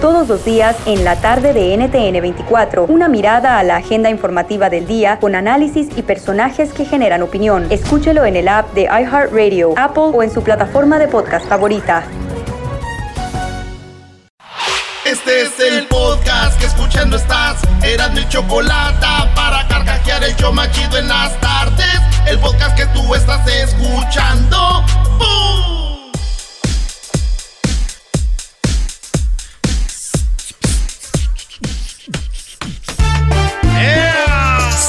Todos los días en la tarde de NTN 24, una mirada a la agenda informativa del día con análisis y personajes que generan opinión. Escúchelo en el app de iHeartRadio, Apple o en su plataforma de podcast favorita. Este es el podcast que escuchando estás. Eran mi chocolate para carcajear el yo machido en las tardes. El podcast que tú estás escuchando. ¡Bum!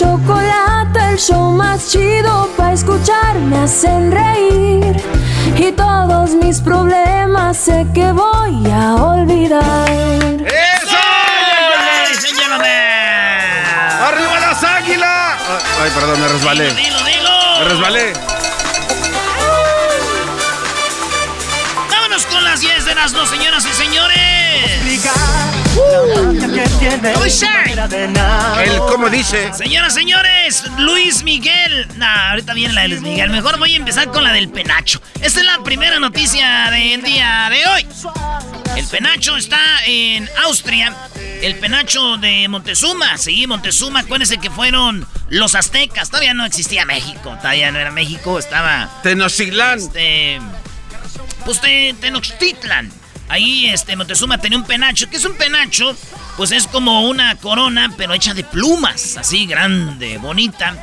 A radio con Erasmo y chocolate, el show más chido para escuchar, me hacen reír. Y todos mis problemas sé que voy a olvidar. ¡Eso! ¡Arriba las águilas! Ay, perdón, me resbalé. Dilo, dilo. Me resbalé. Vámonos con las 10 de las dos, señoras y señores. El cómo dice. Señoras, señores, Luis Miguel. Nah, ahorita viene la de Luis Miguel. Mejor voy a empezar con la del penacho. Esta es la primera noticia del día de hoy. El penacho está en Austria. El penacho de Montezuma. Sí, Montezuma. Acuérdense que fueron los aztecas. Todavía no existía México. Todavía no era México. Estaba. Tenochtitlán. Este. Pues Tenochtitlan. Ahí este Montezuma tenía un penacho. ¿Qué es un penacho? Pues es como una corona, pero hecha de plumas. Así grande, bonita.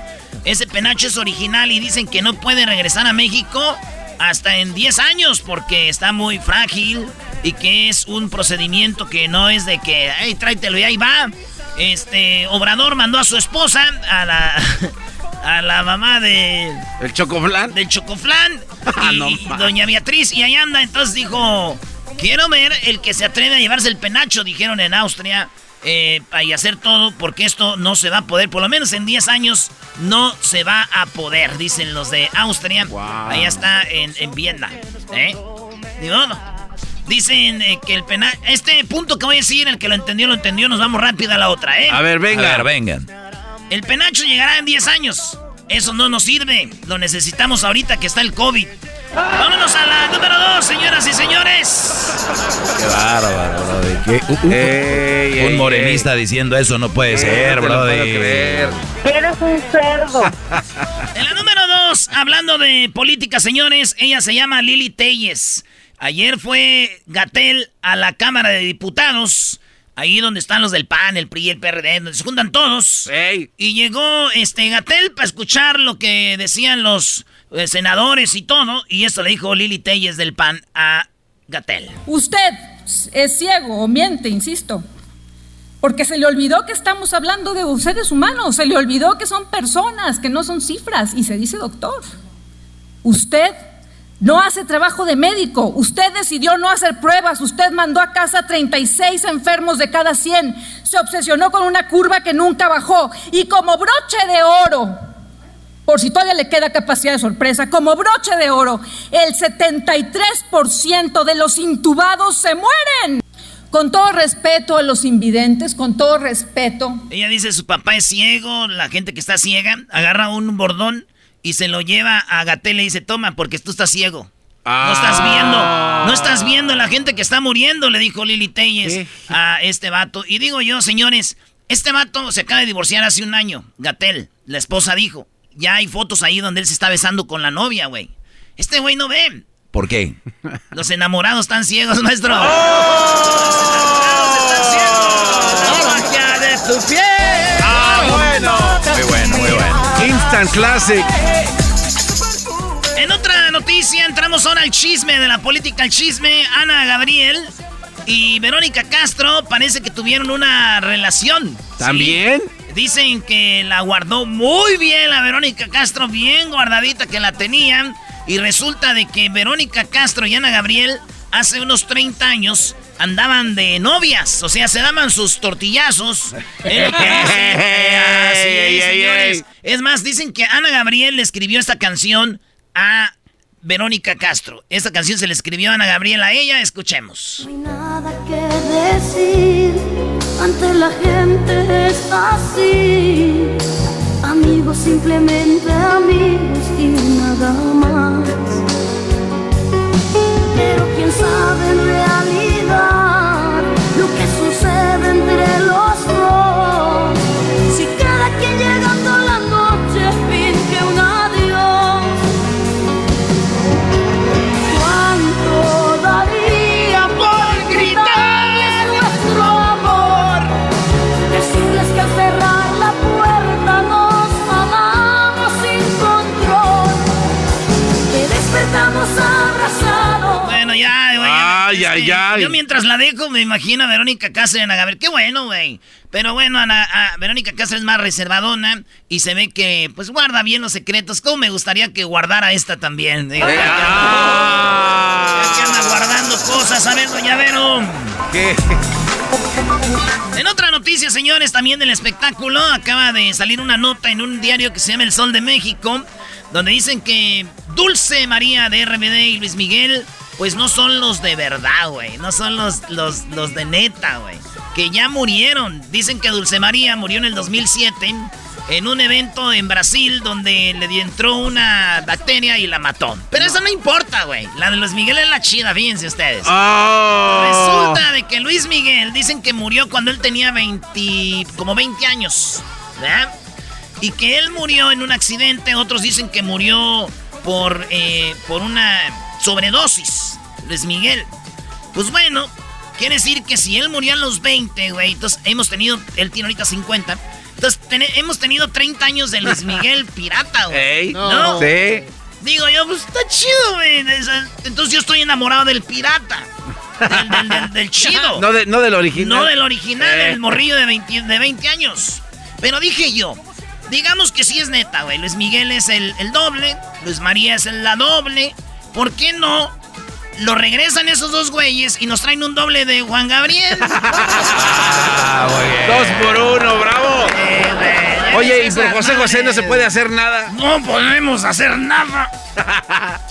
Ese penacho es original y dicen que no puede regresar a México hasta en 10 años porque está muy frágil y que es un procedimiento que no es de que, hey, tráetelo y ahí va. Este, Obrador mandó a su esposa, a la, a la mamá de, El chocoflán. del Chocoflán Ah, y, no y Doña Beatriz y ahí anda. Entonces dijo, quiero ver el que se atreve a llevarse el penacho, dijeron en Austria. eh, y hacer todo porque esto no se va a poder, por lo menos en 10 años no se va a poder, dicen los de Austria. Ahí está en, en Viena. ¿eh? Ni modo. Dicen eh, que el penacho, este punto que voy a decir, el que lo entendió, lo entendió, nos vamos rápido a la otra, ¿eh? A ver, venga. A ver, vengan. El penacho llegará en 10 años. Eso no nos sirve. Lo necesitamos ahorita que está el COVID. Vámonos a la número 2, señoras y señores. Qué bárbaro, brother. Qué- uh, uh, Ey, ey, un morenista diciendo eso no puede ey. ser, No lo puedo brother. creer. En la número 2, hablando de política, señores, ella se llama Lili Telles. Ayer fue Gatel a la Cámara de Diputados. Ahí donde están los del PAN, el PRI el PRD, donde se juntan todos. Ey. Y llegó este Gatel para escuchar lo que decían los senadores y todo. Y esto le dijo Lili Telles del PAN a Gatel. Usted es ciego o miente, insisto. Porque se le olvidó que estamos hablando de seres humanos, se le olvidó que son personas, que no son cifras, y se dice doctor. Usted no hace trabajo de médico, usted decidió no hacer pruebas, usted mandó a casa 36 enfermos de cada 100, se obsesionó con una curva que nunca bajó, y como broche de oro, por si todavía le queda capacidad de sorpresa, como broche de oro, el 73% de los intubados se mueren. Con todo respeto a los invidentes, con todo respeto, Ella dice su papá es ciego, la gente que está ciega agarra un bordón y se lo lleva a Gatel y le dice, toma, porque tú estás ciego. No estás viendo, no estás viendo la gente que está muriendo, le dijo Lili Telles a este vato. Y digo yo, señores, este vato se acaba de divorciar hace un año, Gatel, la esposa dijo ya hay fotos ahí donde él se está besando con la novia, güey. Este güey no ve. ¿Por qué? Los enamorados están ciegos, maestro. ¡Oh! Los enamorados están ciegos. ¡La magia de tu ¡Ah, bueno! Muy bueno, muy bueno. Instant Classic. En otra noticia, entramos ahora al chisme de la política, al chisme. Ana Gabriel y Verónica Castro parece que tuvieron una relación. ¿También? Dicen que la guardó muy bien la Verónica Castro, bien guardadita que la tenían. Y resulta de que Verónica Castro y Ana Gabriel hace unos 30 años andaban de novias, o sea, se daban sus tortillazos. Es, es más, dicen que Ana Gabriel le escribió esta canción a Verónica Castro. Esta canción se le escribió a Ana Gabriel a ella, escuchemos. No hay nada que decir, ante la gente es así. Amigos, simplemente amigos y nada más. Pero quién sabe en realidad lo que sucede entre los Yo mientras la dejo me imagino a Verónica y Ana Gabriel. Qué bueno, güey. Pero bueno, Ana, a Verónica Castro es más reservadona y se ve que, pues, guarda bien los secretos. ¿Cómo me gustaría que guardara esta también? Digo, Ah. que anda guardando cosas. A ver, doña Vero. ¿Qué? En otra noticia, señores, también del espectáculo, acaba de salir una nota en un diario que se llama El Sol de México, donde dicen que Dulce María de RBD y Luis Miguel, pues no son los de verdad, güey. No son los, los, los de neta, güey. Que ya murieron. Dicen que Dulce María murió en el 2007 en un evento en Brasil donde le entró una bacteria y la mató. Pero eso no importa, güey. La de Luis Miguel es la chida, fíjense ustedes. Oh. Resulta de que Luis Miguel dicen que murió cuando él tenía 20, como 20 años, ¿verdad? Y que él murió en un accidente, otros dicen que murió por, eh, por una sobredosis, Luis Miguel. Pues bueno, quiere decir que si él murió a los 20, güey, entonces hemos tenido, él tiene ahorita 50, entonces hemos tenido 30 años de Luis Miguel pirata, güey. Ey. ¿No? Sí. Digo yo, pues está chido, güey. Entonces yo estoy enamorado del pirata. Del, del- del- del chido. No, de- no del original. No del original, Eh. del morrillo de 20, de 20 años. Pero dije yo, digamos que sí es neta, güey. Luis Miguel es el, el doble, Luis María es el- la doble. ¿Por qué no lo regresan esos dos güeyes y nos traen un doble de Juan Gabriel? Ah, muy bien. Dos por uno, bravo. Eh, Oye, y por José José no se puede hacer nada. No podemos hacer nada.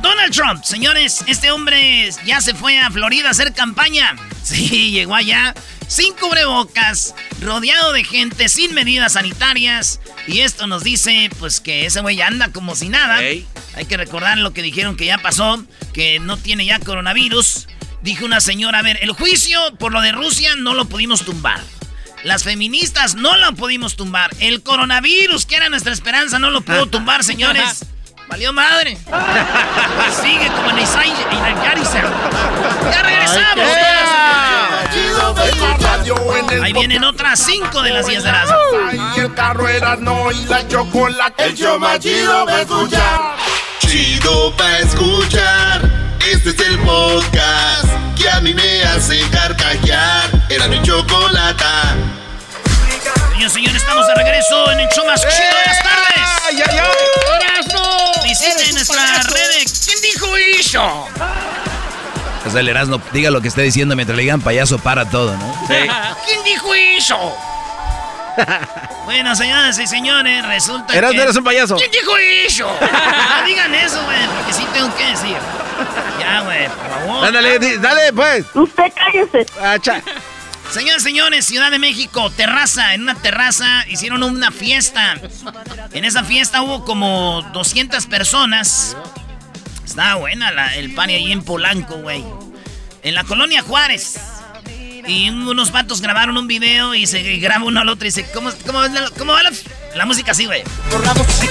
Donald Trump, señores, este hombre ya se fue a Florida a hacer campaña. Sí, llegó allá sin cubrebocas, rodeado de gente, sin medidas sanitarias. Y esto nos dice, pues, que ese güey anda como si nada. Hay que recordar lo que dijeron que ya pasó, que no tiene ya coronavirus. Dijo una señora, a ver, el juicio por lo de Rusia no lo pudimos tumbar. Las feministas no lo pudimos tumbar. El coronavirus, que era nuestra esperanza, no lo pudo tumbar, señores. Valió madre. Sigue como en el en el Yarisel. Ya regresamos. El Ahí vienen otras 5 de las 10 de las. Y el carro era no y la chocolate. El show más chido va a escuchar. Chido pa' escuchar. Este es el podcast que a mí me hace carcajear. Era mi chocolata. Señores, señores, estamos de regreso en el show más chido de las eso? O sea, el Erasmo diga lo que está diciendo mientras le digan payaso para todo, ¿no? Sí. ¿Quién dijo eso? bueno, señoras y señores, resulta Erasmo, que... eres un payaso. ¿Quién dijo eso? No digan eso, güey, porque sí tengo que decir. Ya, güey, por favor. Ándale, di- dale, pues. Usted cállese. Ah, cha- Señores, señores, Ciudad de México, terraza, en una terraza hicieron una fiesta. En esa fiesta hubo como 200 personas. Estaba buena la- el pan ahí en Polanco, güey. En la colonia Juárez. Y unos vatos grabaron un video y se graba uno al otro y dice, ¿cómo, cómo, cómo va la, la música así, güey?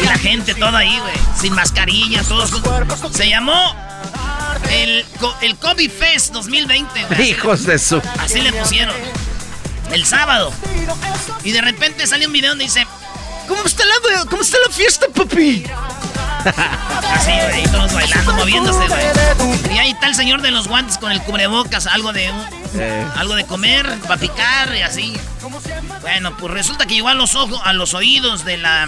Y la gente toda ahí, güey. Sin mascarilla, todos. con- Se llamó el, el COVID Fest 2020, güey. Hijos de su. Así le pusieron. El sábado. Y de repente sale un video donde dice, ¿Cómo está la, cómo está la fiesta, papi? Así, güey, todos bailando, moviéndose, güey. Y ahí está el señor de los guantes con el cubrebocas, algo de eh. algo de comer, para picar y así. Bueno, pues resulta que llegó a los ojos, a los oídos de la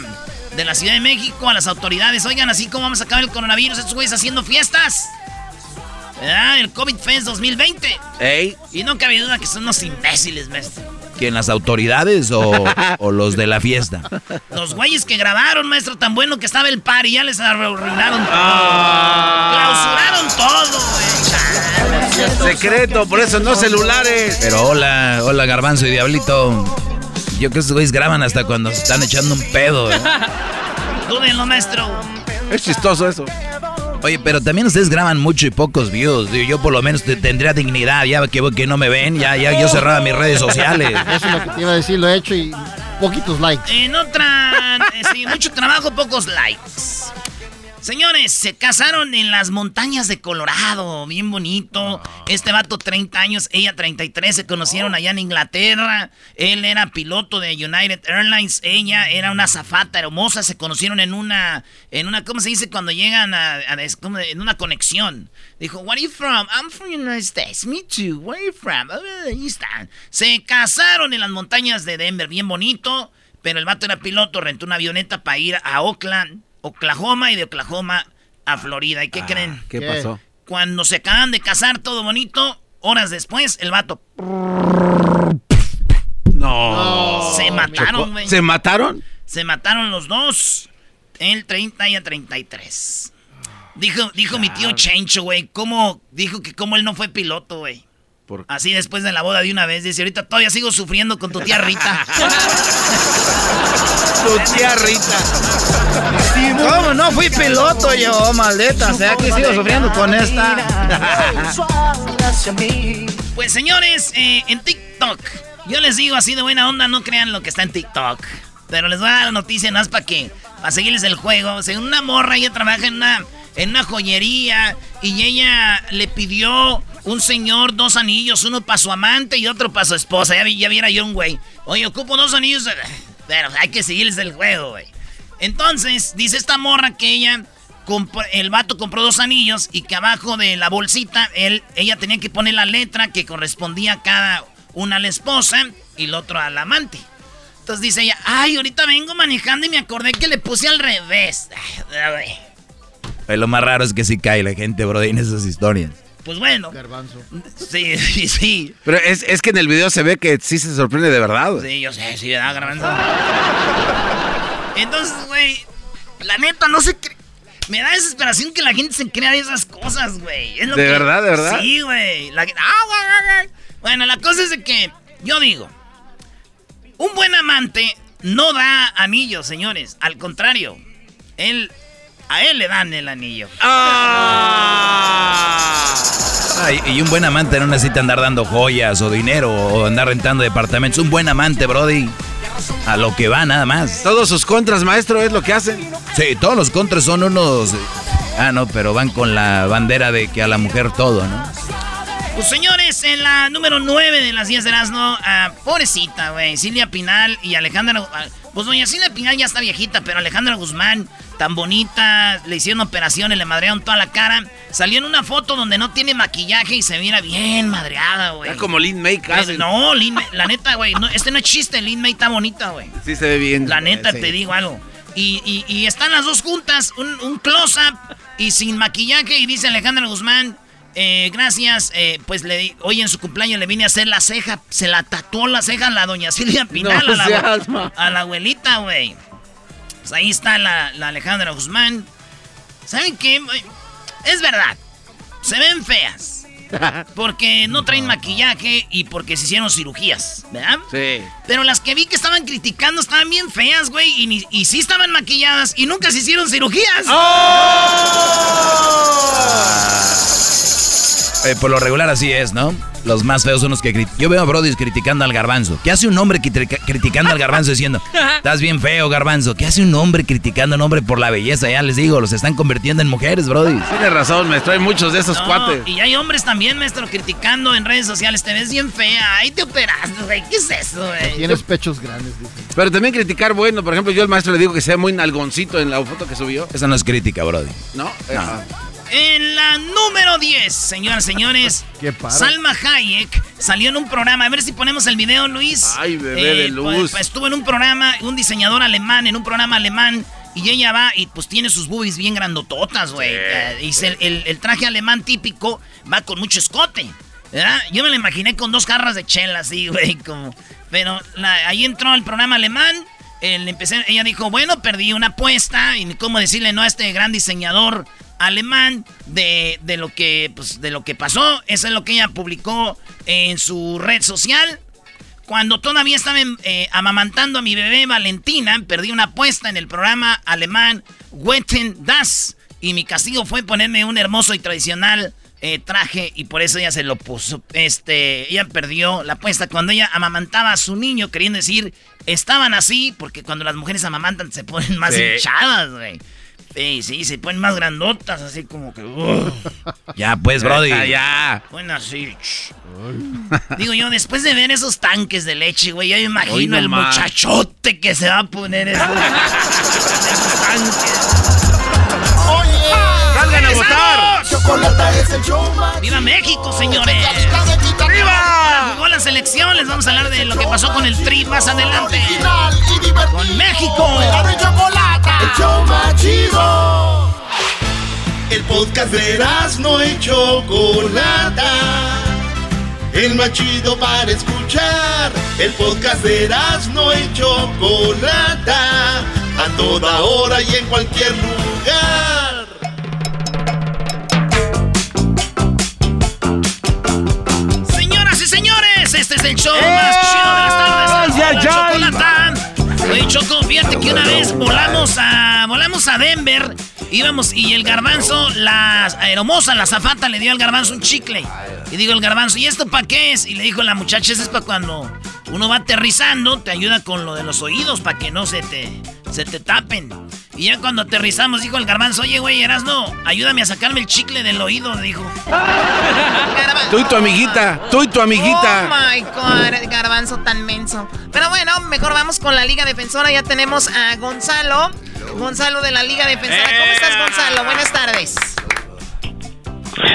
de la Ciudad de México, a las autoridades. Oigan, así como vamos a acabar el coronavirus, estos güeyes haciendo fiestas. ¿Verdad? El COVID Fest 2020. Ey. Y no cabe duda que son unos imbéciles, maestro. ¿Quién, las autoridades o, los de la fiesta? Los güeyes que grabaron, maestro, tan bueno que estaba el par y ya les arruinaron todo. Ah. Clausuraron todo, güey. Secreto, por eso no celulares. Pero hola, hola Garbanzo y Diablito. Yo creo que estos güeyes graban hasta cuando se están echando un pedo, ¿eh? Dúdenlo, maestro. Es chistoso eso. Oye, pero también ustedes graban mucho y pocos views. Yo por lo menos tendría dignidad, ya que, que no me ven, ya, ya yo cerraba mis redes sociales. Eso es lo que te iba a decir, lo he hecho y poquitos likes. En otra, eh, sí, mucho trabajo, pocos likes. Señores, se casaron en las montañas de Colorado, bien bonito. Este vato 30 años, ella 33, se conocieron allá en Inglaterra. Él era piloto de United Airlines, ella era una zafata hermosa, se conocieron en una en una ¿cómo se dice cuando llegan a, en una conexión? Dijo, "Where are you from?" "I'm from United States." "Me too." "Where are you from?" Ahí están. Se casaron en las montañas de Denver, bien bonito, pero el vato era piloto, rentó una avioneta para ir a Oakland Oklahoma y de Oklahoma a Florida. ¿Y qué ah, creen? ¿Qué, pasó? Cuando se acaban de casar todo bonito, horas después, el vato. No. Se mataron, güey. ¿Se mataron? Se mataron los dos. El 30 y a 33. Dijo, dijo mi tío Chencho, güey. ¿Cómo? Dijo que como él no fue piloto, güey. Así después de la boda de una vez, dice, ahorita todavía sigo sufriendo con tu tía Rita. tu tía Rita. ¿Cómo no fui piloto yo, maldita? O sea que sigo sufriendo con esta. pues señores, eh, en TikTok, yo les digo así de buena onda, no crean lo que está en TikTok. Pero les voy a dar la noticia, no es para que, para seguirles el juego. Según una morra, ella trabaja en una, en una joyería y ella le pidió un señor dos anillos, uno para su amante y otro para su esposa. Ya, ya viera yo un güey. Oye, ocupo dos anillos. Pero hay que seguirles el juego, güey. Entonces, dice esta morra que ella, el vato compró dos anillos y que abajo de la bolsita, él, ella tenía que poner la letra que correspondía a cada una a la esposa y el otro al amante. Entonces dice ella, ay, ahorita vengo manejando y me acordé que le puse al revés. lo más raro es que sí cae la gente, bro, en esas historias. Pues bueno. Garbanzo. Sí, sí, sí. Pero es, es, que en el video se ve que sí se sorprende de verdad. Sí, yo sé, sí, ¿verdad, Garbanzo? Entonces, güey, la neta, no se cree. Me da desesperación que la gente se crea de esas cosas, güey. ¿De verdad, de verdad? Sí, güey. La... Ah, bueno, la cosa es de que yo digo, un buen amante no da anillos, señores. Al contrario, él a él le dan el anillo. ¡Ah! y un buen amante no necesita andar dando joyas o dinero o andar rentando departamentos. Un buen amante, Brody. A lo que va, nada más. Todos sus contras, maestro, es lo que hacen. Sí, todos los contras son unos. Ah, no, pero van con la bandera de que a la mujer todo, ¿no? Pues señores, en la número 9 de las 10 de Erasmo, uh, pobrecita, güey, Silvia Pinal y Alejandra. Ah, pues doña Silvia Pinal ya está viejita, pero Alejandra Guzmán, tan bonita, le hicieron operaciones, le madrearon toda la cara. Salió en una foto donde no tiene maquillaje y se mira bien madreada, güey. Está como Lin May casi. No, Lin May, la neta, güey, este no es chiste, Lin May está bonita, güey. Sí se ve bien. La neta, te digo algo. Y, y, están las dos juntas, un, un close-up y sin maquillaje, y dice Alejandra Guzmán. Eh, gracias. Eh, pues le, hoy en su cumpleaños le vine a hacer la ceja. Se la tatuó la ceja a la doña Silvia Pinal. a, la, a, la, abuelita, güey. Pues ahí está la, Alejandra Guzmán. ¿Saben qué? Es verdad. Se ven feas. Porque no traen maquillaje y porque se hicieron cirugías, ¿verdad? Sí. Pero las que vi que estaban criticando estaban bien feas, güey. Y, y sí estaban maquilladas y nunca se hicieron cirugías. ¡Oh! Eh, por lo regular así es, ¿no? Los más feos son los que critican. Yo veo a Brody criticando al garbanzo. ¿Qué hace un hombre criticando al garbanzo diciendo, estás bien feo, garbanzo? ¿Qué hace un hombre criticando a un hombre por la belleza? Ya les digo, los están convirtiendo en mujeres, Brody. Tiene razón, maestro. Hay muchos de esos cuates. Y hay hombres también, maestro, criticando en redes sociales. Te ves bien fea. Ahí te operaste, güey. ¿Qué es eso, güey? Tienes pechos grandes, dice. Pero también criticar, bueno, por ejemplo, yo al maestro le digo que sea muy nalgoncito en la foto que subió. Esa no es crítica, Brody. ¿No? No. En la número 10, señoras y señores, Salma Hayek salió en un programa. A ver si ponemos el video, Luis. Ay, bebé de Eh, luz. pues, pues, estuvo en un programa, un diseñador alemán, en un programa alemán. Y ella va y pues tiene sus boobies bien grandototas, güey. Eh, y se- el, el traje alemán típico va con mucho escote. ¿verdad? Yo me lo imaginé con dos jarras de chela, así, güey. Como... Pero la- ahí entró el programa alemán. el- empecé, ella dijo, bueno, perdí una apuesta. Y cómo decirle no a este gran diseñador alemán de, de lo que pues, de lo que pasó. Eso es lo que ella publicó en su red social. Cuando todavía estaba eh, amamantando a mi bebé Valentina, perdí una apuesta en el programa alemán Wetten Das. Y mi castigo fue ponerme un hermoso y tradicional eh, traje y por eso ella se lo puso. Este, ella perdió la apuesta cuando ella amamantaba a su niño, queriendo decir, estaban así, porque cuando las mujeres amamantan se ponen más Sí. hinchadas, güey. Sí, sí, se ponen más grandotas, así como que... uh. Ya, pues, Brody. Ya, ya. Bueno, así. Digo yo, después de ver esos tanques de leche, güey, ya me imagino el muchachote que se va a poner esos, esos tanques. ¡Salgan a votar! Chocolata es el show más ¡Viva México, señores! ¡Viva! Jugó la selección, les vamos a hablar de lo que pasó con el Tri más adelante. Original y divertido. Con México. Y chocolata. El show más chido. El podcast de Erasmo y chocolata. El más chido para escuchar. El podcast de Erasmo y chocolata. A toda hora y en cualquier lugar. Señoras y señores, este es el show más chido de las tardes. ¡Ay, ay, ay! Chocolata. Oye, Choco, fíjate que una vez volamos a, volamos a Denver, íbamos y el garbanzo, la aeromoza, la zafata, le dio al garbanzo un chicle. Y digo el garbanzo, ¿y esto para qué es? Y le dijo la muchacha, eso es para cuando uno va aterrizando, te ayuda con lo de los oídos para que no se te, se te tapen. Y ya cuando aterrizamos, dijo el garbanzo, oye, güey, no, ayúdame a sacarme el chicle del oído, dijo. Tú y tu amiguita, tú y tu amiguita. Oh my god, garbanzo tan menso. Pero bueno, mejor vamos con la Liga Defensora. Ya tenemos a Gonzalo. Gonzalo de la Liga Defensora. ¿Cómo estás, Gonzalo? Buenas tardes.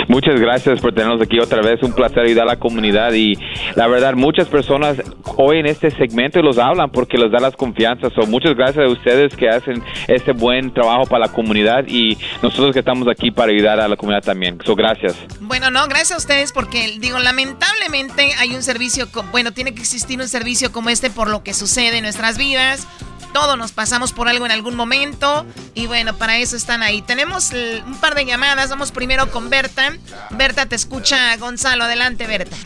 Muchas gracias por tenernos aquí otra vez. Un placer ayudar a la comunidad y la verdad muchas personas hoy en este segmento los hablan porque les da las confianzas. So, muchas gracias a ustedes que hacen este buen trabajo para la comunidad y nosotros que estamos aquí para ayudar a la comunidad también. So, gracias. Bueno, no, gracias a ustedes porque, digo, lamentablemente hay un servicio, bueno, tiene que existir un servicio como este por lo que sucede en nuestras vidas. Todos nos pasamos por algo en algún momento y bueno, para eso están ahí. Tenemos un par de llamadas. Vamos primero con Berta. Berta, te escucha Gonzalo. Adelante, Berta.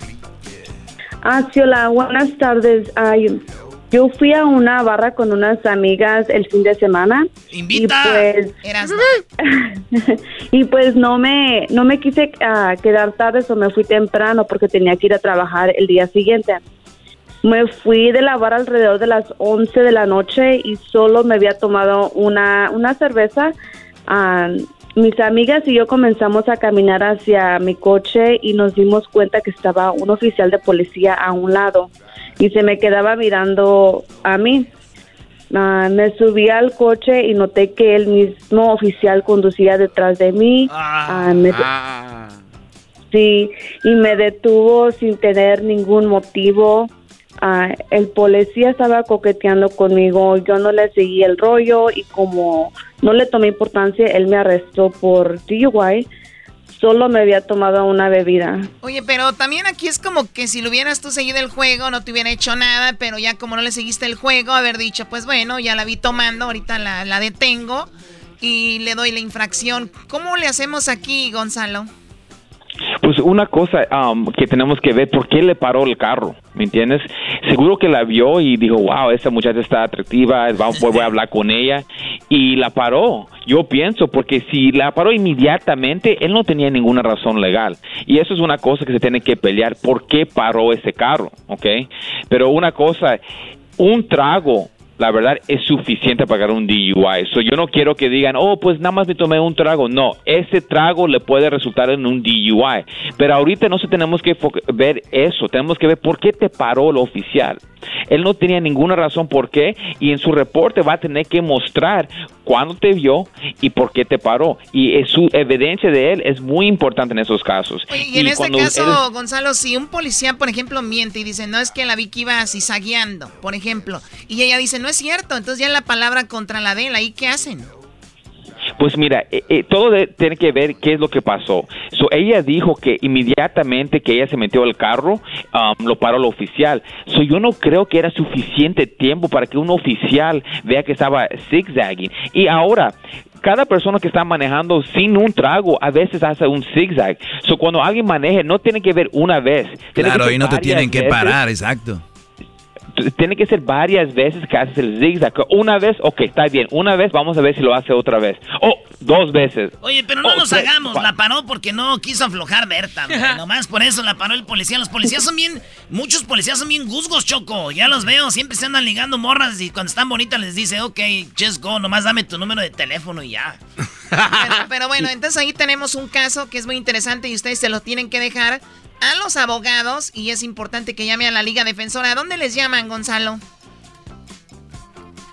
Ah, sí, hola, buenas tardes. Ay, yo fui a una barra con unas amigas el fin de semana. ¡Invita! Y pues, y pues no me, no me quise ah, quedar tarde o me fui temprano porque tenía que ir a trabajar el día siguiente. Me fui de la barra alrededor de las 11 de la noche y solo me había tomado una, una cerveza. Ah, mis amigas y yo comenzamos a caminar hacia mi coche y nos dimos cuenta que estaba un oficial de policía a un lado y se me quedaba mirando a mí. Ah, me subí al coche y noté que el mismo oficial conducía detrás de mí. Ah, me- Sí, y me detuvo sin tener ningún motivo. Ah, el policía estaba coqueteando conmigo, yo no le seguí el rollo y como no le tomé importancia, él me arrestó por DUI. Solo me había tomado una bebida. Oye, pero también aquí es como que si lo hubieras tú seguido el juego, no te hubiera hecho nada, pero ya como no le seguiste el juego, haber dicho, pues bueno, ya la vi tomando, ahorita la, la detengo y le doy la infracción. ¿Cómo le hacemos aquí, Gonzalo? Pues una cosa um, que tenemos que ver, ¿por qué le paró el carro? ¿Me entiendes? Seguro que la vio y dijo, wow, esta muchacha está atractiva, voy a hablar con ella. Y la paró. Yo pienso, porque si la paró inmediatamente, él no tenía ninguna razón legal. Y eso es una cosa que se tiene que pelear. ¿Por qué paró ese carro? ¿Ok? Pero una cosa, un trago la verdad es suficiente para pagar un DUI. So, yo no quiero que digan, oh, pues nada más me tomé un trago. No, ese trago le puede resultar en un DUI. Pero ahorita no se tenemos que ver eso, tenemos que ver por qué te paró el oficial. Él no tenía ninguna razón por qué y en su reporte va a tener que mostrar cuándo te vio y por qué te paró. Y su evidencia de él es muy importante en esos casos. y en este caso, Gonzalo, si un policía, por ejemplo, miente y dice, no es que la vi que iba cizagueando, por ejemplo, y ella dice, no es cierto, entonces ya la palabra contra la de él, ¿ahí qué hacen? Pues mira, eh, eh, todo tiene que ver qué es lo que pasó. So, ella dijo que inmediatamente que ella se metió al carro, um, lo paró el oficial. So, yo no creo que era suficiente tiempo para que un oficial vea que estaba zigzagging. Y ahora, cada persona que está manejando sin un trago a veces hace un zigzag. So, cuando alguien maneje, no tiene que ver una vez. claro, y no te tienen que parar, exacto tiene que ser varias veces que haces el zigzag. Una vez, ok, está bien. Una vez, vamos a ver si lo hace otra vez. Oh, dos veces. Oye, pero no nos hagamos. La paró porque no quiso aflojar Berta. Nomás por eso la paró el policía. Los policías son bien, muchos policías son bien guzgos, Choco. Ya los veo, siempre se andan ligando morras y cuando están bonitas les dice, ok, just go, nomás dame tu número de teléfono y ya. pero bueno, entonces ahí tenemos un caso que es muy interesante y ustedes se lo tienen que dejar a los abogados y es importante que llame a la Liga Defensora. ¿A dónde les llaman, Gonzalo?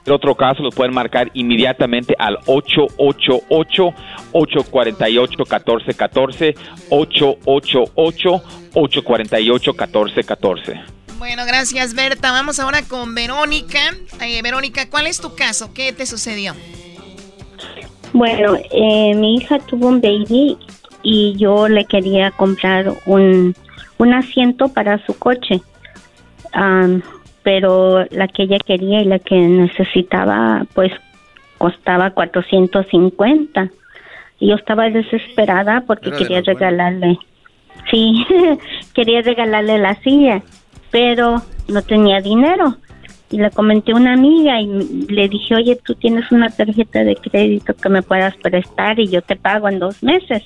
El otro caso lo pueden marcar inmediatamente al 888-848-1414, 888-848-1414. Bueno, gracias Berta. Vamos ahora con Verónica. Eh, Verónica, ¿cuál es tu caso? ¿Qué te sucedió? Bueno, eh, mi hija tuvo un baby y yo le quería comprar un, un asiento para su coche. pero la que ella quería y la que necesitaba, pues costaba 450. Y yo estaba desesperada porque quería regalarle, sí, quería regalarle la silla, pero no tenía dinero. Y le comenté a una amiga y le dije, oye, tú tienes una tarjeta de crédito que me puedas prestar y yo te pago en dos meses.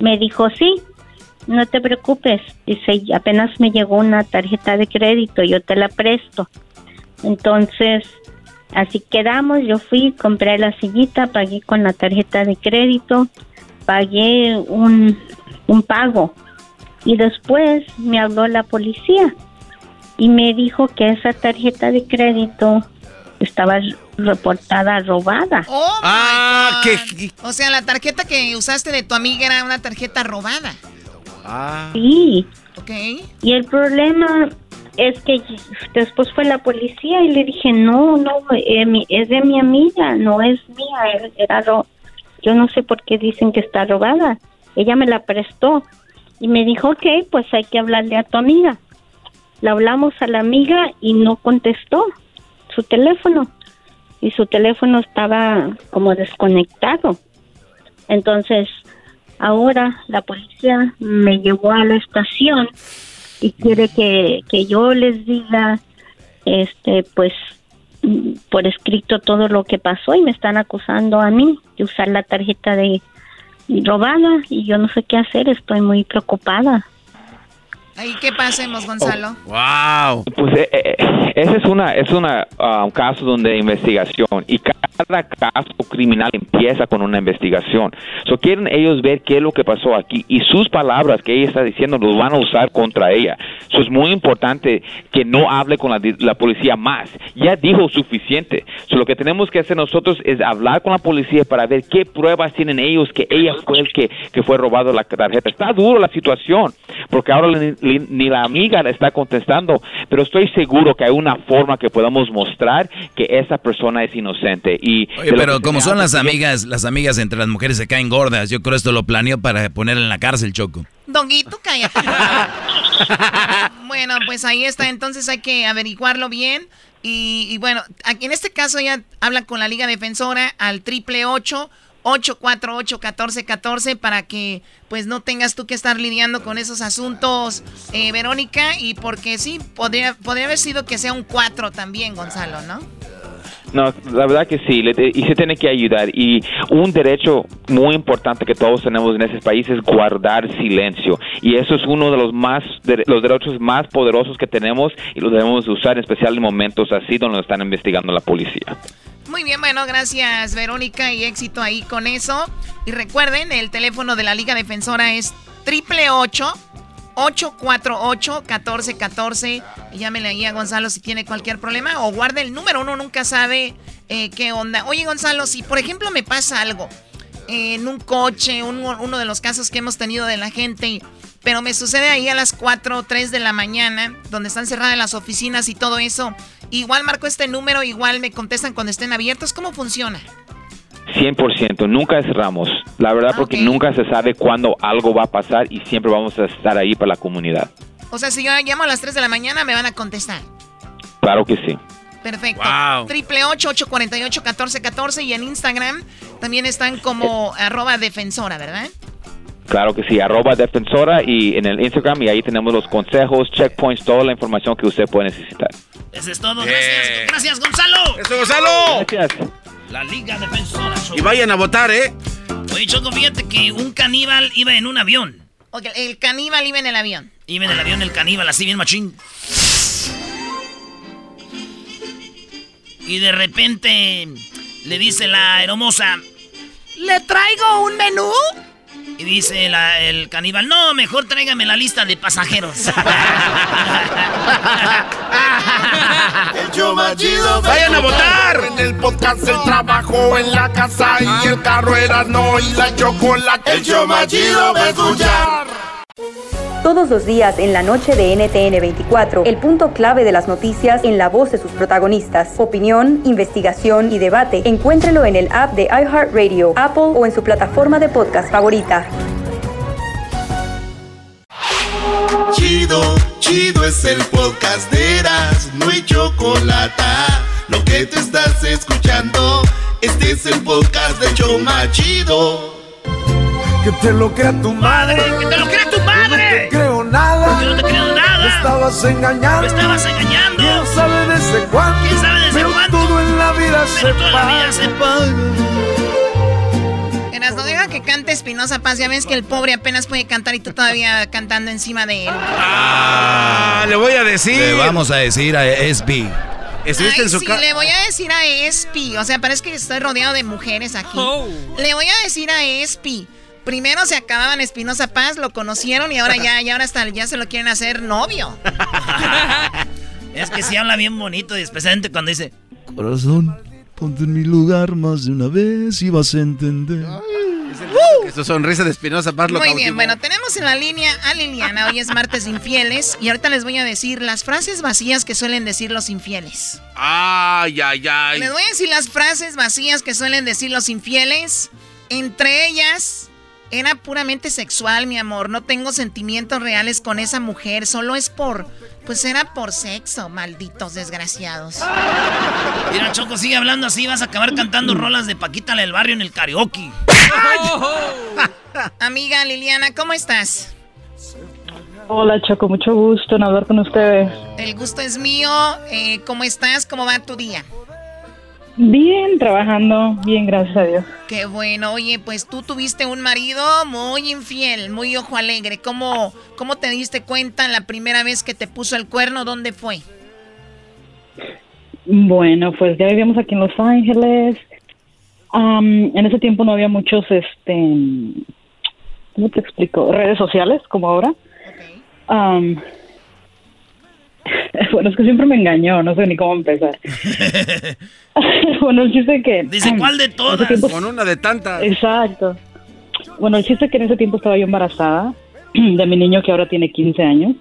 Me dijo, sí, no te preocupes. Dice, apenas me llegó una tarjeta de crédito, yo te la presto. Entonces, así quedamos, yo fui, compré la sillita, pagué con la tarjeta de crédito, pagué un, un pago. Y después me habló la policía y me dijo que esa tarjeta de crédito estaba reportada robada. Oh ah, que... O sea, la tarjeta que usaste de tu amiga era una tarjeta robada. Ah. Sí. Ok. Y el problema es que después fue la policía y le dije, no, no, eh, es de mi amiga, no es mía, era yo no sé por qué dicen que está robada. Ella me la prestó y me dijo, ok, pues hay que hablarle a tu amiga. Le hablamos a la amiga y no contestó su teléfono y su teléfono estaba como desconectado. Entonces, ahora la policía me llevó a la estación y quiere que, que yo les diga, este, pues, por escrito todo lo que pasó y me están acusando a mí de usar la tarjeta de robada y yo no sé qué hacer, estoy muy preocupada. ¿Y qué pasemos, Gonzalo? wow. Pues eh, eh, ese es una es una ah, un caso donde investigación y cada caso criminal empieza con una investigación. So quieren ellos ver qué es lo que pasó aquí y sus palabras que ella está diciendo los van a usar contra ella. Eso es muy importante que no hable con la, policía más. Ya dijo suficiente. So lo que tenemos que hacer nosotros es hablar con la policía para ver qué pruebas tienen ellos que ella fue el que, que fue robado la tarjeta. Está duro la situación porque ahora le ni la amiga le está contestando, pero estoy seguro que hay una forma que podamos mostrar que esa persona es inocente. Y pero como son las amigas, las amigas entre las mujeres se caen gordas, yo creo esto lo planeó para ponerla en la cárcel, Choco. Donguito, cállate. bueno, pues ahí está, entonces hay que averiguarlo bien. Y, y bueno, aquí en este caso ya hablan con la Liga Defensora al triple ocho 848-1414 para que pues no tengas tú que estar lidiando con esos asuntos, eh, Verónica, y porque sí, podría, podría haber sido que sea un 4 también, Gonzalo, ¿no? No, la verdad que sí, y se tiene que ayudar. Y un derecho muy importante que todos tenemos en ese país es guardar silencio. Y eso es uno de los más los derechos más poderosos que tenemos y lo debemos usar en especial en momentos así donde están investigando la policía. Muy bien, bueno, gracias Verónica y éxito ahí con eso. Y recuerden, el teléfono de la Liga Defensora es triple 848-1414. Llámele ahí a Gonzalo si tiene cualquier problema o guarde el número. Uno nunca sabe eh, qué onda. Oye, Gonzalo, si por ejemplo me pasa algo en un coche, uno de los casos que hemos tenido de la gente, pero me sucede ahí a las 4 o 3 de la mañana, donde están cerradas las oficinas y todo eso. Igual marco este número, igual me contestan cuando estén abiertos. ¿Cómo funciona? 100%, nunca cerramos. La verdad, porque nunca se sabe cuándo algo va a pasar y siempre vamos a estar ahí para la comunidad. O sea, si yo llamo a las 3 de la mañana, me van a contestar. Claro que sí. Perfecto. Triple 848 1414 y en Instagram también están como arroba defensora, ¿verdad? Claro que sí, arroba defensora y en el Instagram y ahí tenemos los consejos, checkpoints, toda la información que usted puede necesitar. Eso es todo. Gracias, gracias Gonzalo. Eso, Gonzalo. Gracias. La Liga Defensora. Y vayan a votar, ¿eh? Oye, Choco, fíjate que un caníbal iba en un avión. Ok, el caníbal iba en el avión. Iba en el avión el caníbal, así bien machín. Y de repente le dice la hermosa, ¿le traigo un menú? Y dice el caníbal, no, mejor tráigame la lista de pasajeros. el. ¡Vayan a votar! En el podcast, el trabajo, en la casa y el carro era no y la chocolate. El show más chido va a escuchar. Todos los días en la noche de NTN 24, el punto clave de las noticias en la voz de sus protagonistas. Opinión, investigación y debate. Encuéntrelo en el app de iHeartRadio, Apple o en su plataforma de podcast favorita. Chido, chido es el podcast de Eras, no hay chocolate. Lo que te estás escuchando, este es el podcast de Choma Chido. Que te lo crea tu madre. ¡Que te lo crea tu madre! No te creo nada. Yo no te creo nada. Me estabas engañando. Me estabas engañando. ¿Quién sabe desde cuándo? ¿Quién sabe desde Pero cuándo? todo en la vida Pero se toda paga. la vida se paga. Eras, no diga que cante Espinosa Paz. Ya ves que el pobre apenas puede cantar y tú todavía cantando encima de él. Ah, le voy a decir. Le vamos a decir a SB. Estuviste Ay, en su sí, casa. le voy a decir a Espi. O sea, parece que estoy rodeado de mujeres aquí. Oh. Le voy a decir a Espi. Primero se acababan Espinosa Paz, lo conocieron y ahora ya, ya ahora hasta ya se lo quieren hacer novio. Es que sí habla bien bonito y especialmente cuando dice, Corazón, ponte en mi lugar más de una vez y vas a entender. Que su sonrisa de Espinosa Paz lo Muy bien, bueno, tenemos en la línea a Liliana. Hoy es martes de infieles y ahorita les voy a decir las frases vacías que suelen decir los infieles. Ay, ay, ay. Les voy a decir las frases vacías que suelen decir los infieles. Entre ellas, era puramente sexual, mi amor. No tengo sentimientos reales con esa mujer. Solo es por. Pues era por sexo, malditos desgraciados. mira Choco, sigue hablando así, vas a acabar cantando rolas de Paquita la del barrio en el karaoke. Amiga Liliana, ¿cómo estás? Hola Choco, mucho gusto en hablar con ustedes. El gusto es mío. Eh, ¿Cómo estás? ¿Cómo va tu día? Bien, trabajando, bien, gracias a Dios. Qué bueno. Oye, pues tú tuviste un marido muy infiel, muy ojo alegre. ¿Cómo, cómo te diste cuenta la primera vez que te puso el cuerno? ¿Dónde fue? Bueno, pues ya vivíamos aquí en Los Ángeles. En ese tiempo no había muchos, este, ¿cómo te explico? Redes sociales como ahora. Am, bueno, es que siempre me engañó, no sé ni cómo empezar. bueno, el chiste que... Dice, ¿cuál de todas? tiempo- Con una de tantas. Exacto. Bueno, el chiste es que en ese tiempo estaba yo embarazada de mi niño que ahora tiene 15 años.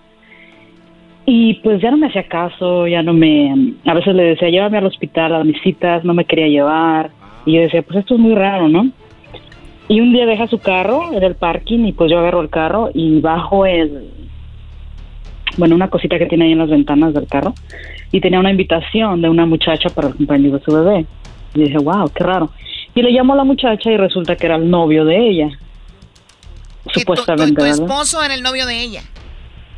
Y pues ya no me hacía caso, ya no me... A veces le decía, llévame al hospital a mis citas, no me quería llevar. Y yo decía, pues esto es muy raro, ¿no? Y un día deja su carro en el parking y pues yo agarro el carro y bajo el... Bueno, una cosita que tiene ahí en las ventanas del carro. Y tenía una invitación de una muchacha para el cumpleaños de su bebé. Y dije, wow, qué raro. Y le llamó a la muchacha y resulta que era el novio de ella. Supuestamente, Tu esposo era el novio de ella.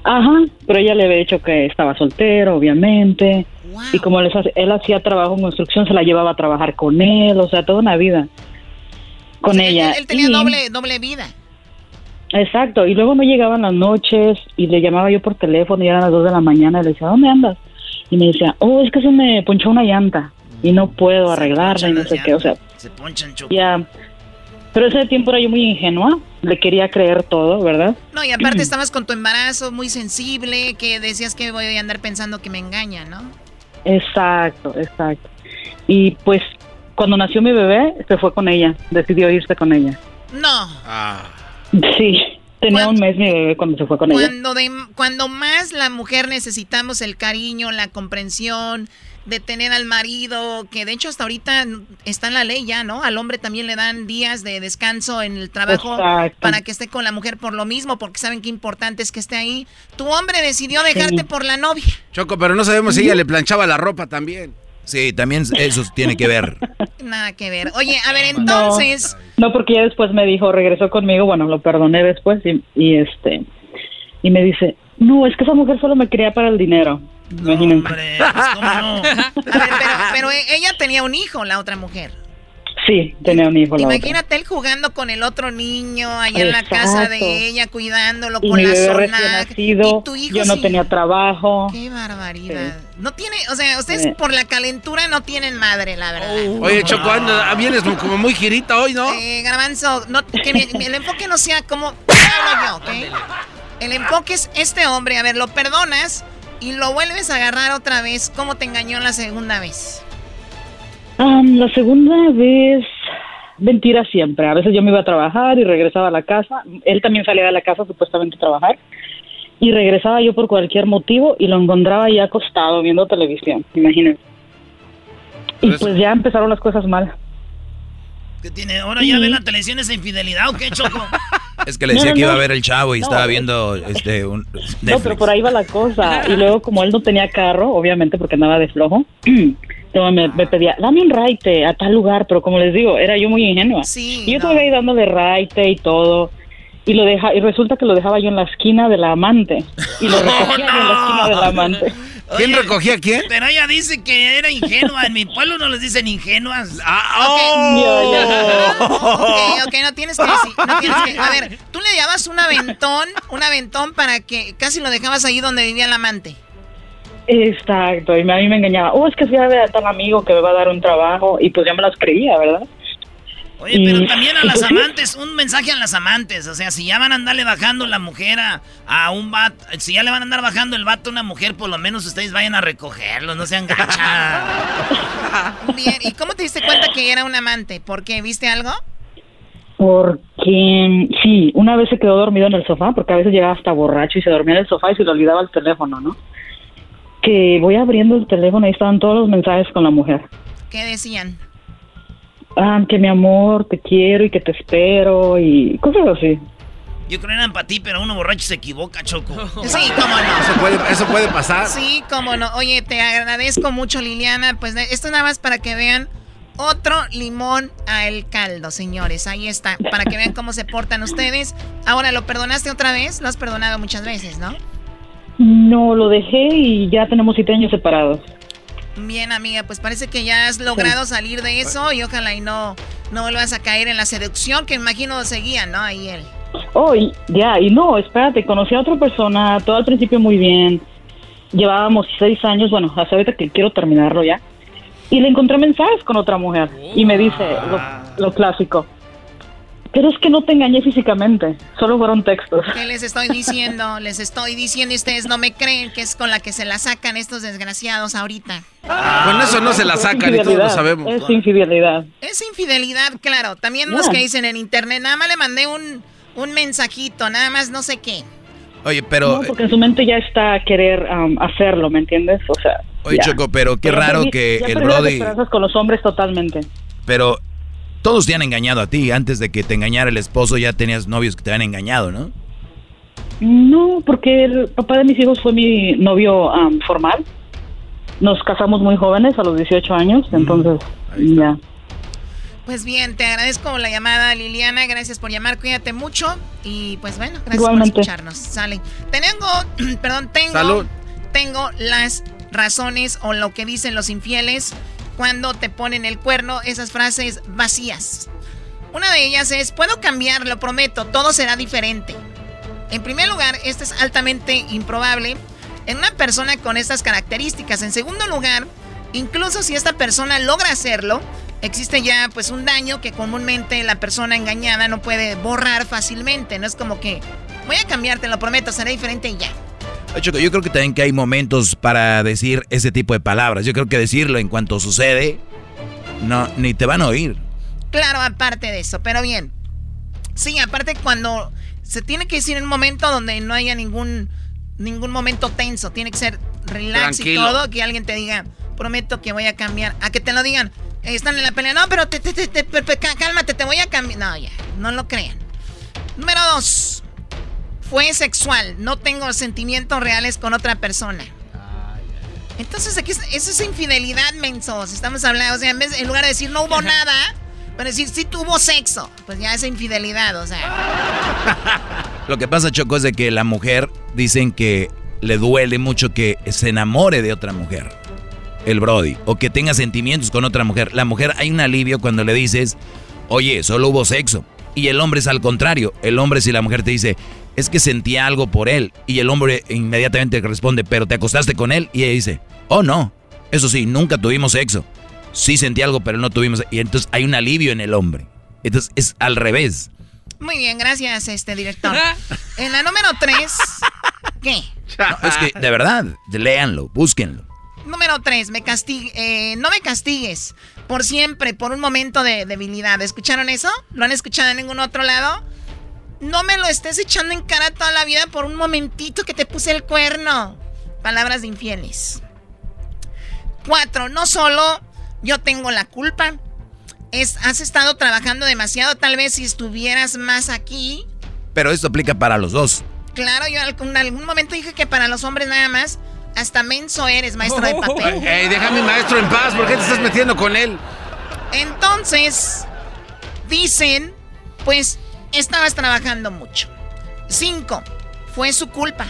Ajá, pero ella le había dicho que estaba soltero, obviamente. Y como él, él hacía trabajo en construcción, se la llevaba a trabajar con él, o sea, toda una vida con O sea, él- ella. Él, tenía Y- doble, doble vida. Exacto, y luego no llegaban las noches y le llamaba yo por teléfono y eran las 2 de la mañana y le decía, ¿dónde andas? Y me decía, oh, es que se me ponchó una llanta y no puedo arreglarla y no sé qué, o sea, Se ponchan ya. Pero ese tiempo era yo muy ingenua, le quería creer todo, ¿verdad? No, y aparte estabas con tu embarazo muy sensible, que decías que voy a andar pensando que me engaña, ¿no? Exacto, exacto. Y pues cuando nació mi bebé, se fue con ella, decidió irse con ella. No. Sí, tenía un mes mi bebé cuando se fue con ella. Cuando, de, cuando más la mujer necesitamos el cariño, la comprensión, de tener al marido, que de hecho hasta ahorita está en la ley ya, ¿no? Al hombre también le dan días de descanso en el trabajo Exacto. para que esté con la mujer por lo mismo, porque saben qué importante es que esté ahí. Tu hombre decidió dejarte por la novia. Choco, pero no sabemos si ella le planchaba la ropa también. Sí, también eso tiene que ver. Nada que ver. Oye, a ver, entonces... No, no, porque ya después me dijo, regresó conmigo, bueno, lo perdoné después y, y este y me dice, no, es que esa mujer solo me quería para el dinero. Imagínense. A ver, pero, pero ella tenía un hijo, la otra mujer. Sí, tenía un hijo. Imagínate él jugando con el otro niño allá en la casa de ella, cuidándolo Y con mi la zona. nacido, Y tu hijo yo no sí. tenía trabajo. Qué barbaridad. No tiene, o sea, ustedes por la calentura no tienen madre, la verdad. Oye, Choco, anda, vienes como muy girita hoy, ¿no? Eh, Garbanzo, no, que mi- el enfoque no sea como ¿qué hablo yo, ¿ok? El enfoque es este hombre, a ver, lo perdonas y lo vuelves a agarrar otra vez. ¿Cómo te engañó la segunda vez? Am, la segunda vez, mentira siempre. A veces yo me iba a trabajar y regresaba a la casa. Él también salía de la casa supuestamente a trabajar. Y regresaba yo por cualquier motivo y lo encontraba ya acostado viendo televisión, imagínense. Y pues ya empezaron las cosas mal. ¿Qué tiene? Ahora ya ven la televisión esa infidelidad o qué, Choco? Es que le decía No, no, que iba a ver el chavo y No, estaba viendo este un No, pero por ahí va la cosa. Y luego, como él no tenía carro, obviamente porque andaba de flojo, luego me, me pedía, dame un raite a tal lugar. Pero como les digo, era yo muy ingenua. Sí, y yo estaba ahí dándole raite y todo. Y lo deja, y resulta que lo dejaba yo en la esquina de la amante. Y lo recogía yo en la esquina de la amante. ¿Quién recogía a quién? Pero ella dice que era ingenua. En mi pueblo no les dicen ingenuas. Ah, Ok, ok, no tienes que decir, no tienes que- A ver, tú le dabas un aventón, un aventón para que casi lo dejabas ahí donde vivía el amante. Exacto, y a mí me engañaba. Oh, es que fui a ver a tal amigo que me va a dar un trabajo. Y pues ya me las creía, ¿verdad? Oye, pero también a las pues amantes, un mensaje a las amantes. O sea, si ya van a andarle bajando la mujer a, a un vato, si ya le van a andar bajando el vato a una mujer, por lo menos ustedes vayan a recogerlos, no sean gachas. Bien, ¿y cómo te diste cuenta que era un amante? ¿Por qué? ¿Viste algo? Porque sí, una vez se quedó dormido en el sofá, porque a veces llegaba hasta borracho y se dormía en el sofá y se le olvidaba el teléfono, ¿no? Que voy abriendo el teléfono y estaban todos los mensajes con la mujer. ¿Qué decían? Ah, que mi amor, te quiero y que te espero y cosas así. Yo creo que eran para ti, pero uno borracho se equivoca, Choco. Sí, cómo no. Eso puede, eso puede pasar. Sí, cómo no. Oye, te agradezco mucho, Liliana. Pues esto nada más para que vean otro limón al caldo, señores. Ahí está, para que vean cómo se portan ustedes. Ahora, ¿lo perdonaste otra vez? Lo has perdonado muchas veces, ¿no? No, lo dejé y ya tenemos siete años separados. Bien, amiga, pues parece que ya has logrado salir de eso y ojalá y no, no vuelvas a caer en la seducción que imagino seguía, ¿no? Ahí él. Oh, y- ya, y no, espérate, conocí a otra persona, todo al principio muy bien. Llevábamos seis años, bueno, hasta ahorita que quiero terminarlo ya. Y le encontré mensajes con otra mujer y me dice lo, lo clásico. Pero es que no te engañé físicamente, solo fueron textos. ¿Qué les estoy diciendo? Les estoy diciendo y ustedes no me creen que es con la que se la sacan estos desgraciados ahorita. Con eso no se la sacan y todos lo sabemos. Es infidelidad. Es infidelidad, claro. También los que dicen en internet, nada más le mandé un, un mensajito, nada más no sé qué. Oye, pero No, porque en su mente ya está a querer um, hacerlo, ¿me entiendes? O sea. Oye, ya. Choco, pero qué Ya raro perdí- que ya el Brody. esperanzas con los hombres totalmente. Pero todos te han engañado a ti. Antes de que te engañara el esposo, ya tenías novios que te habían engañado, ¿no? No, porque el papá de mis hijos fue mi novio am, formal. Nos casamos muy jóvenes, a los 18 años, Mm, entonces ya. Pues bien, te agradezco la llamada, Liliana. Gracias por llamar. Cuídate mucho. Y pues bueno, gracias por escucharnos. Sale. Tengo, perdón, tengo, tengo las razones o lo que dicen los infieles cuando te ponen el cuerno, esas frases vacías. Una de ellas es, puedo cambiar, lo prometo, todo será diferente. En primer lugar, esto es altamente improbable en una persona con estas características. En segundo lugar, incluso si esta persona logra hacerlo, existe ya pues un daño que comúnmente la persona engañada no puede borrar fácilmente. No es como que voy a cambiarte, lo prometo, será diferente ya. Yo creo que también que hay momentos para decir ese tipo de palabras. Yo creo que decirlo en cuanto sucede, no, ni te van a oír. Claro, aparte de eso, pero bien. Sí, aparte cuando se tiene que decir en un momento donde no haya ningún, ningún momento tenso, tiene que ser relax y todo, que alguien te diga, prometo que voy a cambiar, a que te lo digan, están en la pelea, no, pero te, cálmate, te voy a cambiar. No, ya, no lo crean. Número dos, fue sexual, no tengo sentimientos reales con otra persona. Entonces, aquí, eso es infidelidad, mensos. Estamos hablando, o sea, en, vez, en lugar de decir no hubo nada, pero decir, sí tuvo sexo, pues ya es infidelidad, o sea. Lo que pasa, Choco, es de que la mujer dicen que le duele mucho que se enamore de otra mujer, el Brody, o que tenga sentimientos con otra mujer. La mujer hay un alivio cuando le dices, oye, solo hubo sexo. Y el hombre es al contrario. El hombre, si la mujer te dice, es que sentía algo por él, y el hombre inmediatamente responde, pero te acostaste con él, y ella dice, oh no, eso sí, nunca tuvimos sexo sí sentí algo, pero no tuvimos. Y entonces hay un alivio en el hombre. Entonces es al revés. Muy bien, gracias, este director. en la número 3, ¿qué? es que, de verdad, léanlo, búsquenlo. Número 3, me castigue, eh, no me castigues por siempre, por un momento de debilidad. ¿Escucharon eso? ¿Lo han escuchado en ningún otro lado? No me lo estés echando en cara toda la vida por un momentito que te puse el cuerno. Palabras de infieles. 4. No solo yo tengo la culpa. Es, has estado trabajando demasiado, tal vez si estuvieras más aquí. Pero esto aplica para los dos. Claro, yo en algún momento dije que para los hombres nada más, hasta menso eres, maestro de papel. Ey, deja mi maestro en paz, ¿por qué te estás metiendo con él? Entonces, dicen, pues, estabas trabajando mucho. Cinco, fue su culpa.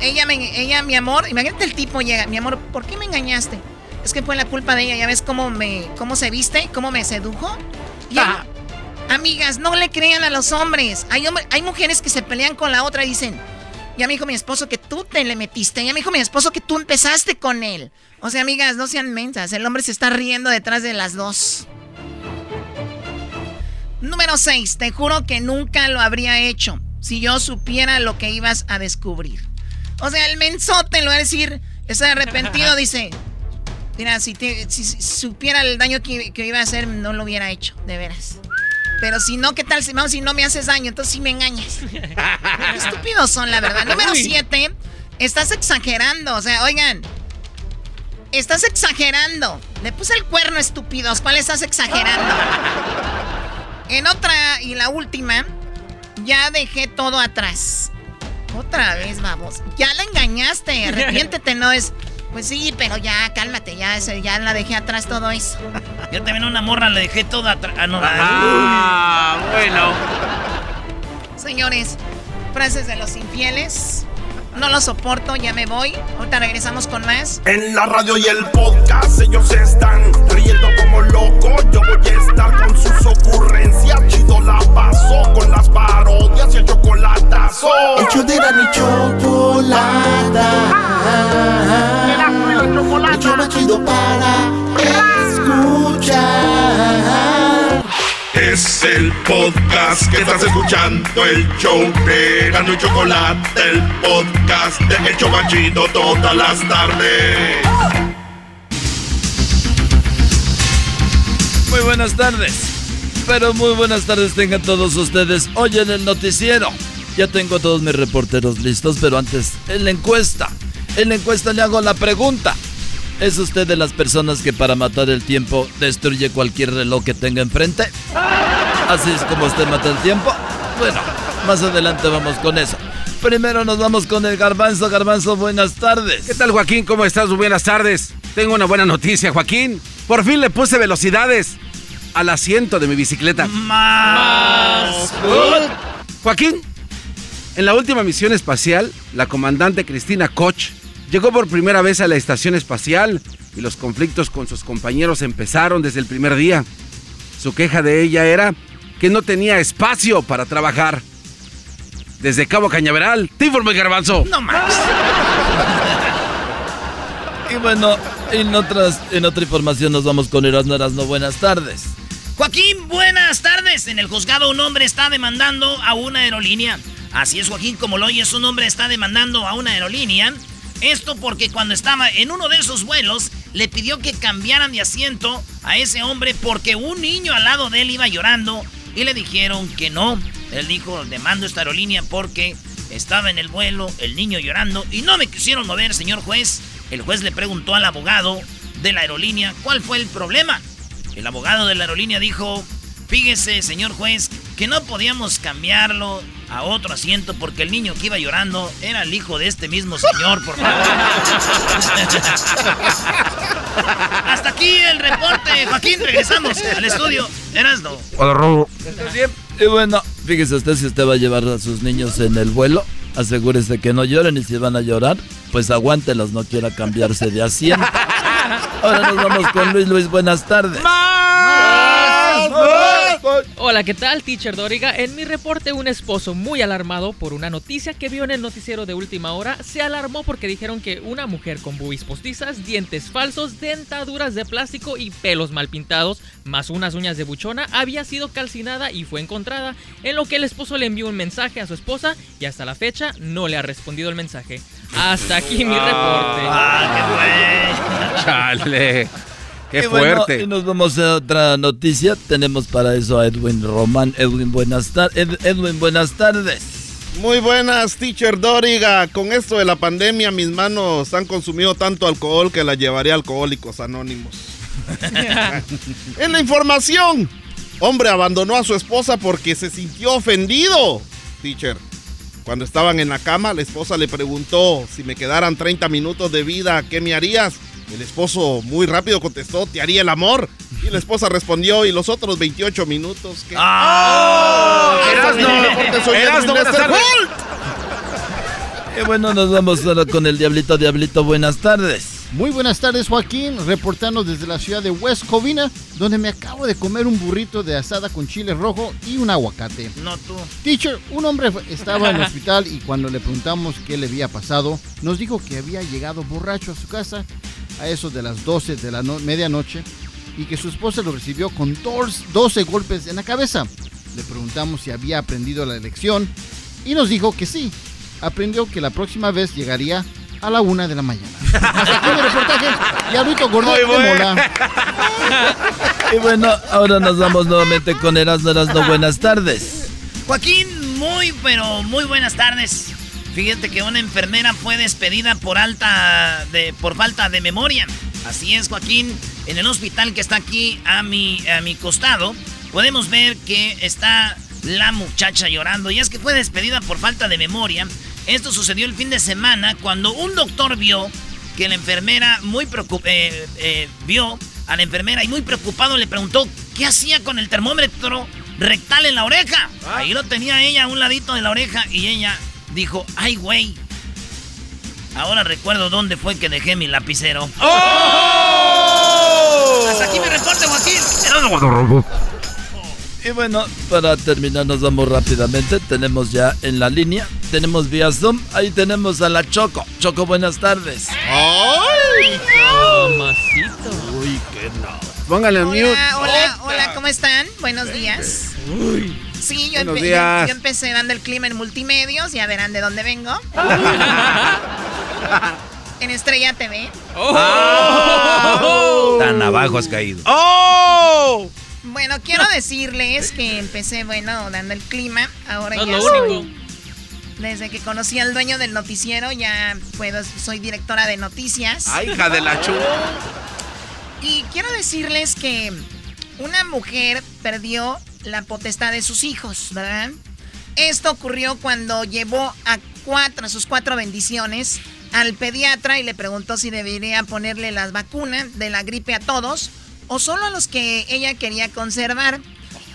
Ella, me, ella, mi amor, imagínate el tipo llega, mi amor, ¿por qué me engañaste? Es que fue la culpa de ella. ¿Ya ves cómo, me, cómo se viste? ¿Cómo me sedujo? Ya. Amigas, no le crean a los hombres. Hay, hay mujeres que se pelean con la otra y dicen, ya me dijo mi esposo que tú te le metiste. Ya me dijo mi esposo que tú empezaste con él. O sea, amigas, no sean mensas. El hombre se está riendo detrás de las dos. Número 6. Te juro que nunca lo habría hecho si yo supiera lo que ibas a descubrir. O sea, el mensote lo va a decir, está arrepentido, dice, Mira, si, supiera el daño que, iba a hacer, no lo hubiera hecho, de veras. Pero si no, ¿qué tal si, vamos, si no me haces daño? Entonces sí me engañas. Qué estúpidos son, la verdad. Número 7, estás exagerando. O sea, oigan, estás exagerando. Le puse el cuerno, estúpidos. ¿Cuál estás exagerando? En otra y la última, ya dejé todo atrás. Otra vez, vamos. Ya la engañaste. Arrepiéntete, no es. Pues sí, pero ya, cálmate, ya, ya la dejé atrás todo eso. Yo también una morra le dejé todo atrás. Ah, no, ah, bueno. Señores, frases de los infieles. No lo soporto, ya me voy. Ahorita regresamos con más. En la radio y el podcast ellos están riendo como locos. Yo voy a estar con sus ocurrencias. Chido la paso con las parodias y el chocolatazo. Hecho de la ni chocolata. El chocolate. chido para escuchar. Es el podcast que estás escuchando, el show de Gano y Chocolate, el podcast de El Chocachito todas las tardes. Muy buenas tardes, pero muy buenas tardes tengan todos ustedes hoy en el noticiero. Ya tengo todos mis reporteros listos, pero antes, en la encuesta. En la encuesta le hago la pregunta. ¿Es usted de las personas que para matar el tiempo destruye cualquier reloj que tenga enfrente? ¿Así es como usted mata el tiempo? Bueno, más adelante vamos con eso. Primero nos vamos con el garbanzo. Garbanzo, buenas tardes. ¿Qué tal, Joaquín? ¿Cómo estás? Buenas tardes. Tengo una buena noticia, Joaquín. Por fin le puse velocidades. al asiento de mi bicicleta. Más. Joaquín, en la última misión espacial, la comandante Cristina Koch llegó por primera vez a la estación espacial y los conflictos con sus compañeros empezaron desde el primer día. Su queja de ella era que no tenía espacio para trabajar. Desde Cabo Cañaveral, te informo Garbanzo. No más. Y bueno, en, otras, en otra información nos vamos con Erasmo Erasmo. Buenas tardes. Joaquín, buenas tardes. En el juzgado un hombre está demandando a una aerolínea. Así es, Joaquín, como lo oyes, un hombre está demandando a una aerolínea. Esto porque cuando estaba en uno de esos vuelos, le pidió que cambiaran de asiento a ese hombre porque un niño al lado de él iba llorando y le dijeron que no. Él dijo, demando esta aerolínea porque estaba en el vuelo, el niño llorando y no me quisieron mover, señor juez. El juez le preguntó al abogado de la aerolínea cuál fue el problema. El abogado de la aerolínea dijo, fíjese, señor juez, que no podíamos cambiarlo a otro asiento porque el niño que iba llorando era el hijo de este mismo señor, por favor. Hasta aquí el reporte, Joaquín, regresamos al estudio. Eras no. Y bueno, fíjese usted si usted va a llevar a sus niños en el vuelo, asegúrese que no lloren y si van a llorar, pues aguántelos, no quiera cambiarse de asiento. Ahora nos vamos con Luis Luis, buenas tardes. Hola, ¿qué tal, teacher Doriga? En mi reporte, un esposo muy alarmado por una noticia que vio en el noticiero de última hora se alarmó porque dijeron que una mujer con boobies postizas, dientes falsos, dentaduras de plástico y pelos mal pintados, más unas uñas de buchona, había sido calcinada y fue encontrada. En lo que el esposo le envió un mensaje a su esposa y hasta la fecha no le ha respondido el mensaje. Hasta aquí mi reporte. Ah, Chale. Qué Y bueno, fuerte. y nos vamos a otra noticia. Tenemos para eso a Edwin Román. Edwin, buenas tardes. Edwin, buenas tardes. Muy buenas, teacher Doriga. Con esto de la pandemia, mis manos han consumido tanto alcohol que la llevaré a Alcohólicos Anónimos. en la información, hombre abandonó a su esposa porque se sintió ofendido. Teacher, cuando estaban en la cama, la esposa le preguntó si me quedaran 30 minutos de vida, ¿qué me harías? El esposo muy rápido contestó, te haría el amor. Y la esposa respondió, ¿y los otros 28 minutos qué? ¡Ah! Soy Erasno. Y bueno, nos vamos ahora con el Diablito. Diablito, buenas tardes. Muy buenas tardes, Joaquín, reportando desde la ciudad de West Covina, donde me acabo de comer un burrito de asada con chile rojo y un aguacate. No tú. Teacher, un hombre estaba en el hospital y cuando le preguntamos qué le había pasado, nos dijo que había llegado borracho a su casa a eso de las 12 de la no- medianoche y que su esposa lo recibió con dos- 12 golpes en la cabeza. Le preguntamos si había aprendido la lección y nos dijo que sí. Aprendió que la próxima vez llegaría a la una de la mañana. Hasta aquí mi reportaje. Gordo de mola. Y bueno, ahora nos vamos nuevamente con Erasmo Erasmo. Buenas tardes. Joaquín, muy, pero muy buenas tardes. Fíjate que una enfermera fue despedida por alta de, por falta de memoria. Así es, Joaquín. En el hospital que está aquí a mi, a mi costado, podemos ver que está la muchacha llorando. Y es que fue despedida por falta de memoria. Esto sucedió el fin de semana cuando un doctor vio que la enfermera muy eh, eh, vio a la enfermera y muy preocupado le preguntó qué hacía con el termómetro rectal en la oreja. Ahí lo tenía ella a un ladito de la oreja y ella dijo, ay güey, ahora recuerdo dónde fue que dejé mi lapicero. Hasta aquí mi reporte, Joaquín. Y bueno, para terminar nos vamos rápidamente. Tenemos ya en la línea, tenemos vía Zoom, ahí tenemos a la Choco. Choco, buenas tardes. ¡Ay! Mamacito. Uy, qué no. Póngale mute. Hola, hola, hola, ¿cómo están? Buenos días. Sí, yo, Buenos empe- días. yo- yo empecé dando el clima en multimedios, ya verán de dónde vengo. en Estrella TV. Tan abajo has caído. ¡Oh! Bueno, quiero decirles que empecé, bueno, dando el clima. Ahora No ya lo soy- único. Desde que conocí al dueño del noticiero, ya puedo, soy directora de noticias. ¡Ay, hija de la chu! Y quiero decirles que una mujer perdió la potestad de sus hijos, ¿verdad? Esto ocurrió cuando llevó a cuatro, a sus cuatro bendiciones al pediatra y le preguntó si debería ponerle las vacunas de la gripe a todos o solo a los que ella quería conservar.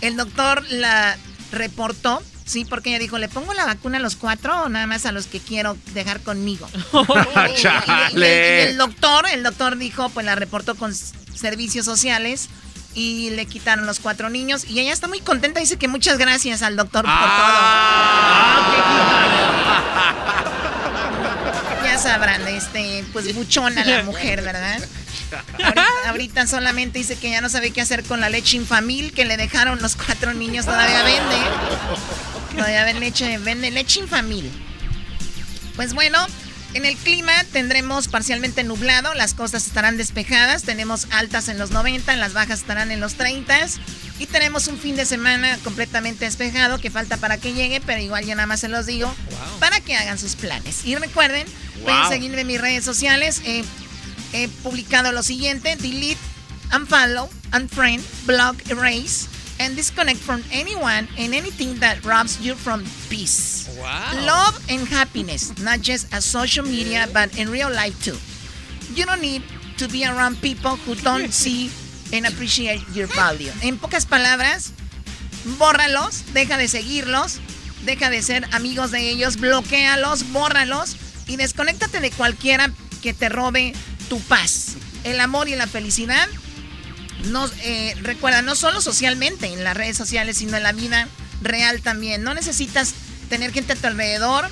El doctor la reportó, sí, porque ella dijo, ¿le pongo la vacuna a los cuatro o nada más a los que quiero dejar conmigo? y, el doctor, el doctor dijo, pues la reportó con servicios sociales y le quitaron los cuatro niños y ella está muy contenta, dice que muchas gracias al doctor por ah. todo. ya sabrán, este, pues buchona la mujer, ¿verdad? Ahorita, solamente dice que ya no sabe qué hacer con la leche infamil que le dejaron los cuatro niños, todavía vende. Todavía vende leche, vende leche infamil. Pues bueno, en el clima tendremos parcialmente nublado, las costas estarán despejadas, tenemos altas en los 90, las bajas estarán en los 30 y tenemos un fin de semana completamente despejado que falta para que llegue, pero igual ya nada más se los digo para que hagan sus planes. Y recuerden, pueden seguirme en mis redes sociales. Eh, he publicado lo siguiente: delete, unfollow, unfriend, block, erase and disconnect from anyone and anything that robs you from peace. Wow. Love and happiness, not just as social media, but in real life too. You don't need to be around people who don't see and appreciate your value. En pocas palabras, bórralos, deja de seguirlos, deja de ser amigos de ellos, bloquealos, bórralos y desconéctate de cualquiera que te robe tu paz. El amor y la felicidad no, eh, recuerda, no solo socialmente en las redes sociales, sino en la vida real también. No necesitas tener gente a tu alrededor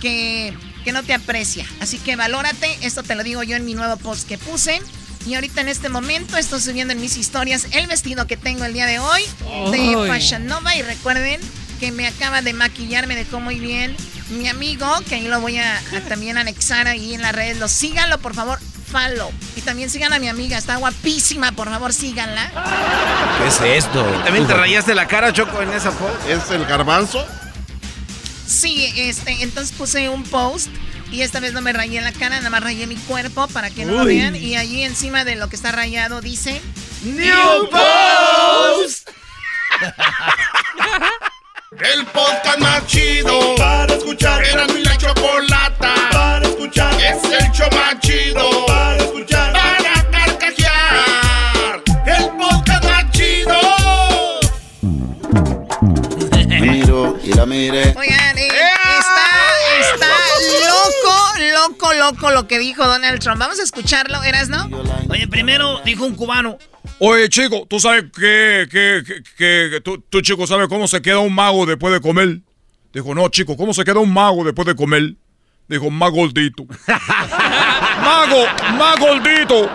que, que no te aprecia. Así que valórate. Esto te lo digo yo en mi nuevo post que puse. Y ahorita en este momento estoy subiendo en mis historias el vestido que tengo el día de hoy de Fashion Nova. Y recuerden que me acaba de maquillar, me dejó muy bien mi amigo, que ahí lo voy a, a también anexar ahí en las redes. Lo síganlo, por favor follow. Y también sigan a mi amiga, está guapísima, por favor síganla. ¿Qué es esto? ¿También te rayaste la cara, Choco, en esa post? ¿Es el garbanzo? Sí, este, entonces puse un post y esta vez no me rayé la cara, nada más rayé mi cuerpo para que no lo vean. Y allí encima de lo que está rayado dice... ¡New Post! El podcast más chido para escuchar. Era mi la chocolata para escuchar. Es el show más chido para la mire. Oigan, eh, está, está loco, loco, loco lo que dijo Donald Trump. Vamos a escucharlo, ¿eras no? Oye, primero dijo un cubano. Oye, chico, ¿tú sabes que, que, que, tú, chico, sabes cómo se queda un mago después de comer? Dijo, no, chico, ¿cómo se queda un mago después de comer? Dijo, más gordito. ¡Mago! ¡Más gordito!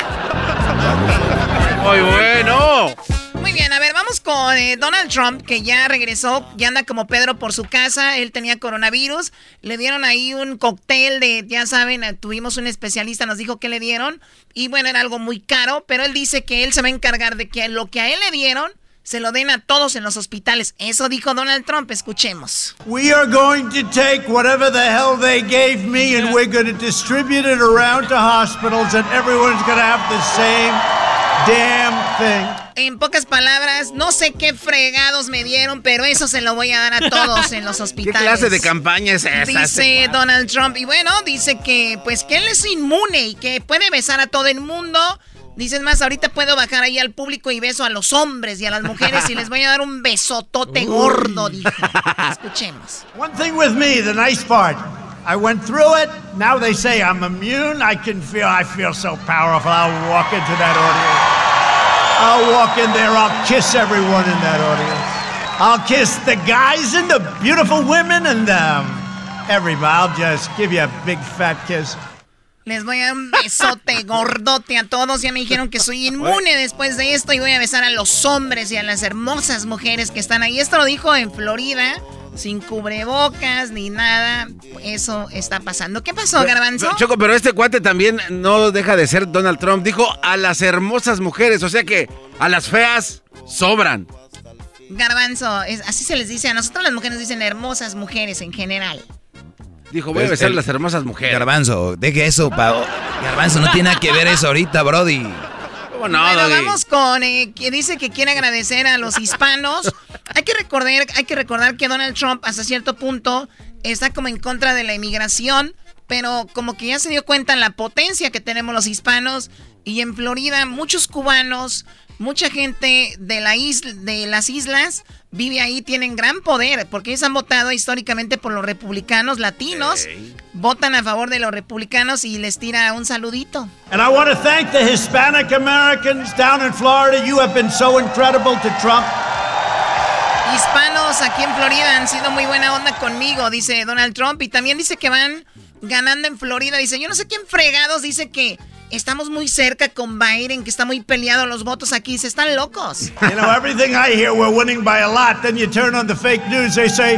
Muy bueno. Muy bien, a ver, vamos con eh, Donald Trump, que ya regresó, ya anda como Pedro por su casa, él tenía coronavirus, le dieron ahí un cóctel de, ya saben, eh, tuvimos un especialista, nos dijo que le dieron, y bueno, era algo muy caro, pero él dice que él se va a encargar de que lo que a él le dieron se lo den a todos en los hospitales. Eso dijo Donald Trump, escuchemos. We are going to take whatever the hell they gave me and we're going to distribute it around to hospitals and everyone's going to have the same damn thing. En pocas palabras, no sé qué fregados me dieron, pero eso se lo voy a dar a todos en los hospitales. ¿Qué clase de campaña es esa? Dice Donald Trump. Y bueno, dice que pues que él es inmune y que puede besar a todo el mundo. Dices más, ahorita puedo bajar ahí al público y beso a los hombres y a las mujeres y les voy a dar un besotote gordo, dijo. Escuchemos. One thing with me, the nice part. I went through it. Now they say I'm immune. I can feel I feel so powerful. I'll walk into that audience. I'll walk in there, I'll kiss everyone in that audience. I'll kiss the guys and the beautiful women and um, everybody. I'll just give you a big fat kiss. Les voy a dar un besote gordote a todos. Ya me dijeron que soy inmune después de esto y voy a besar a los hombres y a las hermosas mujeres que están ahí. Esto lo dijo en Florida sin cubrebocas ni nada. Eso está pasando. ¿Qué pasó, Garbanzo? Choco, pero este cuate también no deja de ser Donald Trump. Dijo a las hermosas mujeres, o sea que a las feas sobran. Garbanzo, así se les dice. A nosotros las mujeres dicen hermosas mujeres en general. Dijo, voy a besar a las hermosas mujeres. Garbanzo, deje eso, pa. Garbanzo, no tiene nada que ver eso ahorita, Brody. Bueno, vamos con eh, que dice que quiere agradecer a los hispanos. hay que recordar, hay que recordar que Donald Trump hasta cierto punto está como en contra de la inmigración, pero como que ya se dio cuenta la potencia que tenemos los hispanos y en Florida muchos cubanos mucha gente de, la isla, de las islas vive ahí, tienen gran poder, porque ellos han votado históricamente por los republicanos latinos, votan a favor de los republicanos y les tira un saludito. And I want to thank the Hispanic Americans down in Florida. You have been so incredible to Trump. Hispanos aquí en Florida han sido muy buena onda conmigo, dice Donald Trump, y también dice que van ganando en Florida. Dice, yo no sé quién fregados dice que estamos muy cerca con Biden, que está muy peleado los votos aquí. Se están locos. You know, everything I hear, we're winning by a lot. Then you turn on the fake news, they say,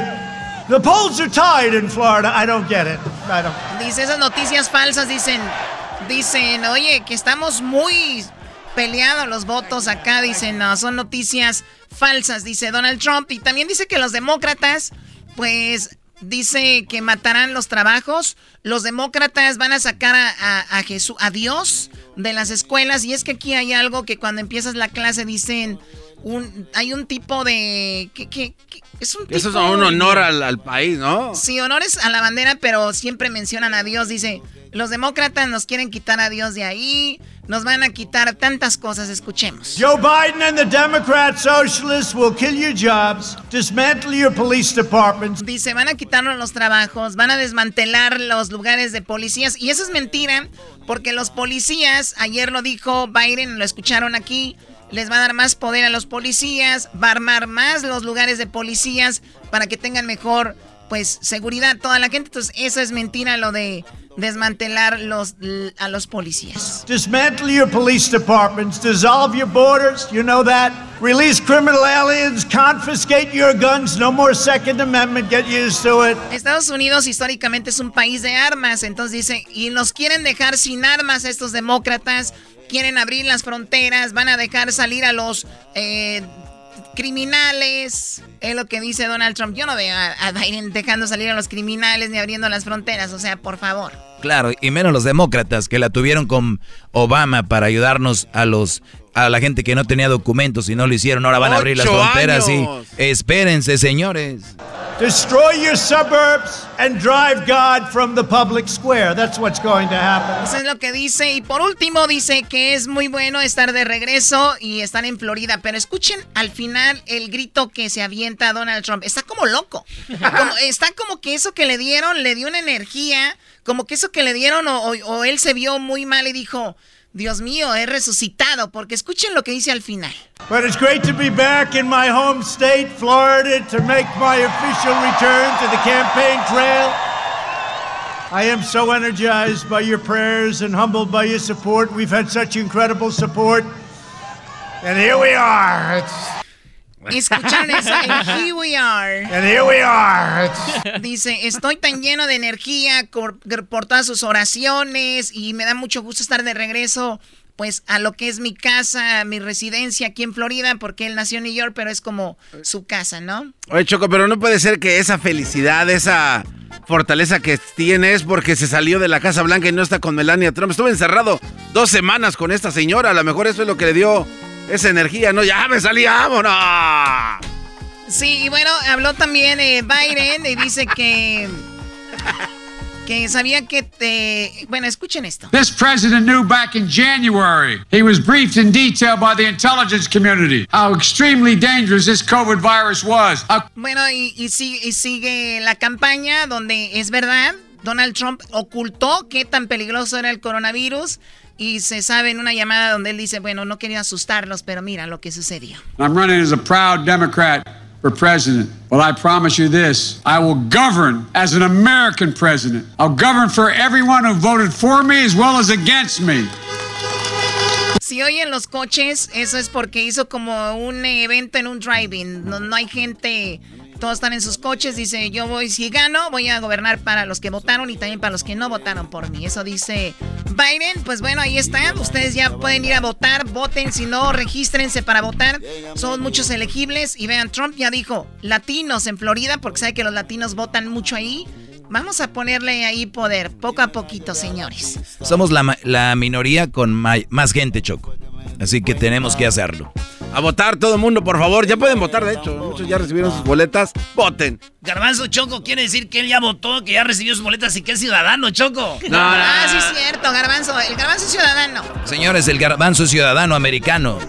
the polls are tied in Florida. I don't get it. I don't. Dice esas noticias falsas, dicen, dicen, oye, que estamos muy peleados los votos acá. Dicen, no, son noticias falsas, dice Donald Trump. Y también dice que los demócratas, pues dice que matarán los trabajos. Los demócratas van a sacar a, Jesús, a Dios de las escuelas. Y es que aquí hay algo que cuando empiezas la clase dicen, un, hay un tipo de... Que, es un Eso es un honor al, al, país, ¿no? Sí, honores a la bandera, pero siempre mencionan a Dios. Dice, los demócratas nos quieren quitar a Dios de ahí. Nos van a quitar tantas cosas, escuchemos. Joe Biden and the Democrat Socialists will kill your jobs, dismantle your police departments. Dice, van a quitarnos los trabajos, van a desmantelar los lugares de policías. Y eso es mentira, porque los policías, ayer lo dijo Biden, lo escucharon aquí, les va a dar más poder a los policías, va a armar más los lugares de policías para que tengan mejor, pues, seguridad toda la gente. Entonces, eso es mentira lo de desmantelar los, a los policías. Dismantle your police departments, dissolve your borders, you know that. Release criminal aliens, confiscate your guns, no more Second Amendment, get used to it. Estados Unidos históricamente es un país de armas, entonces dice, y nos quieren dejar sin armas estos demócratas, quieren abrir las fronteras, van a dejar salir a los... Eh, criminales. Es lo que dice Donald Trump. Yo no veo a, Biden dejando salir a los criminales ni abriendo las fronteras. O sea, por favor. Claro, y menos los demócratas que la tuvieron con Obama para ayudarnos a los a la gente que no tenía documentos y no lo hicieron. Ahora van a abrir las fronteras y espérense, señores. Destroy your suburbs and drive God from the public square. That's what's going to happen. Eso es lo que dice. Y por último dice que es muy bueno estar de regreso y estar en Florida. Pero escuchen al final el grito que se avienta a Donald Trump. Está como loco. está como que eso que le dieron le dio una energía. Como que eso que le dieron o, o él se vio muy mal y dijo... Dios mío, he resucitado, porque escuchen lo que dice al final. But it's great to be back in my home state, Florida, to make my official return to the campaign trail. I am so energized by your prayers and humbled by your support. We've had such incredible support. And here we are. Escucharon eso, here we are. And here we are. Dice, estoy tan lleno de energía por, todas sus oraciones y me da mucho gusto estar de regreso pues a lo que es mi casa, mi residencia aquí en Florida, porque él nació en New York, pero es como su casa, ¿no? Oye, Choco, pero no puede ser que esa felicidad, esa fortaleza que tiene es porque se salió de la Casa Blanca y no está con Melania Trump. Estuve encerrado dos semanas con esta señora, a lo mejor eso es lo que le dio esa energía, ¿no? Ya me salí, vámonos. Sí, y bueno, habló también eh, Biden y dice que que sabía que te... Bueno, escuchen esto. This president knew back in January. He was briefed in detail by the intelligence community how extremely dangerous this COVID virus was. Bueno, y, y, sigue, y sigue la campaña donde es verdad, Donald Trump ocultó qué tan peligroso era el coronavirus y se sabe en una llamada donde él dice, bueno, no quería asustarlos, pero mira lo que sucedió. I'm running as a proud Democrat for president. Well, I promise you this I will govern as an American president. I'll govern for everyone who voted for me as well as against me. Si oyen los coches, eso es porque hizo como un evento en un driving. No, no hay gente todos están en sus coches, dice, yo voy, si gano, voy a gobernar para los que votaron y también para los que no votaron por mí. Eso dice Biden. Pues bueno, ahí está. Ustedes ya pueden ir a votar, voten, si no, regístrense para votar. Son muchos elegibles. Y vean, Trump ya dijo, latinos en Florida, porque sabe que los latinos votan mucho ahí. Vamos a ponerle ahí poder, poco a poquito, señores. Somos la, la minoría con más gente, Choco. Así que tenemos que hacerlo. A votar todo el mundo, por favor. Ya pueden votar, de hecho. Muchos ya recibieron sus boletas. Voten. Garbanzo Choco quiere decir que él ya votó, que ya recibió sus boletas y que es ciudadano, Choco. No, Ah, sí es cierto, Garbanzo. El Garbanzo es ciudadano. Señores, el garbanzo es ciudadano americano.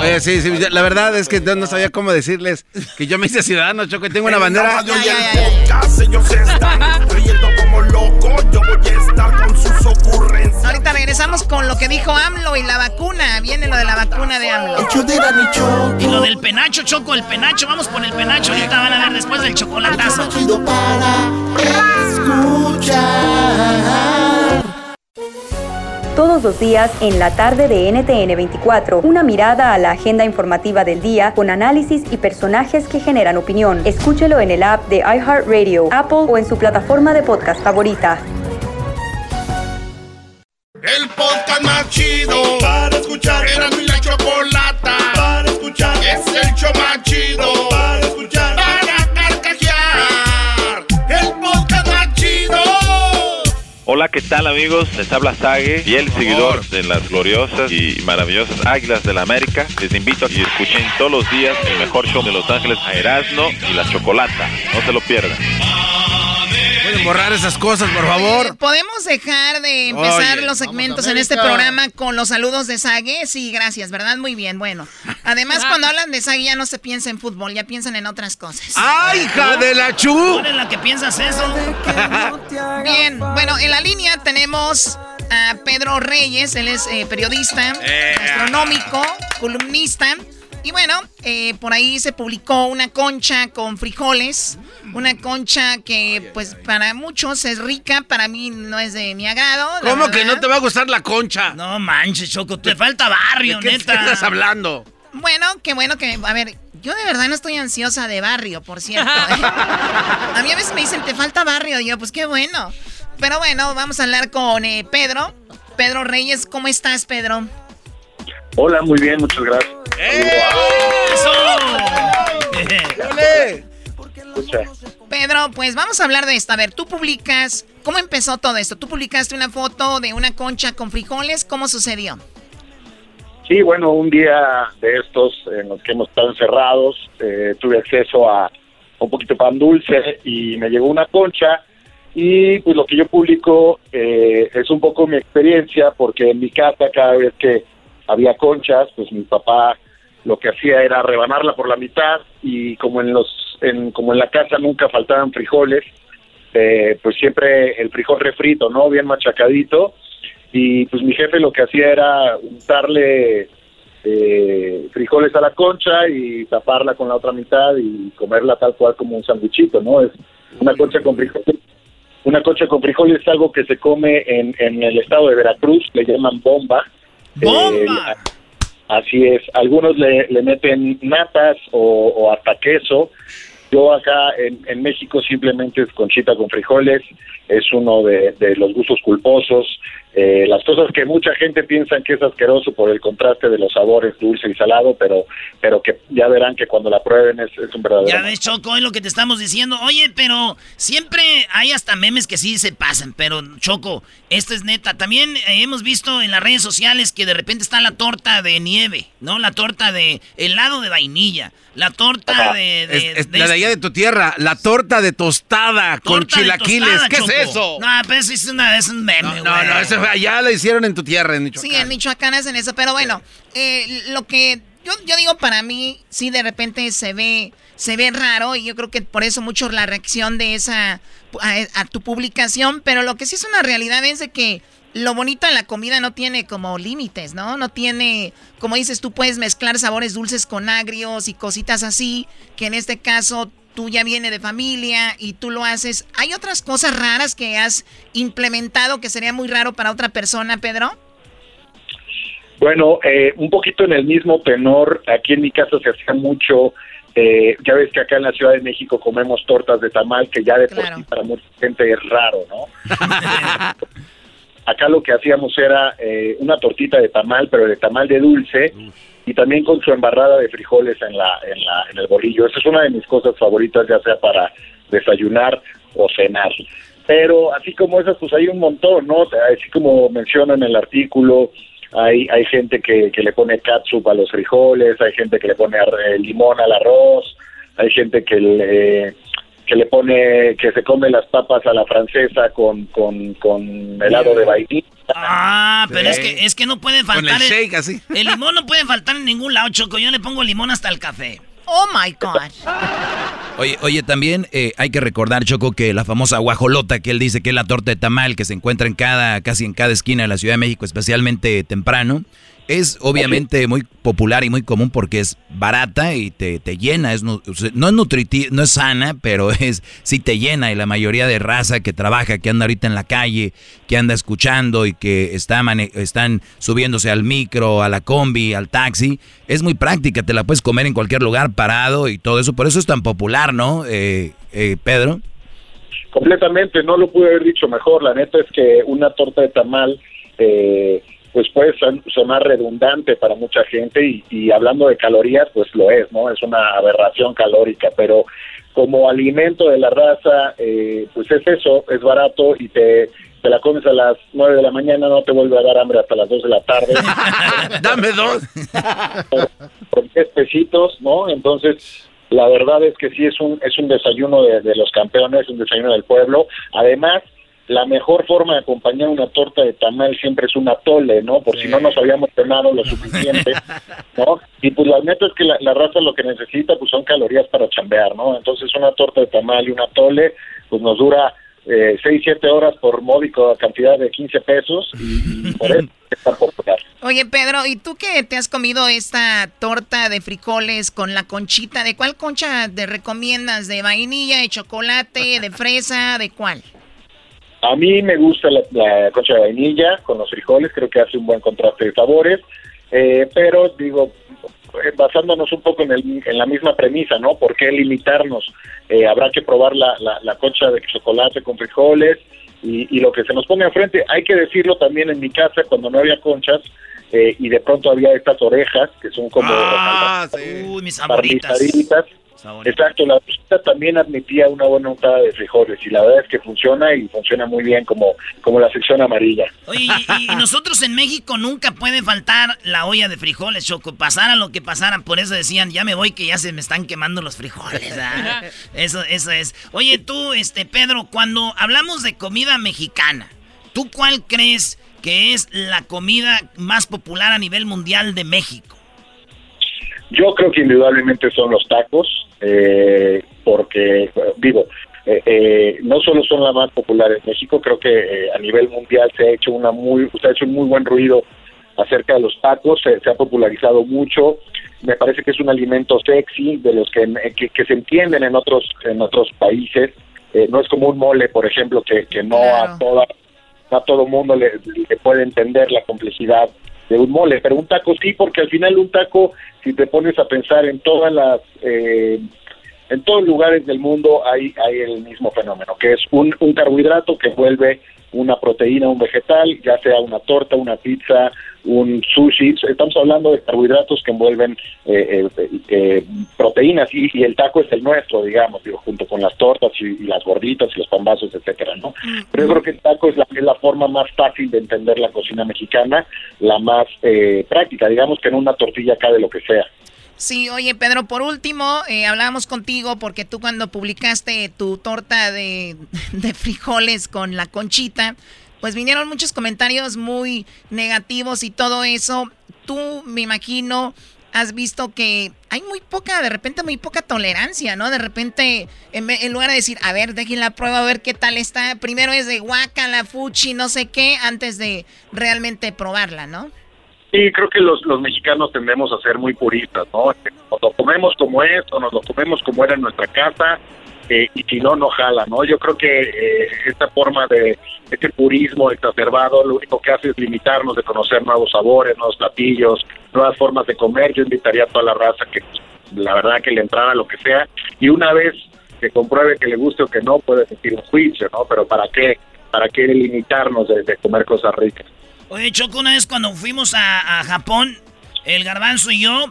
Oye, sí, sí, la verdad es que yo no sabía cómo decirles que yo me hice ciudadano, Choco, y tengo una bandera. ellos están riendo como locos. Yo voy a estar con sus ocurrencias. Ahorita regresamos con lo que dijo AMLO y la vacuna. Viene lo de la vacuna de AMLO. Y lo del penacho, Choco, el penacho. Vamos con el penacho. Ahorita van a ver después del chocolatazo. Todos los días en la tarde de NTN 24, una mirada a la agenda informativa del día con análisis y personajes que generan opinión. Escúchelo en el app de iHeartRadio, Apple o en su plataforma de podcast favorita. El podcast más chido para escuchar. Era mi la chocolata para escuchar. Es el show más chido Hola, ¿qué tal amigos? Les habla Sage, fiel seguidor de las gloriosas y maravillosas Águilas del la América. Les invito a que escuchen todos los días el mejor show de Los Ángeles a Erasmo y la Chocolata. No se lo pierdan. Pueden borrar esas cosas, por favor. ¿Podemos dejar de empezar Oye, los segmentos en este programa con los saludos de Sague? Sí, gracias, ¿verdad? Muy bien, bueno. Además, cuando hablan de Sague ya no se piensa en fútbol, ya piensan en otras cosas. ¡Ay, hija de la chu! ¿Cuál es la que piensas eso? Bien, bueno, en la línea tenemos a Pedro Reyes, él es eh, periodista, astronómico, columnista. Y bueno, eh, por ahí se publicó una concha con frijoles, una concha que pues para muchos es rica, para mí no es de mi agrado. ¿Cómo que no te va a gustar la concha? No manches, Choco, te falta barrio, ¿De qué neta. estás hablando? Bueno, qué bueno que, a ver, yo de verdad no estoy ansiosa de barrio, por cierto. ¿eh? A mí a veces me dicen, te falta barrio, y yo, pues qué bueno. Pero bueno, vamos a hablar con eh, Pedro. Pedro Reyes, ¿cómo estás, Pedro? Hola, muy bien, muchas gracias. Escucha, Pedro, pues vamos a hablar de esto. A ver, tú publicas, ¿cómo empezó todo esto? Tú publicaste una foto de una concha con frijoles, ¿cómo sucedió? Sí, bueno, un día de estos en los que hemos estado encerrados, eh, tuve acceso a un poquito de pan dulce y me llegó una concha y pues lo que yo publico eh, es un poco mi experiencia porque en mi casa cada vez que había conchas, pues mi papá lo que hacía era rebanarla por la mitad y como en los en, como en la casa nunca faltaban frijoles, eh, pues siempre el frijol refrito, ¿no? Bien machacadito y pues mi jefe lo que hacía era untarle eh, frijoles a la concha y taparla con la otra mitad y comerla tal cual como un sandwichito, ¿no? Es una concha con frijoles. Una concha con frijoles es algo que se come en, en el estado de Veracruz, le llaman bomba. Eh, así es. Algunos le, le meten natas o, o hasta queso. Yo acá en, en México simplemente es conchita con frijoles, es uno de, de los gustos culposos. Eh, las cosas que mucha gente piensa que es asqueroso por el contraste de los sabores dulce y salado, pero pero que ya verán que cuando la prueben es, es un verdadero. Ya ves, Choco, es lo que te estamos diciendo. Oye, pero siempre hay hasta memes que sí se pasan. Pero, Choco, esto es neta. También eh, hemos visto en las redes sociales que de repente está la torta de nieve, ¿no? La torta de helado de vainilla. La torta de... de- Es- es de- la de allá de tu tierra, la torta de tostada con torta chilaquiles. tostada, ¿Qué Choco. es eso? No, pero eso es, una, es un meme, No, no, güey. eso fue- allá la hicieron en tu tierra, en Michoacán. Sí, en Michoacán hacen eso, pero bueno, eh, lo que yo, yo digo para mí, sí de repente se ve, se ve raro y yo creo que por eso mucho la reacción de esa, a, a tu publicación, pero lo que sí es una realidad es de que lo bonito de la comida no tiene como límites, ¿no? No tiene, como dices, tú puedes mezclar sabores dulces con agrios y cositas así, que en este caso tú ya viene de familia y tú lo haces. ¿Hay otras cosas raras que has implementado que sería muy raro para otra persona, Pedro? Bueno, eh, un poquito en el mismo tenor, aquí en mi casa se hacía mucho, eh, ya ves que acá en la Ciudad de México comemos tortas de tamal, que ya de por sí para mucha gente es raro, ¿no? acá lo que hacíamos era eh, una tortita de tamal, pero de tamal de dulce, y también con su embarrada de frijoles en, la, en, la, en el bolillo. Esa es una de mis cosas favoritas, ya sea para desayunar o cenar. Pero así como esas, pues hay un montón, ¿no? Así como menciona en el artículo, hay, hay gente que, que le pone catsup a los frijoles, hay gente que le pone eh, limón al arroz, hay gente que le que le pone que se come las papas a la francesa con con, con helado de vainilla. Ah, pero es que es que no puede faltar el shake, así. el limón no puede faltar en ningún lado, Choco. Yo le pongo limón hasta el café. Oh my God. Oye, oye, también eh, hay que recordar, Choco, que la famosa guajolota que él dice que es la torta de tamal que se encuentra en cada, casi en cada esquina de la Ciudad de México, especialmente temprano. Es obviamente muy popular y muy común porque es barata y te, te llena. Es, no, es nutritiva, no es sana, pero es sí te llena. Y la mayoría de raza que trabaja, que anda ahorita en la calle, que anda escuchando y que está están subiéndose al micro, a la combi, al taxi, es muy práctica. Te la puedes comer en cualquier lugar parado y todo eso. Por eso es tan popular, ¿no, eh, eh, Pedro? Completamente, no lo pude haber dicho mejor. La neta es que una torta de tamal. Eh, pues puede sonar redundante para mucha gente y, hablando de calorías, pues lo es, ¿no? Es una aberración calórica, pero como alimento de la raza, eh, pues es eso, es barato y te, te la comes a las nueve de la mañana, no te vuelve a dar hambre hasta las dos de la tarde. Dame dos. Por, 10 pesitos, ¿no? Entonces, la verdad es que sí es un, es un desayuno de, de los campeones, un desayuno del pueblo. Además, la mejor forma de acompañar una torta de tamal siempre es una tole, ¿no? Por si no nos habíamos cenado lo suficiente, ¿no? Y pues la neta es que la, raza lo que necesita pues son calorías para chambear, ¿no? Entonces una torta de tamal y una tole pues nos dura eh, 6, 7 horas por módico cantidad de 15 pesos y, por eso es tan popular. Oye Pedro, ¿y tú qué te has comido esta torta de frijoles con la conchita? ¿De cuál concha te recomiendas? ¿De vainilla, de chocolate, de fresa, de cuál? A mí me gusta la, concha de vainilla con los frijoles, creo que hace un buen contraste de sabores, eh, pero digo, eh, basándonos un poco en, el, en la misma premisa, ¿no? ¿Por qué limitarnos? Eh, habrá que probar la, la, concha de chocolate con frijoles y, y, lo que se nos pone enfrente. Hay que decirlo también en mi casa, cuando no había conchas, y de pronto había estas orejas que son como ah, Uy, mis favoritas. Exacto, la receta también admitía una buena untada de frijoles y la verdad es que funciona y funciona muy bien como, como la sección amarilla. Oye, y, nosotros en México nunca puede faltar la olla de frijoles, Choco, pasara lo que pasara, por eso decían, ya me voy que ya se me están quemando los frijoles. ¿ah? Eso, eso es. Oye, tú, este, Pedro, cuando hablamos de comida mexicana, ¿tú cuál crees que es la comida más popular a nivel mundial de México? Yo creo que indudablemente son los tacos, eh, porque, digo, eh, eh, no solo son las más populares en México, creo que a nivel mundial se ha hecho una muy, se ha hecho un muy buen ruido acerca de los tacos, se, ha popularizado mucho, me parece que es un alimento sexy de los que, que, se entienden en otros en otros países, no es como un mole, por ejemplo, que, que no a toda a todo mundo le, le puede entender la complejidad de un mole, pero un taco sí, porque al final un taco, si te pones a pensar en todas las, eh, en todos lugares del mundo hay, hay el mismo fenómeno, que es un, un carbohidrato que vuelve una proteína, un vegetal, ya sea una torta, una pizza, un sushi. Estamos hablando de carbohidratos que envuelven eh, eh, eh, proteínas y, el taco es el nuestro, digamos, digo, junto con las tortas y, las gorditas y los pambazos, etcétera, ¿no? Pero yo creo que el taco es la, es la forma más fácil de entender la cocina mexicana, la más práctica, digamos que en una tortilla cabe lo que sea. Sí, oye Pedro, por último, eh, hablábamos contigo porque tú cuando publicaste tu torta de, de, frijoles con la conchita, pues vinieron muchos comentarios muy negativos y todo eso. Tú, me imagino, has visto que hay muy poca, de repente muy poca tolerancia, ¿no? De repente, en, lugar de decir, a ver, dejen la prueba, a ver qué tal está, primero es de guaca, la fuchi, no sé qué, antes de realmente probarla, ¿no? Sí, creo que los, los mexicanos tendemos a ser muy puristas, ¿no? Nos lo comemos como es o nos lo comemos como era en nuestra casa y si no, no jala, ¿no? Yo creo que eh, esta forma de este purismo exacerbado lo único que hace es limitarnos de conocer nuevos sabores, nuevos platillos, nuevas formas de comer. Yo invitaría a toda la raza que la verdad que le entrara lo que sea y una vez que compruebe que le guste o que no, puede sentir un juicio, ¿no? Pero ¿para qué? ¿Para qué limitarnos de comer cosas ricas? Oye, Choco, una vez cuando fuimos a, Japón, el garbanzo y yo,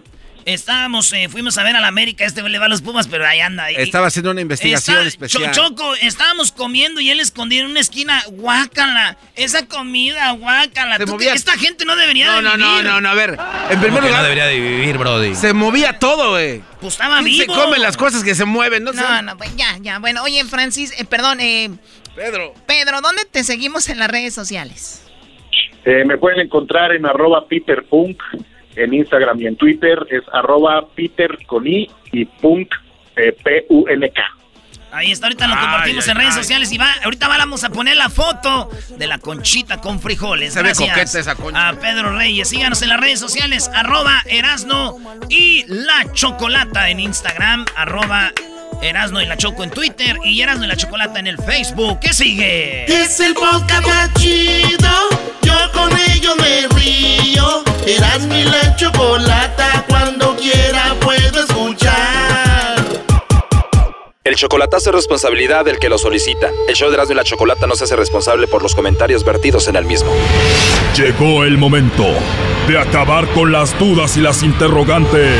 Estábamos, eh, fuimos a ver a la América, este le va a los Pumas, pero ahí anda. Estaba haciendo una investigación especial. Choco, estábamos comiendo y él escondido en una esquina, guácala, esa comida, guácala. Esta gente no debería no, de vivir. No, no, no, a ver, en primer lugar. no debería de vivir, Brody. Se movía todo, güey. Pues estaba vivo. Se comen las cosas que se mueven, ¿no? No, no, pues ya, ya. Bueno, oye, Francis, eh, perdón, eh. Pedro. Pedro, ¿dónde te seguimos en las redes sociales? Eh, me pueden encontrar en arroba peterpunk en Instagram y en Twitter es arroba Peter con I y Punk, eh, P-U-N-K. Ahí está, ahorita lo compartimos en redes sociales y va, ahorita vamos a poner la foto de la conchita con frijoles. Se Gracias ve coqueta esa concha. A Pedro Reyes. Síganos en las redes sociales, arroba Erasno y la Chocolata en Instagram, arroba Erasno y la Choco en Twitter y Erasno y la Chocolata en el Facebook. ¿Qué sigue? Es el podcast más chido. Yo con ello me río. Erasno y la Chocolata cuando quiera puedo escuchar. El chocolatazo es responsabilidad del que lo solicita. El show de Erasmo y la Chocolata no se hace responsable por los comentarios vertidos en el mismo. Llegó el momento de acabar con las dudas y las interrogantes.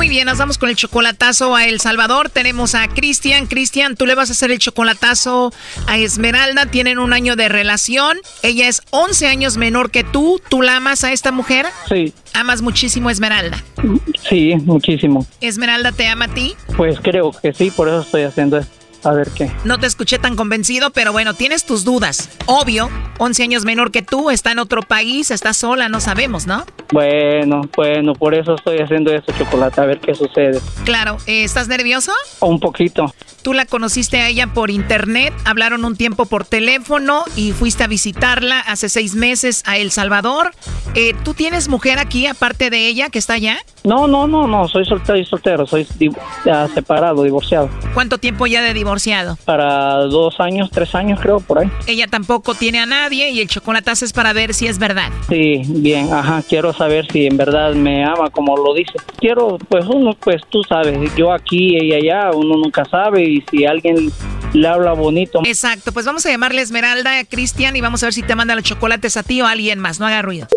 Muy bien, nos vamos con el chocolatazo a El Salvador. Tenemos a Cristian. Cristian, tú le vas a hacer el chocolatazo a Esmeralda. Tienen un año de relación. Ella es 11 años menor que tú. ¿Tú la amas a esta mujer? Sí. ¿Amas muchísimo a Esmeralda? Sí, muchísimo. ¿Esmeralda te ama a ti? Pues creo que sí, por eso estoy haciendo esto. A ver qué. No te escuché tan convencido, pero bueno, tienes tus dudas. Obvio, 11 años menor que tú, está en otro país, está sola, no sabemos, ¿no? Bueno, bueno, por eso estoy haciendo esto, chocolate, a ver qué sucede. Claro, eh, ¿estás nervioso? Un poquito. Tú la conociste a ella por internet, hablaron un tiempo por teléfono y fuiste a visitarla hace seis meses a El Salvador. Eh, ¿Tú tienes mujer aquí aparte de ella que está allá? No, no, no, no, soy soltero, soy, soltero, soy separado, divorciado. ¿Cuánto tiempo ya de divorciado? Para dos años, tres años creo, por ahí. Ella tampoco tiene a nadie y el chocolatazo es para ver si es verdad. Sí, bien, ajá, quiero saber si en verdad me ama como lo dice. Quiero, pues uno, pues tú sabes, yo aquí, ella allá, uno nunca sabe y si alguien le habla bonito. Exacto, pues vamos a llamarle Esmeralda a Cristian y vamos a ver si te manda los chocolates a ti o a alguien más, no haga ruido.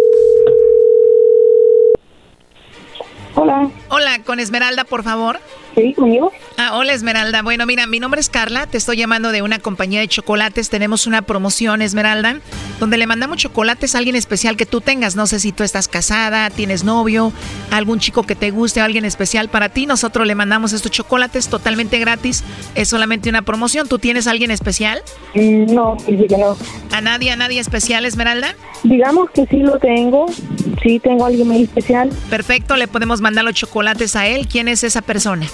Hola. Hola, con Esmeralda, por favor. Sí, conmigo. Ah, hola Esmeralda. Bueno, mira, mi nombre es Carla, te estoy llamando de una compañía de chocolates. Tenemos una promoción, Esmeralda, donde le mandamos chocolates a alguien especial que tú tengas. No sé si tú estás casada, tienes novio, algún chico que te guste o alguien especial para ti. Nosotros le mandamos estos chocolates totalmente gratis. Es solamente una promoción. ¿Tú tienes a alguien especial? Mm, no, sí que no. ¿A nadie, a nadie especial, Esmeralda? Digamos que sí lo tengo. Sí, tengo a alguien muy especial. Perfecto, le podemos mandar los chocolates a él. ¿Quién es esa persona?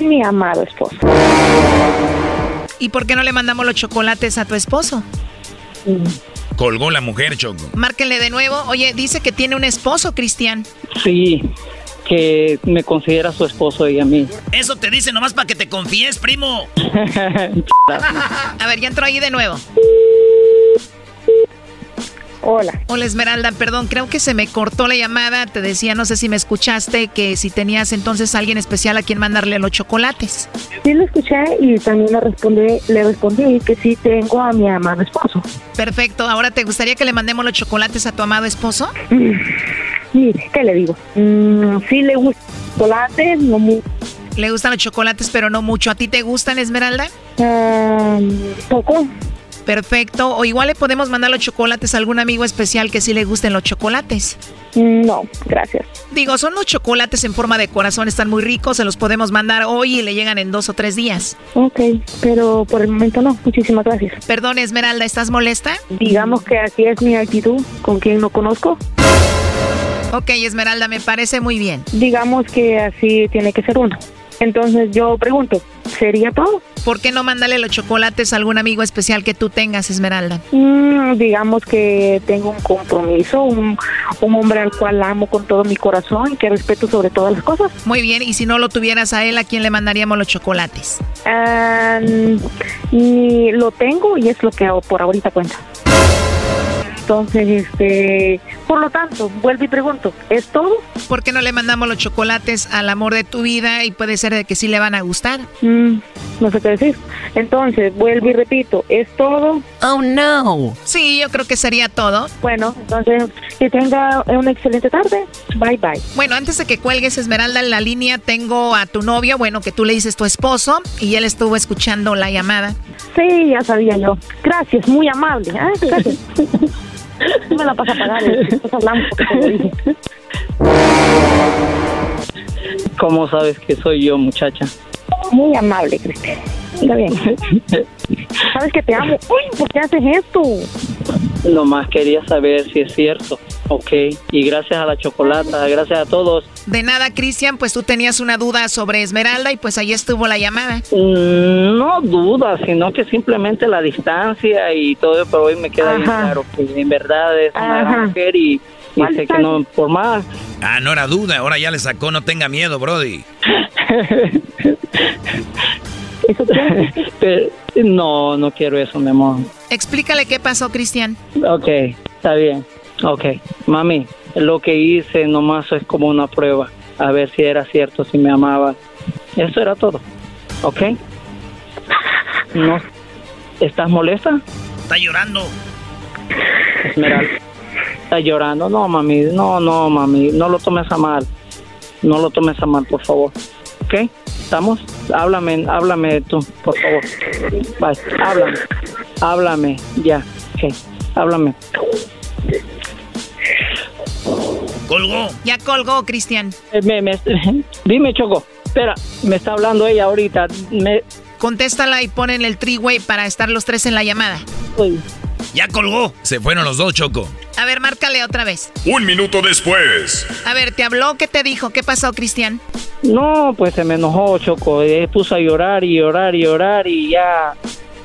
Mi amado esposo. ¿Y por qué no le mandamos los chocolates a tu esposo? Colgó la mujer, Choco. Márquenle de nuevo. Oye, dice que tiene un esposo, Cristian. Sí, que me considera su esposo y a mí. Eso te dice nomás para que te confíes, primo. a ver, ya entró ahí de nuevo. Hola. Hola Esmeralda, perdón, creo que se me cortó la llamada. Te decía, no sé si me escuchaste, que si tenías entonces alguien especial a quien mandarle los chocolates. Sí lo escuché y también le respondí, le respondí que sí tengo a mi amado esposo. Perfecto, ahora ¿te gustaría que le mandemos los chocolates a tu amado esposo? Mire, ¿qué le digo? Mm, sí le gustan los chocolates, no mucho. Le gustan los chocolates, pero no mucho. ¿A ti te gustan, Esmeralda? poco. Perfecto. O igual le podemos mandar los chocolates a algún amigo especial que sí le gusten los chocolates. No, gracias. Digo, son los chocolates en forma de corazón, están muy ricos, se los podemos mandar hoy y le llegan en dos o tres días. Ok, pero por el momento no. Muchísimas gracias. Perdón, Esmeralda, ¿estás molesta? Digamos que así es mi actitud con quien no conozco. Ok, Esmeralda, me parece muy bien. Digamos que así tiene que ser uno. Entonces yo pregunto, ¿sería todo? ¿Por qué no mandarle los chocolates a algún amigo especial que tú tengas, Esmeralda? Mm, digamos que tengo un compromiso, un, un, hombre al cual amo con todo mi corazón y que respeto sobre todas las cosas. Muy bien, y si no lo tuvieras a él, ¿a quién le mandaríamos los chocolates? Um, y lo tengo y es lo que por ahorita cuenta. Entonces, este, por lo tanto, vuelvo y pregunto, ¿es todo? ¿Por qué no le mandamos los chocolates al amor de tu vida y puede ser de que sí le van a gustar? Mm, no sé qué decir. Entonces, vuelvo y repito, ¿es todo? Oh, no. Sí, yo creo que sería todo. Bueno, entonces, que tenga una excelente tarde. Bye, bye. Bueno, antes de que cuelgues, Esmeralda, en la línea tengo a tu novio, bueno, que tú le dices tu esposo, y él estuvo escuchando la llamada. Sí, ya sabía yo. Gracias, muy amable. ¿eh? Gracias. me la pasa a pagar. ¿eh? ¿Cómo sabes que soy yo, muchacha? Muy amable, Cristian. Está bien. Sabes que te amo. Uy, ¿por qué haces esto? Nomás quería saber si es cierto. Ok. Y gracias a la chocolata, gracias a todos. De nada, Cristian, pues tú tenías una duda sobre Esmeralda y pues ahí estuvo la llamada. Mm, no duda, sino que simplemente la distancia y todo, pero hoy me queda bien claro que en verdad es una gran mujer y, y sé que no por más. Ah, no era duda, ahora ya le sacó, no tenga miedo, Brody. Pero, no, no quiero eso, mi amor. Explícale qué pasó, Cristian. Ok, está bien. Ok, mami, lo que hice nomás es como una prueba. A ver si era cierto, si me amaba. Eso era todo. ¿Ok? No. ¿Estás molesta? Está llorando. Esmeralda. Está llorando. No, mami. No, no, mami. No lo tomes a mal. No lo tomes a mal, por favor. ¿Ok? ¿Estamos? Háblame, háblame tú, por favor. Bye. Háblame. Háblame. Ya. Ok. Háblame. Colgó. Ya colgó, Cristian. Eh, me- me- dime, Choco. Espera, me está hablando ella ahorita. Me, Contéstala y ponen el three-way para estar los tres en la llamada. Ya colgó. Se fueron los dos, Choco. A ver, márcale otra vez. Un minuto después. A ver, ¿te habló? ¿Qué te dijo? ¿Qué pasó, Cristian? No, pues se me enojó, Choco. Eh, puso a llorar y llorar y llorar y ya.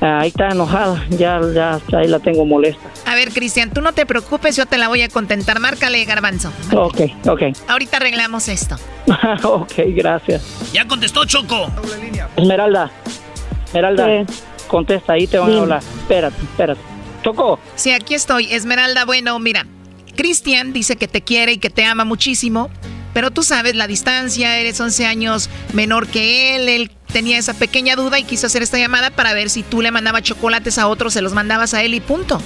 ah, ahí está enojada. Ya, ya, ahí la tengo molesta. A ver, Cristian, tú no te preocupes, yo te la voy a contentar. Márcale, garbanzo. Ok, ok. Ahorita arreglamos esto. ok, gracias. Ya contestó Choco. Esmeralda. Esmeralda. Sí. Contesta, ahí te van a hablar. Espérate, espérate. Choco. Sí, aquí estoy. Esmeralda, bueno, mira. Cristian dice que te quiere y que te ama muchísimo, pero tú sabes la distancia, eres 11 años menor que él, él tenía esa pequeña duda y quiso hacer esta llamada para ver si tú le mandabas chocolates a otros, se los mandabas a él y punto.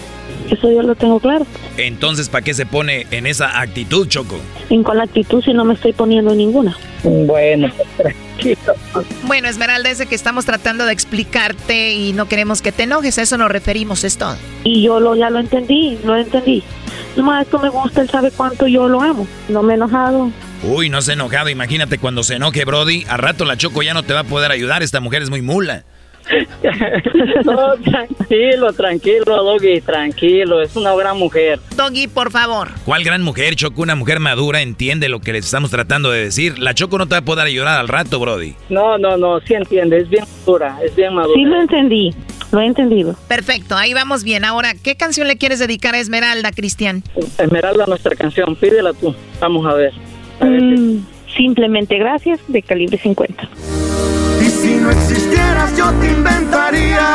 Eso yo lo tengo claro. Entonces, ¿para qué se pone en esa actitud, Choco? ¿En la actitud si no me estoy poniendo ninguna? Bueno, tranquilo. Bueno, Esmeralda, es de que estamos tratando de explicarte y no queremos que te enojes, a eso nos referimos, es todo. Y yo lo, ya lo entendí, lo entendí. Nomás esto me gusta, él sabe cuánto yo lo amo. No me he enojado. Uy, no se ha enojado. Imagínate cuando se enoje, Brody. A rato la Choco ya no te va a poder ayudar. Esta mujer es muy mula. no, tranquilo, tranquilo, Doggy, tranquilo. Es una gran mujer. Doggy, por favor. ¿Cuál gran mujer, Choco? Una mujer madura entiende lo que les estamos tratando de decir. La Choco no te va a poder ayudar al rato, Brody. No, no, no, sí entiende. Es bien madura, es bien madura. Sí lo entendí, lo he entendido. Perfecto, ahí vamos bien. Ahora, ¿qué canción le quieres dedicar a Esmeralda, Cristian? Esmeralda, nuestra canción, pídela tú. Vamos a ver. Mm, simplemente gracias, de calibre 50. Si no existieras yo te inventaría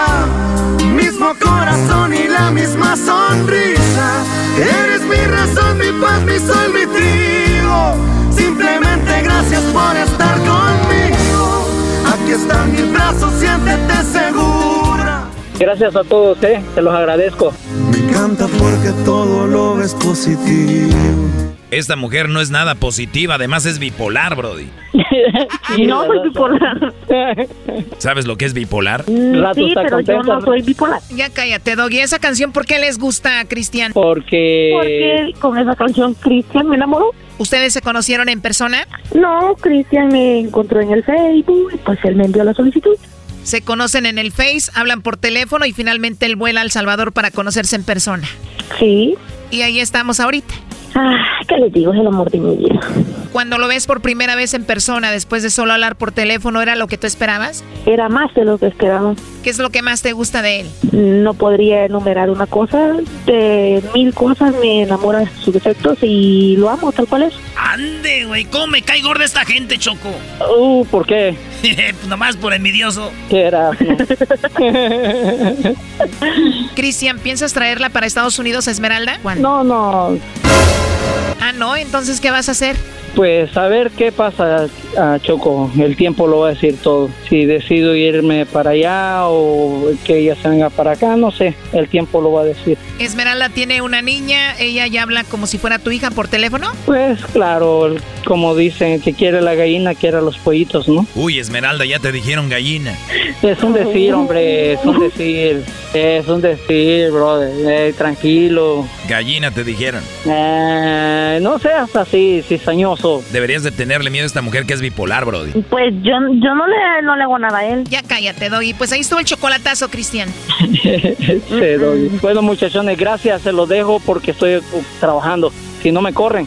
mismo corazón y la misma sonrisa. Eres mi razón, mi paz, mi sol, mi trigo. Simplemente gracias por estar conmigo. Aquí están mis brazos, siéntete segura. Gracias a todos, eh. Se los agradezco. Me encanta porque todo lo ves positivo. Esta mujer no es nada positiva. Además es bipolar, Brody. no soy bipolar. ¿Sabes lo que es bipolar? Mm, sí, pero yo no soy bipolar. Ya cállate, Doggy. ¿Esa canción por qué les gusta, Cristian? Porque... Porque con esa canción Cristian me enamoró. ¿Ustedes se conocieron en persona? No, Cristian me encontró en el Facebook y pues él me envió la solicitud. Se conocen en el Face, hablan por teléfono y finalmente él vuela a El Salvador para conocerse en persona. Sí. Y ahí estamos ahorita. Ah, ¿qué les digo? Es el amor de mi vida. Cuando lo ves por primera vez en persona, después de solo hablar por teléfono, ¿era lo que tú esperabas? Era más de lo que esperaba. ¿Qué es lo que más te gusta de él? No podría enumerar una cosa. De mil cosas me enamoran sus defectos y lo amo tal cual es. Ande, güey, ¿cómo me cae gorda esta gente, Choco? Uh, ¿por qué? Pues Nomás por envidioso. ¿Qué era? Cristian, ¿piensas traerla para Estados Unidos, Esmeralda? No, no. Ah, no, entonces, ¿qué vas a hacer? Pues a ver qué pasa, ah, Choco. El tiempo lo va a decir todo. Si decido irme para allá o que ella se venga para acá, no sé. El tiempo lo va a decir. Esmeralda tiene una niña, ella ya habla como si fuera tu hija por teléfono. Pues claro, como dicen, que quiere la gallina, quiere los pollitos, ¿no? Uy, Esmeralda, ya te dijeron gallina. Es un decir, hombre, es un decir. Es un decir, brother. Eh, tranquilo. Gallina te dijeron. Eh, no seas así, cizañoso. Deberías de tenerle miedo a esta mujer que es bipolar, Brody. Pues yo, yo no, le, no le hago nada a él. Ya cállate, Doggy. Pues ahí estuvo el chocolatazo, Cristian. Sí, doy. Bueno, muchachones, gracias. Se los dejo porque estoy uh, trabajando. Si no me corren.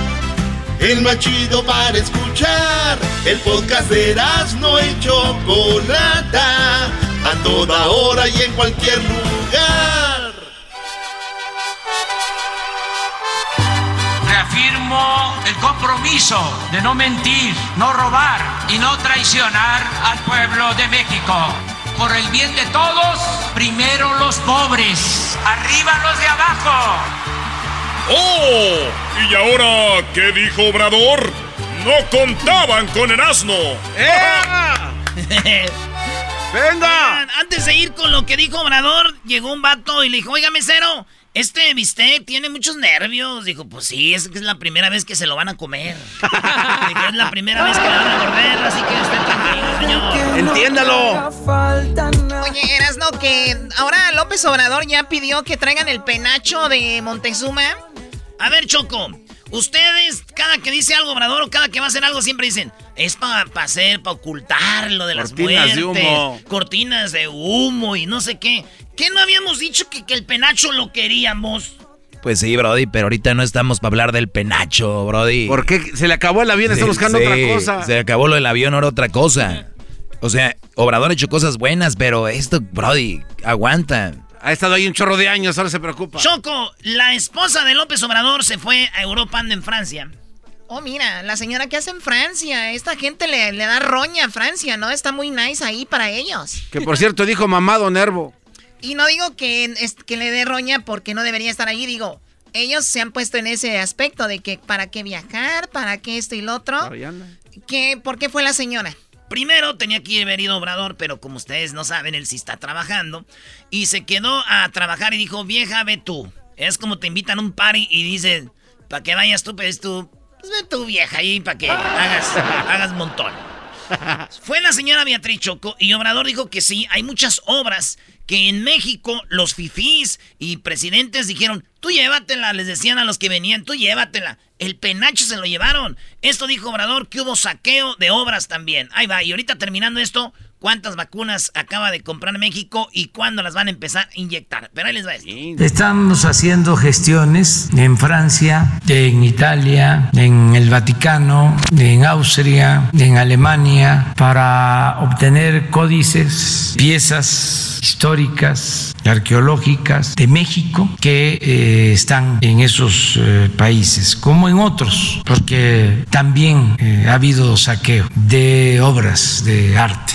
El más chido para escuchar. El podcast de no y Chocolata. A toda hora y en cualquier lugar. Reafirmo el compromiso de no mentir, no robar y no traicionar al pueblo de México. Por el bien de todos, primero los pobres, arriba los de abajo. ¡Oh! ¿Y ahora qué dijo Obrador? No contaban con el asno. ¡Venga! Antes de ir con lo que dijo Obrador, llegó un vato y le dijo, oiga, mesero, este bistec tiene muchos nervios. Dijo, pues sí, es que es la primera vez que se lo van a comer. dijo, es la primera vez que le van a morder, así que esté tranquilo, señor. Entiéndalo. Oye, Erasno, que ahora López Obrador ya pidió que traigan el penacho de Montezuma. A ver, Choco, ustedes, cada que dice algo Obrador o cada que va a hacer algo, siempre dicen, es para hacer, para ocultar lo de las Cortinas de muertes, humo. cortinas de humo y no sé qué. ¿Qué no habíamos dicho que, que el penacho lo queríamos? Pues sí, Brody, pero ahorita no estamos para hablar del penacho, Brody. ¿Por qué? Se le acabó el avión, está buscando sí, otra cosa. Se acabó lo del avión, ahora otra cosa. O sea, Obrador ha hecho cosas buenas, pero esto, Brody, aguanta. Ha estado ahí un chorro de años, ahora se preocupa. Choco, la esposa de López Obrador se fue a Europa, anda en Francia. Oh, mira, la señora que hace en Francia. Esta gente le, le da roña a Francia, ¿no? Está muy nice ahí para ellos. Que por cierto dijo mamado Nervo. Y no digo que, es- que le dé roña porque no debería estar ahí, digo, ellos se han puesto en ese aspecto de que para qué viajar, para qué esto y lo otro. ¿Qué, ¿Por qué fue la señora? Primero tenía que haber ido Obrador, pero como ustedes no saben, él sí está trabajando. Y se quedó a trabajar y dijo, vieja, ve tú. Es como te invitan a un party y dicen, para que vayas tú, pues tú, pues ve tú, vieja, ahí para que hagas, hagas montón. Fue la señora Beatriz Choco y Obrador dijo que sí, hay muchas obras que en México los fifís y presidentes dijeron, tú llévatela, les decían a los que venían, tú llévatela. El penacho se lo llevaron. Esto dijo Obrador que hubo saqueo de obras también. Ahí va, y ahorita terminando esto, ¿cuántas vacunas acaba de comprar México y cuándo las van a empezar a inyectar? Pero ahí les va esto. Estamos haciendo gestiones en Francia, en Italia, en el Vaticano, en Austria, en Alemania, para obtener códices, piezas históricas, arqueológicas de México que eh, están en esos eh, países, como en otros, porque también eh, ha habido saqueo de obras de arte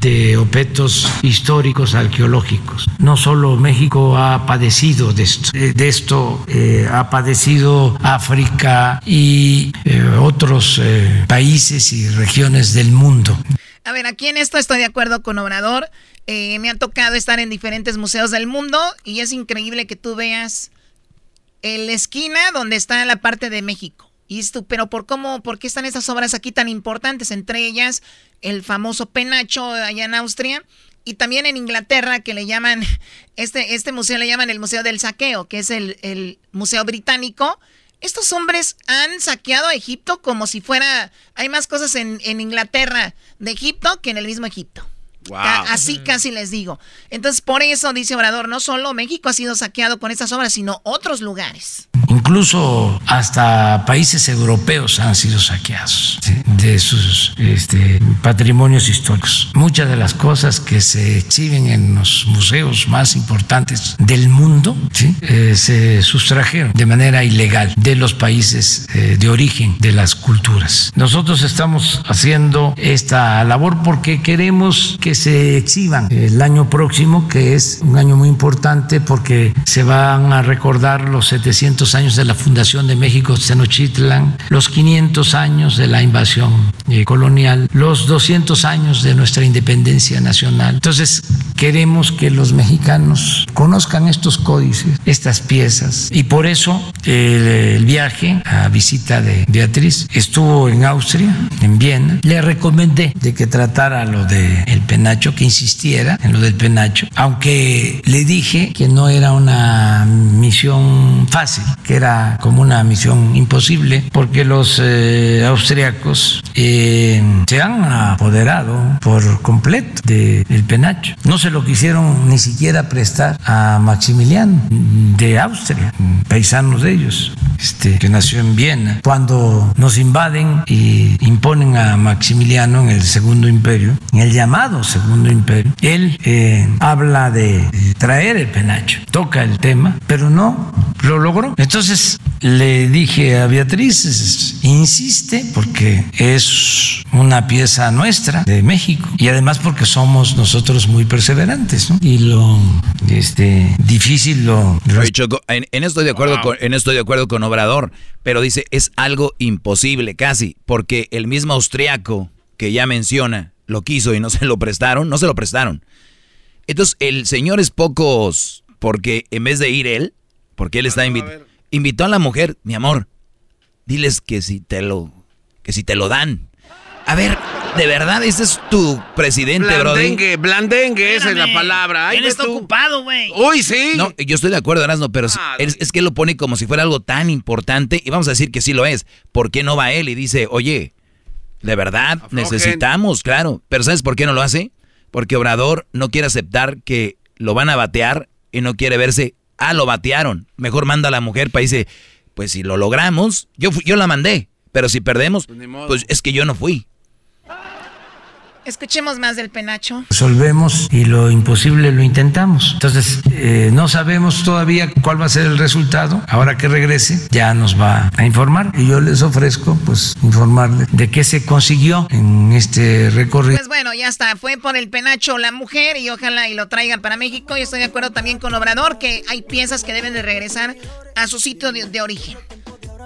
de objetos históricos arqueológicos. No solo México ha padecido de esto, eh, de esto eh, ha padecido África y eh, otros países y regiones del mundo. A ver, aquí en esto estoy de acuerdo con Obrador. Me ha tocado estar en diferentes museos del mundo y es increíble que tú veas en la esquina donde está la parte de México. Y esto, pero por cómo, por qué están estas obras aquí tan importantes, entre ellas el famoso penacho allá en Austria y también en Inglaterra que le llaman, este, este museo le llaman el Museo del Saqueo, que es el, el museo británico. Estos hombres han saqueado a Egipto como si fuera, hay más cosas en, en Inglaterra de Egipto que en el mismo Egipto. Así casi les digo. Entonces, por eso, dice Obrador, no solo México ha sido saqueado con estas obras, sino otros lugares. Incluso hasta países europeos han sido saqueados de sus este, patrimonios históricos. Muchas de las cosas que se exhiben en los museos más importantes del mundo eh, se sustrajeron de manera ilegal de los países eh, de origen de las culturas. Nosotros estamos haciendo esta labor porque queremos que se exhiban el año próximo, que es un año muy importante porque se van a recordar los 700 años de la fundación de México Tenochtitlan, los 500 años de la invasión eh, colonial, los 200 años de nuestra independencia nacional. Entonces, queremos que los mexicanos conozcan estos códices, estas piezas, y por eso el, viaje a visita de Beatriz estuvo en Austria, en Viena. Le recomendé de que tratara lo del el penacho, que insistiera en lo del penacho, aunque le dije que no era una misión fácil, que era como una misión imposible, porque los eh, austriacos eh, se han apoderado por completo del penacho. No se lo quisieron ni siquiera prestar a Maximiliano de Austria, paisanos de ellos, este, que nació en Viena. Cuando nos invaden y imponen a Maximiliano en el Segundo Imperio, en el llamado Segundo Imperio, él eh, habla de traer el penacho, toca el tema, pero no lo logró. Entonces le dije a Beatriz, insiste porque es una pieza nuestra de México y además porque somos nosotros muy perseverantes ¿no? y lo este, difícil lo... en, en, estoy de acuerdo con, en estoy de acuerdo con Obrador, pero dice es algo imposible casi porque el mismo austriaco que ya menciona lo quiso y no se lo prestaron, no se lo prestaron. Entonces el señor es pocos porque en vez de ir él, porque él está invitado, invitó a la mujer, mi amor, diles que si te lo, que si te lo dan. A ver, de verdad, ese es tu presidente, blandengue, Brody. Blandengue, esa es la palabra. Él está ocupado, güey. Uy, sí. No, yo estoy de acuerdo, Erasmo, pero ah, es, es, que él lo pone como si fuera algo tan importante y vamos a decir que sí lo es. ¿Por qué no va él y dice, oye, de verdad, necesitamos, claro. Pero ¿sabes por qué no lo hace? Porque Obrador no quiere aceptar que lo van a batear y no quiere verse, ah, lo batearon. Mejor manda a la mujer para dice, pues si lo logramos, yo, yo la mandé. Pero si perdemos, pues, pues es que yo no fui. Escuchemos más del penacho. Resolvemos y lo imposible lo intentamos. Entonces, eh, no sabemos todavía cuál va a ser el resultado. Ahora que regrese, ya nos va a informar. Y yo les ofrezco, pues, informarles de qué se consiguió en este recorrido. Pues bueno, ya está. Fue por el penacho la mujer y ojalá y lo traigan para México. Y estoy de acuerdo también con Obrador que hay piezas que deben de regresar a su sitio de origen.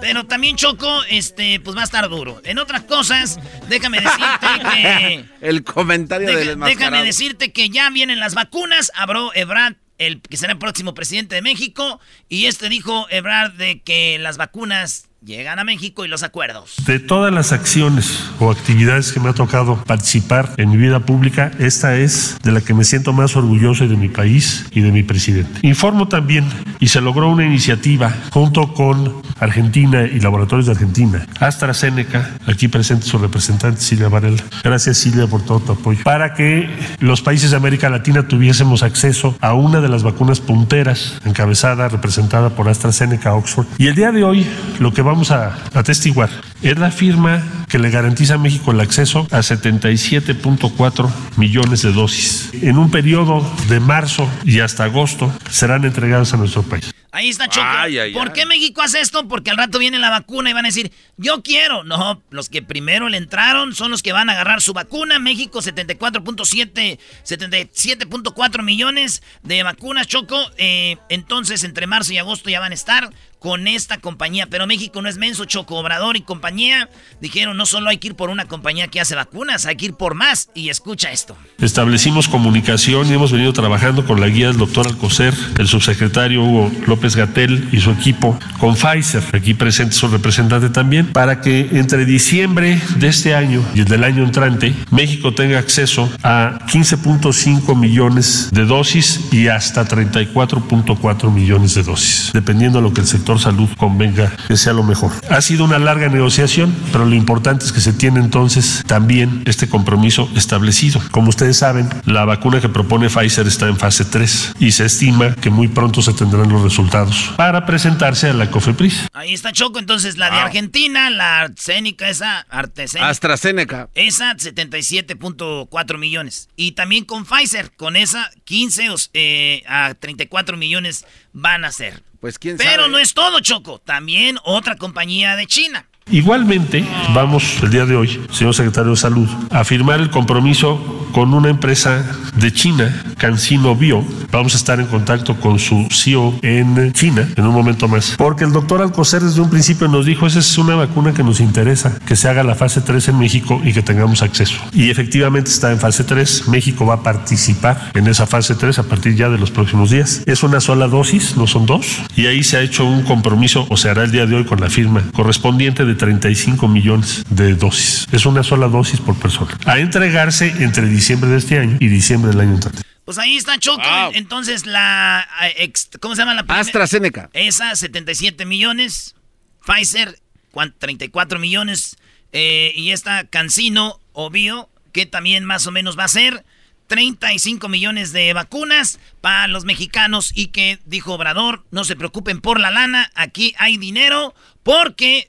Pero también Choco, este, pues va a estar duro. En otras cosas, déjame decirte que. el comentario del Déjame decirte que ya vienen las vacunas. Habló Ebrard, el que será el próximo presidente de México. Y este dijo, Ebrard, de que las vacunas Llegan a México y los acuerdos. De todas las acciones o actividades que me ha tocado participar en mi vida pública, esta es de la que me siento más orgulloso de mi país y de mi presidente. Informo también, y se logró una iniciativa junto con Argentina y Laboratorios de Argentina, AstraZeneca, aquí presente su representante Silvia Varela. Gracias Silvia por todo tu apoyo. Para que los países de América Latina tuviésemos acceso a una de las vacunas punteras, encabezada, representada por AstraZeneca Oxford. Y el día de hoy, lo que va vamos a atestiguar es la firma que le garantiza a México el acceso a 77.4 millones de dosis. En un periodo de marzo y hasta agosto serán entregadas a nuestro país. Ahí está Choco. ¿Por qué México hace esto? Porque al rato viene la vacuna y van a decir, yo quiero. No, los que primero le entraron son los que van a agarrar su vacuna. México 74.7, 77.4 millones de vacunas, Choco. Eh, entonces, entre marzo y agosto ya van a estar con esta compañía. Pero México no es menso, Choco. Obrador y compañía dijeron no solo hay que ir por una compañía que hace vacunas, hay que ir por más. Y escucha esto. Establecimos comunicación y hemos venido trabajando con la guía del doctor Alcocer, el subsecretario Hugo López Gatel y su equipo, con Pfizer, aquí presente su representante también, para que entre diciembre de este año y el del año entrante, México tenga acceso a 15.5 millones de dosis y hasta 34.4 millones de dosis, dependiendo de lo que el sector salud convenga que sea lo mejor. Ha sido una larga negociación, pero lo importante es que se tiene entonces también este compromiso establecido. Como ustedes saben, la vacuna que propone Pfizer está en fase 3 y se estima que muy pronto se tendrán los resultados para presentarse a la COFEPRIS. Ahí está Choco, entonces la de Argentina, la Arcénica, esa Artesenica. AstraZeneca. Esa 77.4 millones. Y también con Pfizer, con esa 15 eh, a 34 millones van a ser. Pues quién Pero no es todo, Choco. También otra compañía de China. Igualmente, vamos el día de hoy, señor secretario de Salud, a firmar el compromiso con una empresa de China, CanSino Bio. Vamos a estar en contacto con su CEO en China en un momento más. Porque el doctor Alcocer desde un principio nos dijo, esa es una vacuna que nos interesa, que se haga la fase 3 en México y que tengamos acceso. Y efectivamente está en fase 3. México va a participar en esa fase 3 a partir ya de los próximos días. Es una sola dosis, no son dos. Y ahí se ha hecho un compromiso, o se hará el día de hoy con la firma correspondiente de 35 millones de dosis. Es una sola dosis por persona. A entregarse entre diciembre de este año y diciembre del año entrante. Pues ahí está Choco. Entonces la. eh, ¿Cómo se llama la? AstraZeneca. Esa, 77 millones. Pfizer, cuan- 34 millones. Eh, y esta Cancino o Bio, que también más o menos va a ser 35 millones de vacunas para los mexicanos. Y que dijo Obrador: no se preocupen por la lana, aquí hay dinero, porque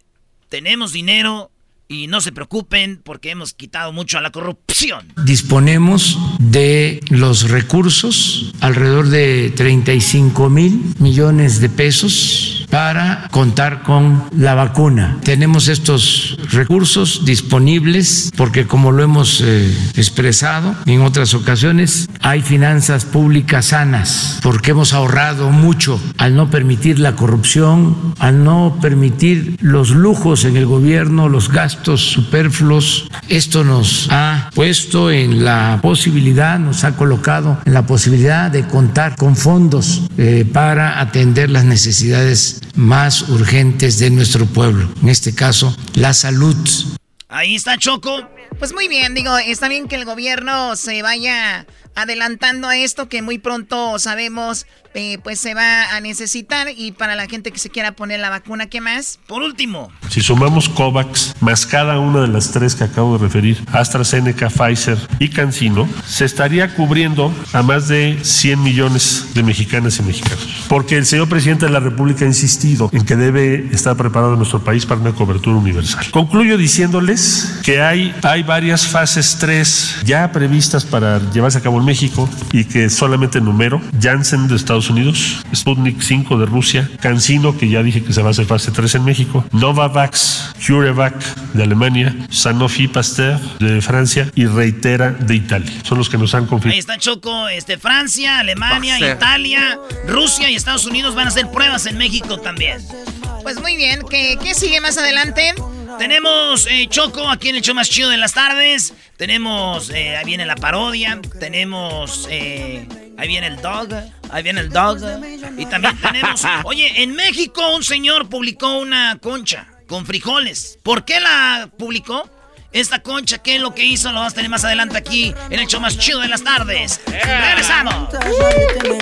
tenemos dinero. Y no se preocupen porque hemos quitado mucho a la corrupción. Disponemos de los recursos, alrededor de 35 mil millones de pesos para contar con la vacuna. Tenemos estos recursos disponibles porque como lo hemos eh, expresado en otras ocasiones, hay finanzas públicas sanas porque hemos ahorrado mucho al no permitir la corrupción, al no permitir los lujos en el gobierno, los gastos superfluos. Esto nos ha puesto en la posibilidad, nos ha colocado en la posibilidad de contar con fondos eh, para atender las necesidades más urgentes de nuestro pueblo, en este caso la salud. Ahí está Choco. Pues muy bien, digo, está bien que el gobierno se vaya adelantando a esto que muy pronto sabemos eh, pues se va a necesitar y para la gente que se quiera poner la vacuna, ¿qué más? Por último. Si sumamos COVAX más cada una de las tres que acabo de referir, AstraZeneca, Pfizer y CanSino, se estaría cubriendo a más de 100 millones de mexicanas y mexicanos. Porque el señor presidente de la República ha insistido en que debe estar preparado nuestro país para una cobertura universal. Concluyo diciéndoles que hay, hay varias fases 3 ya previstas para llevarse a cabo en México y que solamente número, Janssen de Estados Unidos, Sputnik 5 de Rusia, CanSino, que ya dije que se va a hacer fase 3 en México, Novavax, CureVac de Alemania, Sanofi Pasteur de Francia y Reitera de Italia. Son los que nos han Ahí confirmado. está Choco, este, Francia, Alemania. Italia, Rusia y Estados Unidos van a hacer pruebas en México también. Pues muy bien, ¿qué, qué sigue más adelante? Tenemos eh, Choco aquí en el show más chido de las tardes. Tenemos, eh, ahí viene la parodia. Tenemos, eh, ahí viene el dog. Ahí viene el dog. Y también tenemos, oye, en México un señor publicó una concha con frijoles. ¿Por qué la publicó? Esta concha, ¿qué es lo que hizo? Lo vas a tener más adelante aquí en el show más chido de las tardes. ¡Regresamos!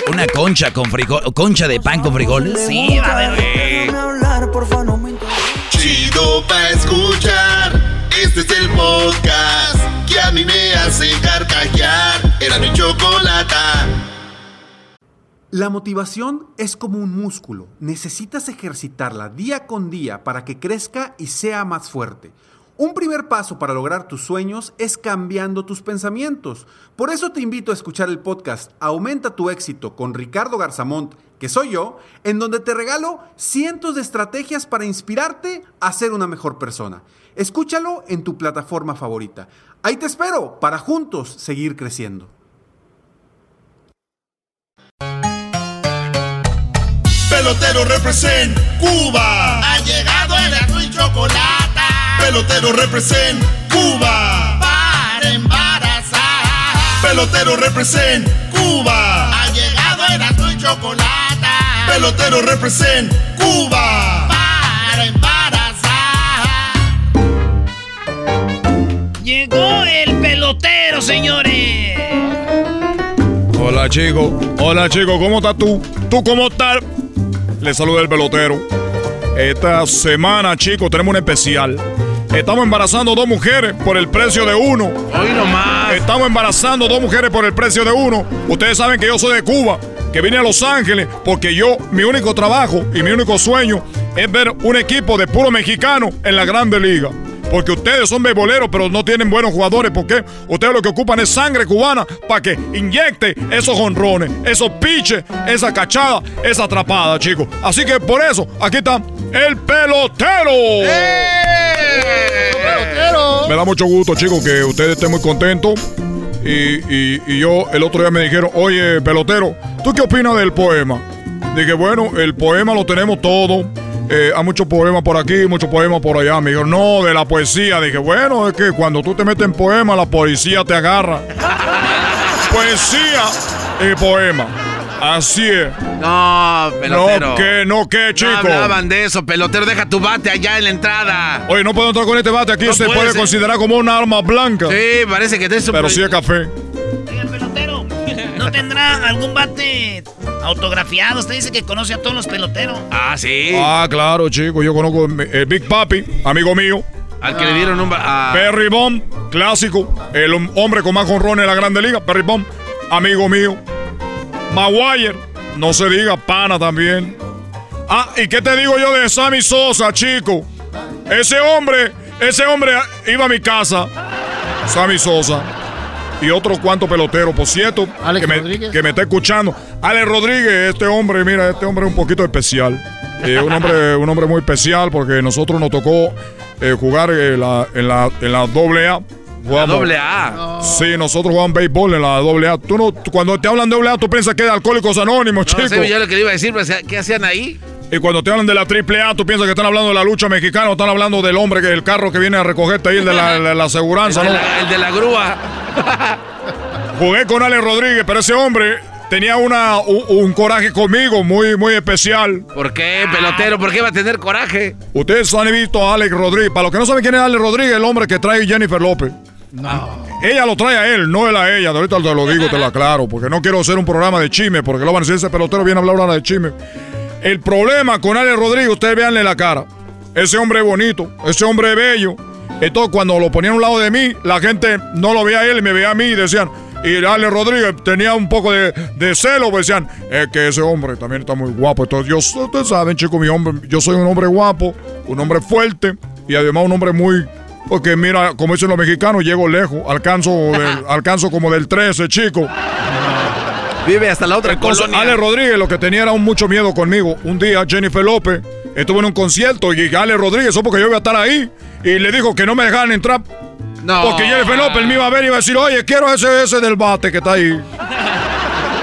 Una concha con frijol, concha de pan con frijoles. Sí, va a ver. Chido pa' escuchar. Este es el podcast que a mí me hace carcajear. La motivación es como un músculo. Necesitas ejercitarla día con día para que crezca y sea más fuerte. Un primer paso para lograr tus sueños es cambiando tus pensamientos. Por eso te invito a escuchar el podcast Aumenta tu éxito con Ricardo Garzamont, que soy yo, en donde te regalo cientos de estrategias para inspirarte a ser una mejor persona. Escúchalo en tu plataforma favorita. Ahí te espero para juntos seguir creciendo. Pelotero represent Cuba. Ha llegado el azul y chocolate. Pelotero represent Cuba. Para embarazar. Pelotero represent Cuba. Ha llegado el y chocolate. Pelotero represent Cuba. Llegó el pelotero, señores. Hola, chico. Hola, chico. ¿Cómo estás tú? ¿Tú cómo estás? Le saluda el pelotero. Esta semana, chicos, tenemos un especial. Estamos embarazando dos mujeres por el precio de uno. Hoy nomás. Estamos embarazando dos mujeres por el precio de uno. Ustedes saben que yo soy de Cuba, que vine a Los Ángeles porque yo, mi único trabajo y mi único sueño es ver un equipo de puro mexicano en la Grande Liga. Porque ustedes son beboleros, pero no tienen buenos jugadores. ¿Por qué? Ustedes lo que ocupan es sangre cubana para que inyecte esos honrones, esos piches, esa cachada, esa atrapada, chicos. Así que por eso, aquí está el pelotero. Me da mucho gusto, chicos, que ustedes estén muy contentos. Y, y yo el otro día me dijeron, oye, pelotero, ¿tú qué opinas del poema? Dije, bueno, el poema lo tenemos todo. Eh, hay muchos poemas por aquí, muchos poemas por allá. Me dijeron, no, de la poesía. Dije, bueno, es que cuando tú te metes en poema, la poesía te agarra. poesía y poema. Así es. No, pelotero. No, ¿qué? No, ¿qué, chico? No hablaban de eso, pelotero. Deja tu bate allá en la entrada. Oye, no puedo entrar con este bate. Aquí No se puede considerar como una arma blanca. Sí, parece que te es un Pero sí es café. ¿No tendrá algún bate autografiado? Usted dice que conoce a todos los peloteros. Ah, sí. Ah, claro, chico. Yo conozco el Big Papi, amigo mío. Al que le dieron un... ba- a- Perry Bomb, clásico. El hom- hombre con más jonrones en la Grande Liga. Perry Bomb, amigo mío. Maguire, no se diga, pana también. Ah, ¿y qué te digo yo de Sammy Sosa, chico? Ese hombre, ese hombre iba a mi casa. Sammy Sosa. Y otro cuanto pelotero, por cierto, que me, que me está escuchando. Alex Rodríguez, este hombre, mira, este hombre es un poquito especial. Eh, un, hombre, un hombre muy especial porque nosotros nos tocó eh, jugar en la, en la, en la doble A. Jugamos- doble A. Sí, nosotros jugamos béisbol en la doble A. Tú no, cuando te hablan de doble A, tú piensas que es de Alcohólicos Anónimos, No, chico. sé, yo lo que le iba a decir, ¿qué hacían ahí? Y cuando te hablan de la triple A, tú piensas que están hablando de la lucha mexicana o están hablando del hombre que el carro que viene a recogerte ahí, el de la, la, la aseguranza, el, de ¿no? la, el de la grúa. Jugué con Alex Rodríguez, pero ese hombre tenía una, un, un coraje conmigo muy, muy especial. ¿Por qué, pelotero? ¿Por qué va a tener coraje? Ustedes han visto a Alex Rodríguez. Para los que no saben quién es Alex Rodríguez, el hombre que trae Jennifer López. Ella lo trae a él, no él a ella. De ahorita te lo digo, te lo aclaro, porque no quiero hacer un programa de chisme, porque lo van a decir ese pelotero viene a hablar ahora de chisme. El problema con Alex Rodríguez, ustedes veanle la cara. Ese hombre bonito, ese hombre bello. Entonces, cuando lo ponían a un lado de mí, la gente no lo veía a él me veía a mí y decían. Y Alex Rodríguez tenía un poco de, celo, pues decían, es que ese hombre también está muy guapo. Entonces, yo, ustedes saben, chicos, mi hombre, yo soy un hombre guapo, un hombre fuerte y además un hombre muy. Porque mira, como dicen los mexicanos, llego lejos, alcanzo, alcanzo como del 13, chico. Vive hasta la otra Entonces, colonia. Ale Rodríguez lo que tenía era un mucho miedo conmigo. Un día Jennifer López estuvo en un concierto y Ale Rodríguez, eso porque yo iba a estar ahí, y le dijo que no me dejaran entrar. No. Porque Jennifer López me iba a ver y iba a decir, oye, quiero ese, ese del bate que está ahí.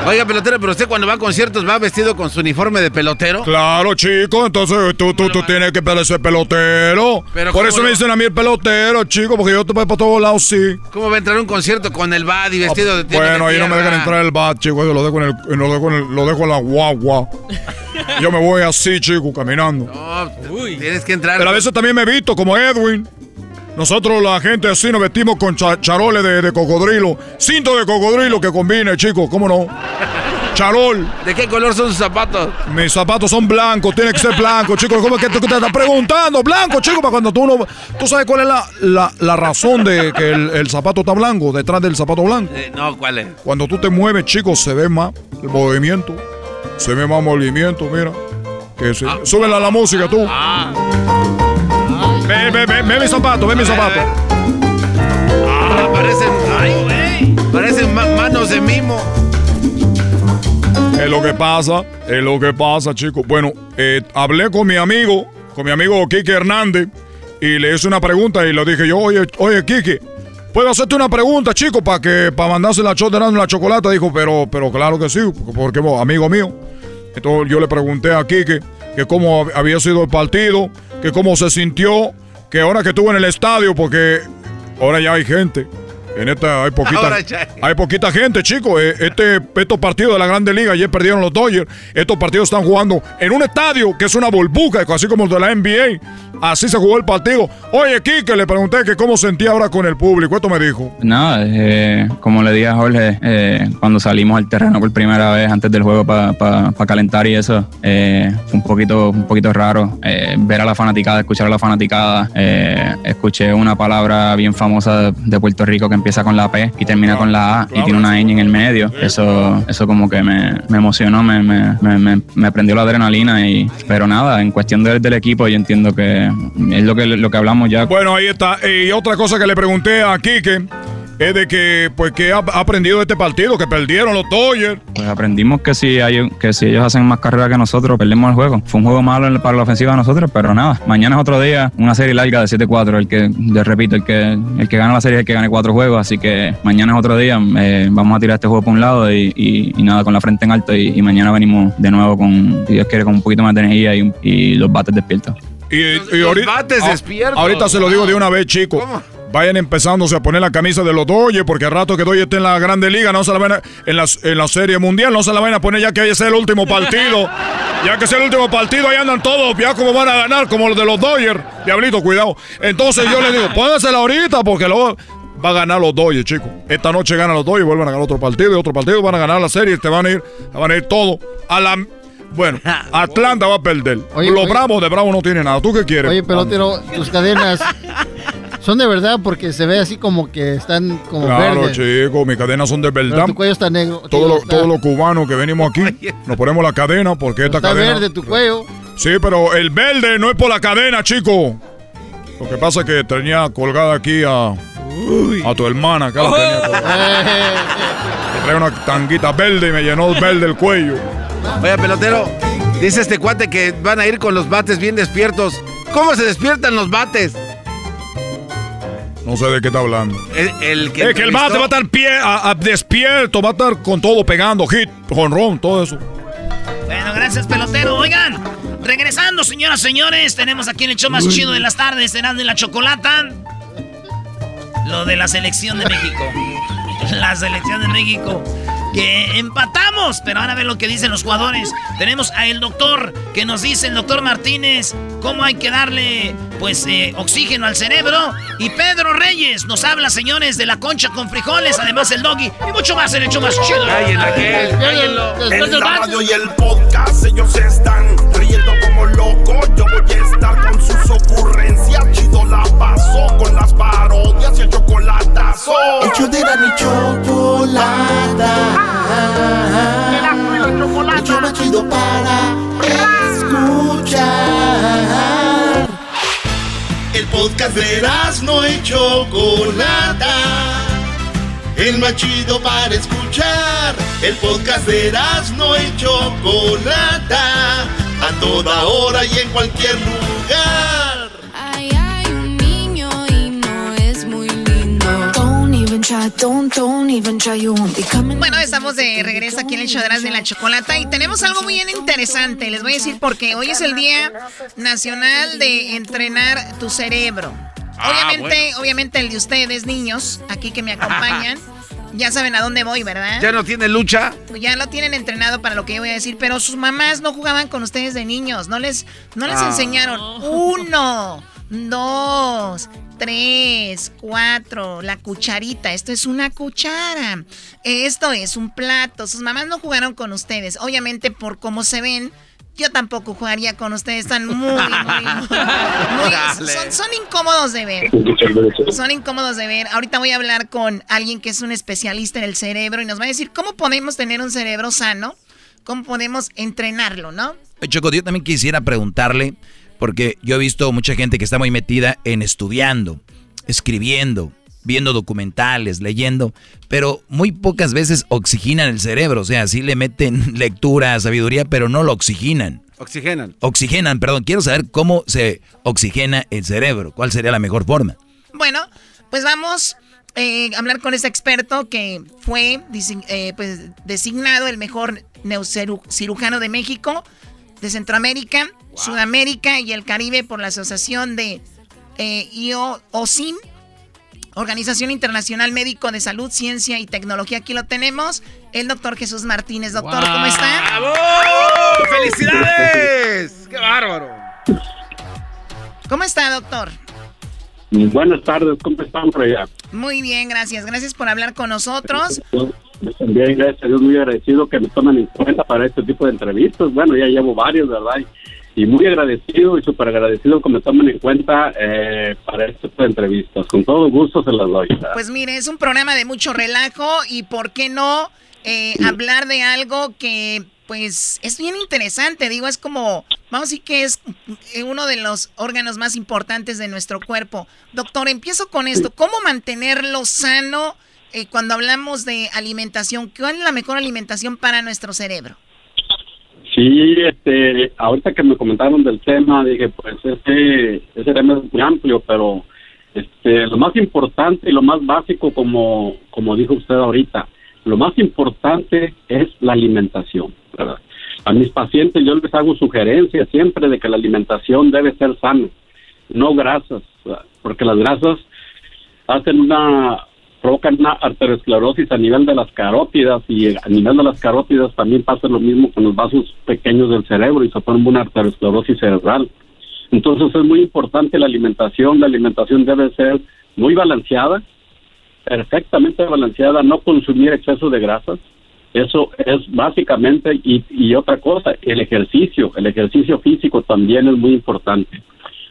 Oiga, pelotero, pero usted cuando va a conciertos va vestido con su uniforme de pelotero. Claro, chico, entonces tú, tú, tú tienes que parecer pelotero. Pero Por ¿cómo eso me dicen a mí el pelotero, chico, porque yo te voy para todos lados, sí. ¿Cómo va a entrar a un concierto con el bad y vestido de tenis Bueno, de ahí no me dejan entrar el bat, chico. Yo lo dejo en, el, lo dejo en, el- lo dejo en la guagua. yo me voy así, chico, caminando. No, tienes que entrar. Pero a veces también me visto como Edwin. Nosotros, la gente así, nos vestimos con cha- charoles de, de cocodrilo. Cinto de cocodrilo que combine, chicos, ¿cómo no? Charol. ¿De qué color son sus zapatos? Mis zapatos son blancos, tiene que ser blanco, chicos. ¿Cómo es que tú te estás preguntando? Blanco, chicos, para cuando tú no. ¿Tú sabes cuál es la, la- la razón de que el, el zapato está blanco, detrás del zapato blanco? Eh, no, ¿cuál es? Cuando tú te mueves, chicos, se ve más el movimiento. Se ve más movimiento, mira. Que se, Súbela a la música, tú. Ve, ve, ve, ve mi zapato, ve mi zapato. Ah, parecen. Ay, Parecen ma- manos de mimo. Es lo que pasa, es lo que pasa, chicos. Bueno, eh, hablé con mi amigo, con mi amigo Kike Hernández, y le hice una pregunta y le dije yo, oye, oye, Kike, ¿puedo hacerte una pregunta, chico, para que para mandarse la shot de la chocolate? Dijo, pero, pero claro que sí, porque vos, amigo mío. Entonces yo le pregunté a Kike que cómo hab- había sido el partido, que cómo se sintió que ahora que estuvo en el estadio, porque ahora ya hay gente. En esta hay poquita, Ahora hay. poquita gente, chicos. Eh, Este, estos partidos de la Grande Liga, ayer perdieron los Dodgers. Estos partidos están jugando en un estadio que es una burbuja, así como el de la NBA. Así se jugó el partido. Oye, Kike, le pregunté que cómo sentía ahora con el público. Esto me dijo. Nada, eh, como le dije a Jorge, eh, cuando salimos al terreno por primera vez antes del juego para calentar y eso, eh, fue un poquito, un poquito raro eh, ver a la fanaticada, escuchar a la fanaticada. Eh, escuché una palabra bien famosa de Puerto Rico que empieza con la P y termina con la A y tiene una ñ en el medio. Eso, eso como que me, me emocionó, me, me, me, me- prendió la adrenalina. Y, pero nada, en cuestión del, del equipo, yo entiendo que es lo que, lo que hablamos ya. Bueno, ahí está. Y otra cosa que le pregunté a Kike es de que, pues, que ha aprendido de este partido, que perdieron los Dodgers. Pues aprendimos que si, hay, que si ellos hacen más carrera que nosotros, perdemos el juego. Fue un juego malo para la ofensiva de nosotros, pero nada. Mañana es otro día, una serie larga de 7-4. El que, les repito, el que, el que gana la serie es el que gane cuatro juegos. Así que mañana es otro día. eh, vamos a tirar este juego por un lado y, y- y nada, con la frente en alto. Y, y mañana venimos de nuevo con, si Dios quiere, con un poquito más de energía y, y los bates despiertos. Y, y ahorita, bates a- despiertos. ahorita se lo digo de una vez, chicos. Vayan empezándose a poner la camisa de los Dodgers, porque al rato que Dodgers esté en la Grande Liga, no se la van a, en, la, en la Serie Mundial, no se la van a poner ya que ese es el último partido. ya que es el último partido, ahí andan todos, ya como van a ganar, como los de los Dodgers. Diablito, cuidado. Entonces yo les digo, póngansela ahorita, porque luego va a ganar los Dodgers, chicos. Esta noche ganan los Dodgers, vuelven a ganar otro partido y otro partido, van a ganar la serie, te van a ir, van a ir todo a la... Bueno, Atlanta va a perder. Oye, los oye. Bravos de Bravo no tienen nada. ¿Tú qué quieres? Oye, pelotero, tus cadenas son de verdad porque se ve así como que están como Claro, verdes. chicos, mis cadenas son de Pero verdad. tu cuello está negro. Todos los está- todos los cubanos que venimos aquí nos ponemos la cadena porque esta está cadena. verde tu cuello. Sí, pero el verde no es por la cadena, chico. Lo que pasa es que tenía colgada aquí a, a tu hermana. Acá la tenía colgada. Me trae una tanguita verde y me llenó verde el cuello. Oye, pelotero, dice este cuate que van a ir con los bates bien despiertos. ¿Cómo se despiertan los bates? No sé de qué está hablando. El, el que Es que el bate va a estar pie, a- a- despierto, va a estar con todo pegando, hit, jonrón, todo eso. Bueno, gracias, pelotero. Oigan, regresando, señoras y señores, tenemos aquí en el show más Uy. chido de las tardes, cenando en la chocolata. Lo de la selección de México. La selección de México. Que empatamos, pero ahora a ver lo que dicen los jugadores. Tenemos a el doctor que nos dice, el doctor Martínez, cómo hay que darle, pues, eh, oxígeno al cerebro. Y Pedro Reyes nos habla, señores, de la concha con frijoles, además el doggy y mucho más en el show más chido. En la radio y el podcast ellos están locos. Yo voy a estar con sus ocurrencias. Chido la paso con las parodias y el chocolatazo. Hecho de la mi chocolata. El show más chido para escuchar. El podcast de no y chocolata. El más chido para escuchar. El podcast de no y Chocolata. A toda hora y en cualquier lugar. Ay, hay un niño y no es muy lindo. Don't even try, don't, don't even try, you won't be coming. Bueno, estamos de regreso aquí en el show de la Chocolata y tenemos algo muy bien interesante. Les voy a decir porque hoy es el Día Nacional de Entrenar tu Cerebro. Obviamente, bueno. obviamente el de ustedes, niños, aquí que me acompañan, ya saben a dónde voy, ¿verdad? ¿Ya no tiene lucha? Ya lo tienen entrenado para lo que yo voy a decir, pero sus mamás no jugaban con ustedes de niños, no les, no les Ah. enseñaron. Uno, dos, tres, cuatro, la cucharita, esto es una cuchara, esto es un plato. Sus mamás no jugaron con ustedes, obviamente por cómo se ven. Yo tampoco jugaría con ustedes, están muy, muy, muy, muy- son, son incómodos de ver. Son incómodos de ver. Ahorita voy a hablar con alguien que es un especialista en el cerebro y nos va a decir cómo podemos tener un cerebro sano, cómo podemos entrenarlo, ¿no? Choco, yo también quisiera preguntarle, porque yo he visto mucha gente que está muy metida en estudiando, escribiendo, viendo documentales, leyendo, pero muy pocas veces oxigenan el cerebro, o sea, sí le meten lectura, sabiduría, pero no lo oxigenan. Oxigenan. Oxigenan, perdón, quiero saber cómo se oxigena el cerebro, cuál sería la mejor forma. Bueno, pues vamos eh, a hablar con este experto que fue eh, pues, designado el mejor neurocirujano de México, de Centroamérica, Sudamérica y el Caribe por la Asociación de eh, IOSIM, Organización Internacional Médico de Salud, Ciencia y Tecnología. Aquí lo tenemos, el doctor Jesús Martínez. Doctor, ¿cómo está? ¡Bravo! ¡Felicidades! ¡Qué bárbaro! ¿Cómo está, doctor? Buenas tardes, ¿cómo están por allá? Muy bien, gracias. Gracias por hablar con nosotros. Bien, gracias a Dios, muy agradecido que me tomen en cuenta para este tipo de entrevistas. Bueno, ya llevo varios, ¿verdad? Y muy agradecido y súper agradecido que me tomen en cuenta eh, para este tipo de entrevistas. Con todo gusto se las doy. Pues mire, es un programa de mucho relajo y ¿por qué no eh, hablar de algo que pues es bien interesante, digo, es como, vamos a decir que es uno de los órganos más importantes de nuestro cuerpo. Doctor, empiezo con esto, ¿cómo mantenerlo sano eh, cuando hablamos de alimentación? ¿Cuál es la mejor alimentación para nuestro cerebro? Sí, este, ahorita que me comentaron del tema, dije, pues ese, ese tema es muy amplio, pero este, lo más importante y lo más básico, como, como dijo usted ahorita, lo más importante es la alimentación. ¿verdad? A mis pacientes yo les hago sugerencias siempre de que la alimentación debe ser sana, no grasas, porque las grasas hacen una provocan una arteriosclerosis a nivel de las carótidas y a nivel de las carótidas también pasa lo mismo con los vasos pequeños del cerebro y se forma una arteriosclerosis cerebral. Entonces es muy importante la alimentación, la alimentación debe ser muy balanceada, perfectamente balanceada, no consumir exceso de grasas. Eso es básicamente, y, y otra cosa, el ejercicio, el ejercicio físico también es muy importante,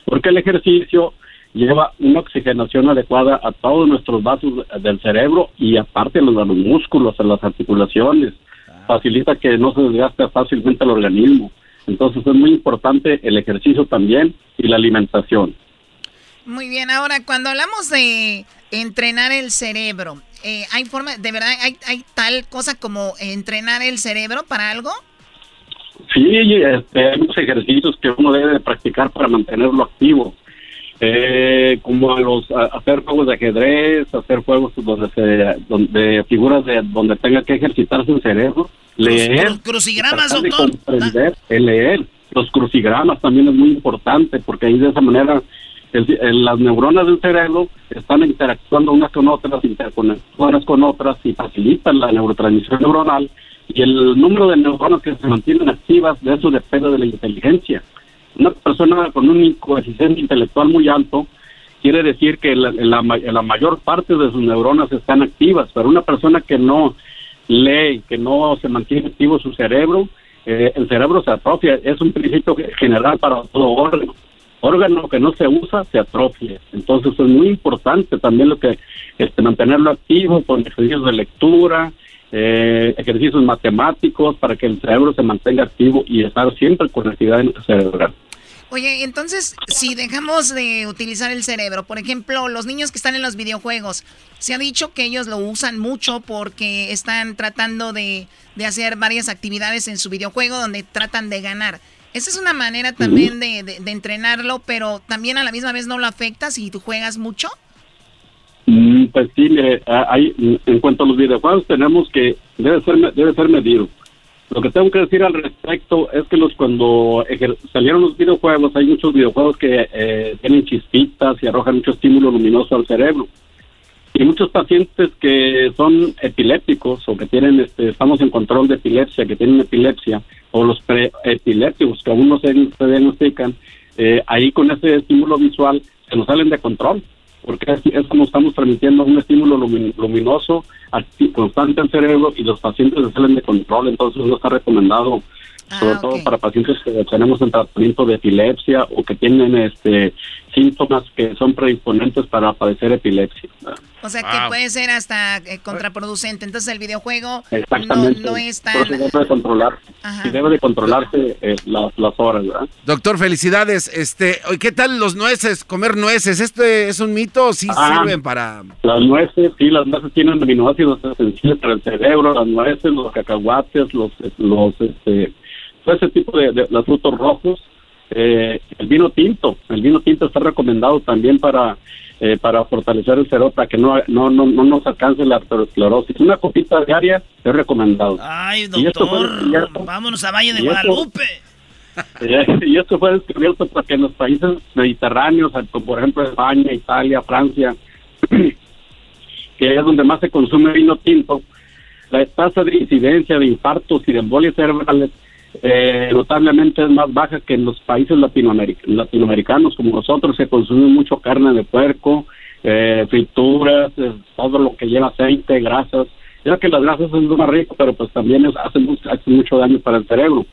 porque el ejercicio lleva una oxigenación adecuada a todos nuestros vasos del cerebro y aparte a los, a los músculos, a las articulaciones, facilita que no se desgaste fácilmente el organismo. Entonces es muy importante el ejercicio también y la alimentación. Muy bien, ahora cuando hablamos de entrenar el cerebro, eh, ¿hay forma, de verdad, hay, hay tal cosa como entrenar el cerebro para algo? Sí, este, hay muchos ejercicios que uno debe de practicar para mantenerlo activo. Eh, como a los a hacer juegos de ajedrez, hacer juegos donde se donde figuras de donde tenga que ejercitarse el cerebro, leer, Los crucigramas, doctor. comprender, el leer, los crucigramas también es muy importante porque ahí de esa manera el- el- las neuronas del cerebro están interactuando unas con otras, interconectadas con otras y facilitan la neurotransmisión neuronal y el número de neuronas que se mantienen activas, de eso depende de la inteligencia. Una persona con un coeficiente intelectual muy alto quiere decir que la, la la mayor parte de sus neuronas están activas, pero una persona que no lee, que no se mantiene activo su cerebro, eh, el cerebro se atrofia. Es un principio ge- general para todo órgano. Órgano que no se usa se atrofia. Entonces es muy importante también lo que este, mantenerlo activo con ejercicios de lectura, eh, ejercicios matemáticos para que el cerebro se mantenga activo y estar siempre con actividad cerebral. Oye, entonces, si dejamos de utilizar el cerebro, por ejemplo, los niños que están en los videojuegos, se ha dicho que ellos lo usan mucho porque están tratando de, de hacer varias actividades en su videojuego donde tratan de ganar. Esa es una manera también de, de- de entrenarlo, pero también a la misma vez no lo afecta si tú juegas mucho. Mm, Pues sí, mire, a- hay, en cuanto a los videojuegos tenemos que debe ser debe ser medido. Lo que tengo que decir al respecto es que los cuando salieron los videojuegos hay muchos videojuegos que eh, tienen chispitas y arrojan mucho estímulo luminoso al cerebro. Y muchos pacientes que son epilépticos o que tienen, este, estamos en control de epilepsia, que tienen epilepsia, o los preepilépticos que aún no se, se diagnostican, eh, ahí con ese estímulo visual se nos salen de control, porque es, es como estamos transmitiendo un estímulo lumi- luminoso constante al cerebro y los pacientes se salen de control, entonces no está recomendado, sobre todo para pacientes que tenemos en tratamiento de epilepsia o que tienen este síntomas que son predisponentes para padecer epilepsia. O sea que puede ser hasta eh, contraproducente. Entonces el videojuego no, Exactamente. no es Por tan... debe de controlar, y debe de controlarse eh, las, las horas, ¿verdad? Doctor, felicidades. Este, ¿qué tal los nueces? Comer nueces, ¿este es un mito? o ¿Sí Ah. sirven para...? Las nueces, sí, las nueces tienen aminoácidos esenciales para el cerebro, las nueces, los cacahuates, los, los, este, todo ese tipo de, de- los frutos rojos, eh, el vino tinto, el vino tinto está recomendado también para eh, para fortalecer el para que no, no, no, no nos alcance la arteriosclerosis. Una copita diaria es recomendado. Ay, Y esto doctor, fue descubierto- vámonos a Valle de y esto- Guadalupe. Eh, y esto fue descubierto porque en los países mediterráneos, como por ejemplo España, Italia, Francia, que es donde más se consume vino tinto, la tasa de incidencia de infartos y de embolias cerebrales eh, notablemente es más baja que en los países latinoameric- latinoamericanos como nosotros, se consume mucho carne de puerco, eh, frituras, eh, todo lo que lleva aceite, grasas. Ya que las grasas es lo más rico, pero pues también es, hace, mucho, hace mucho daño para el cerebro.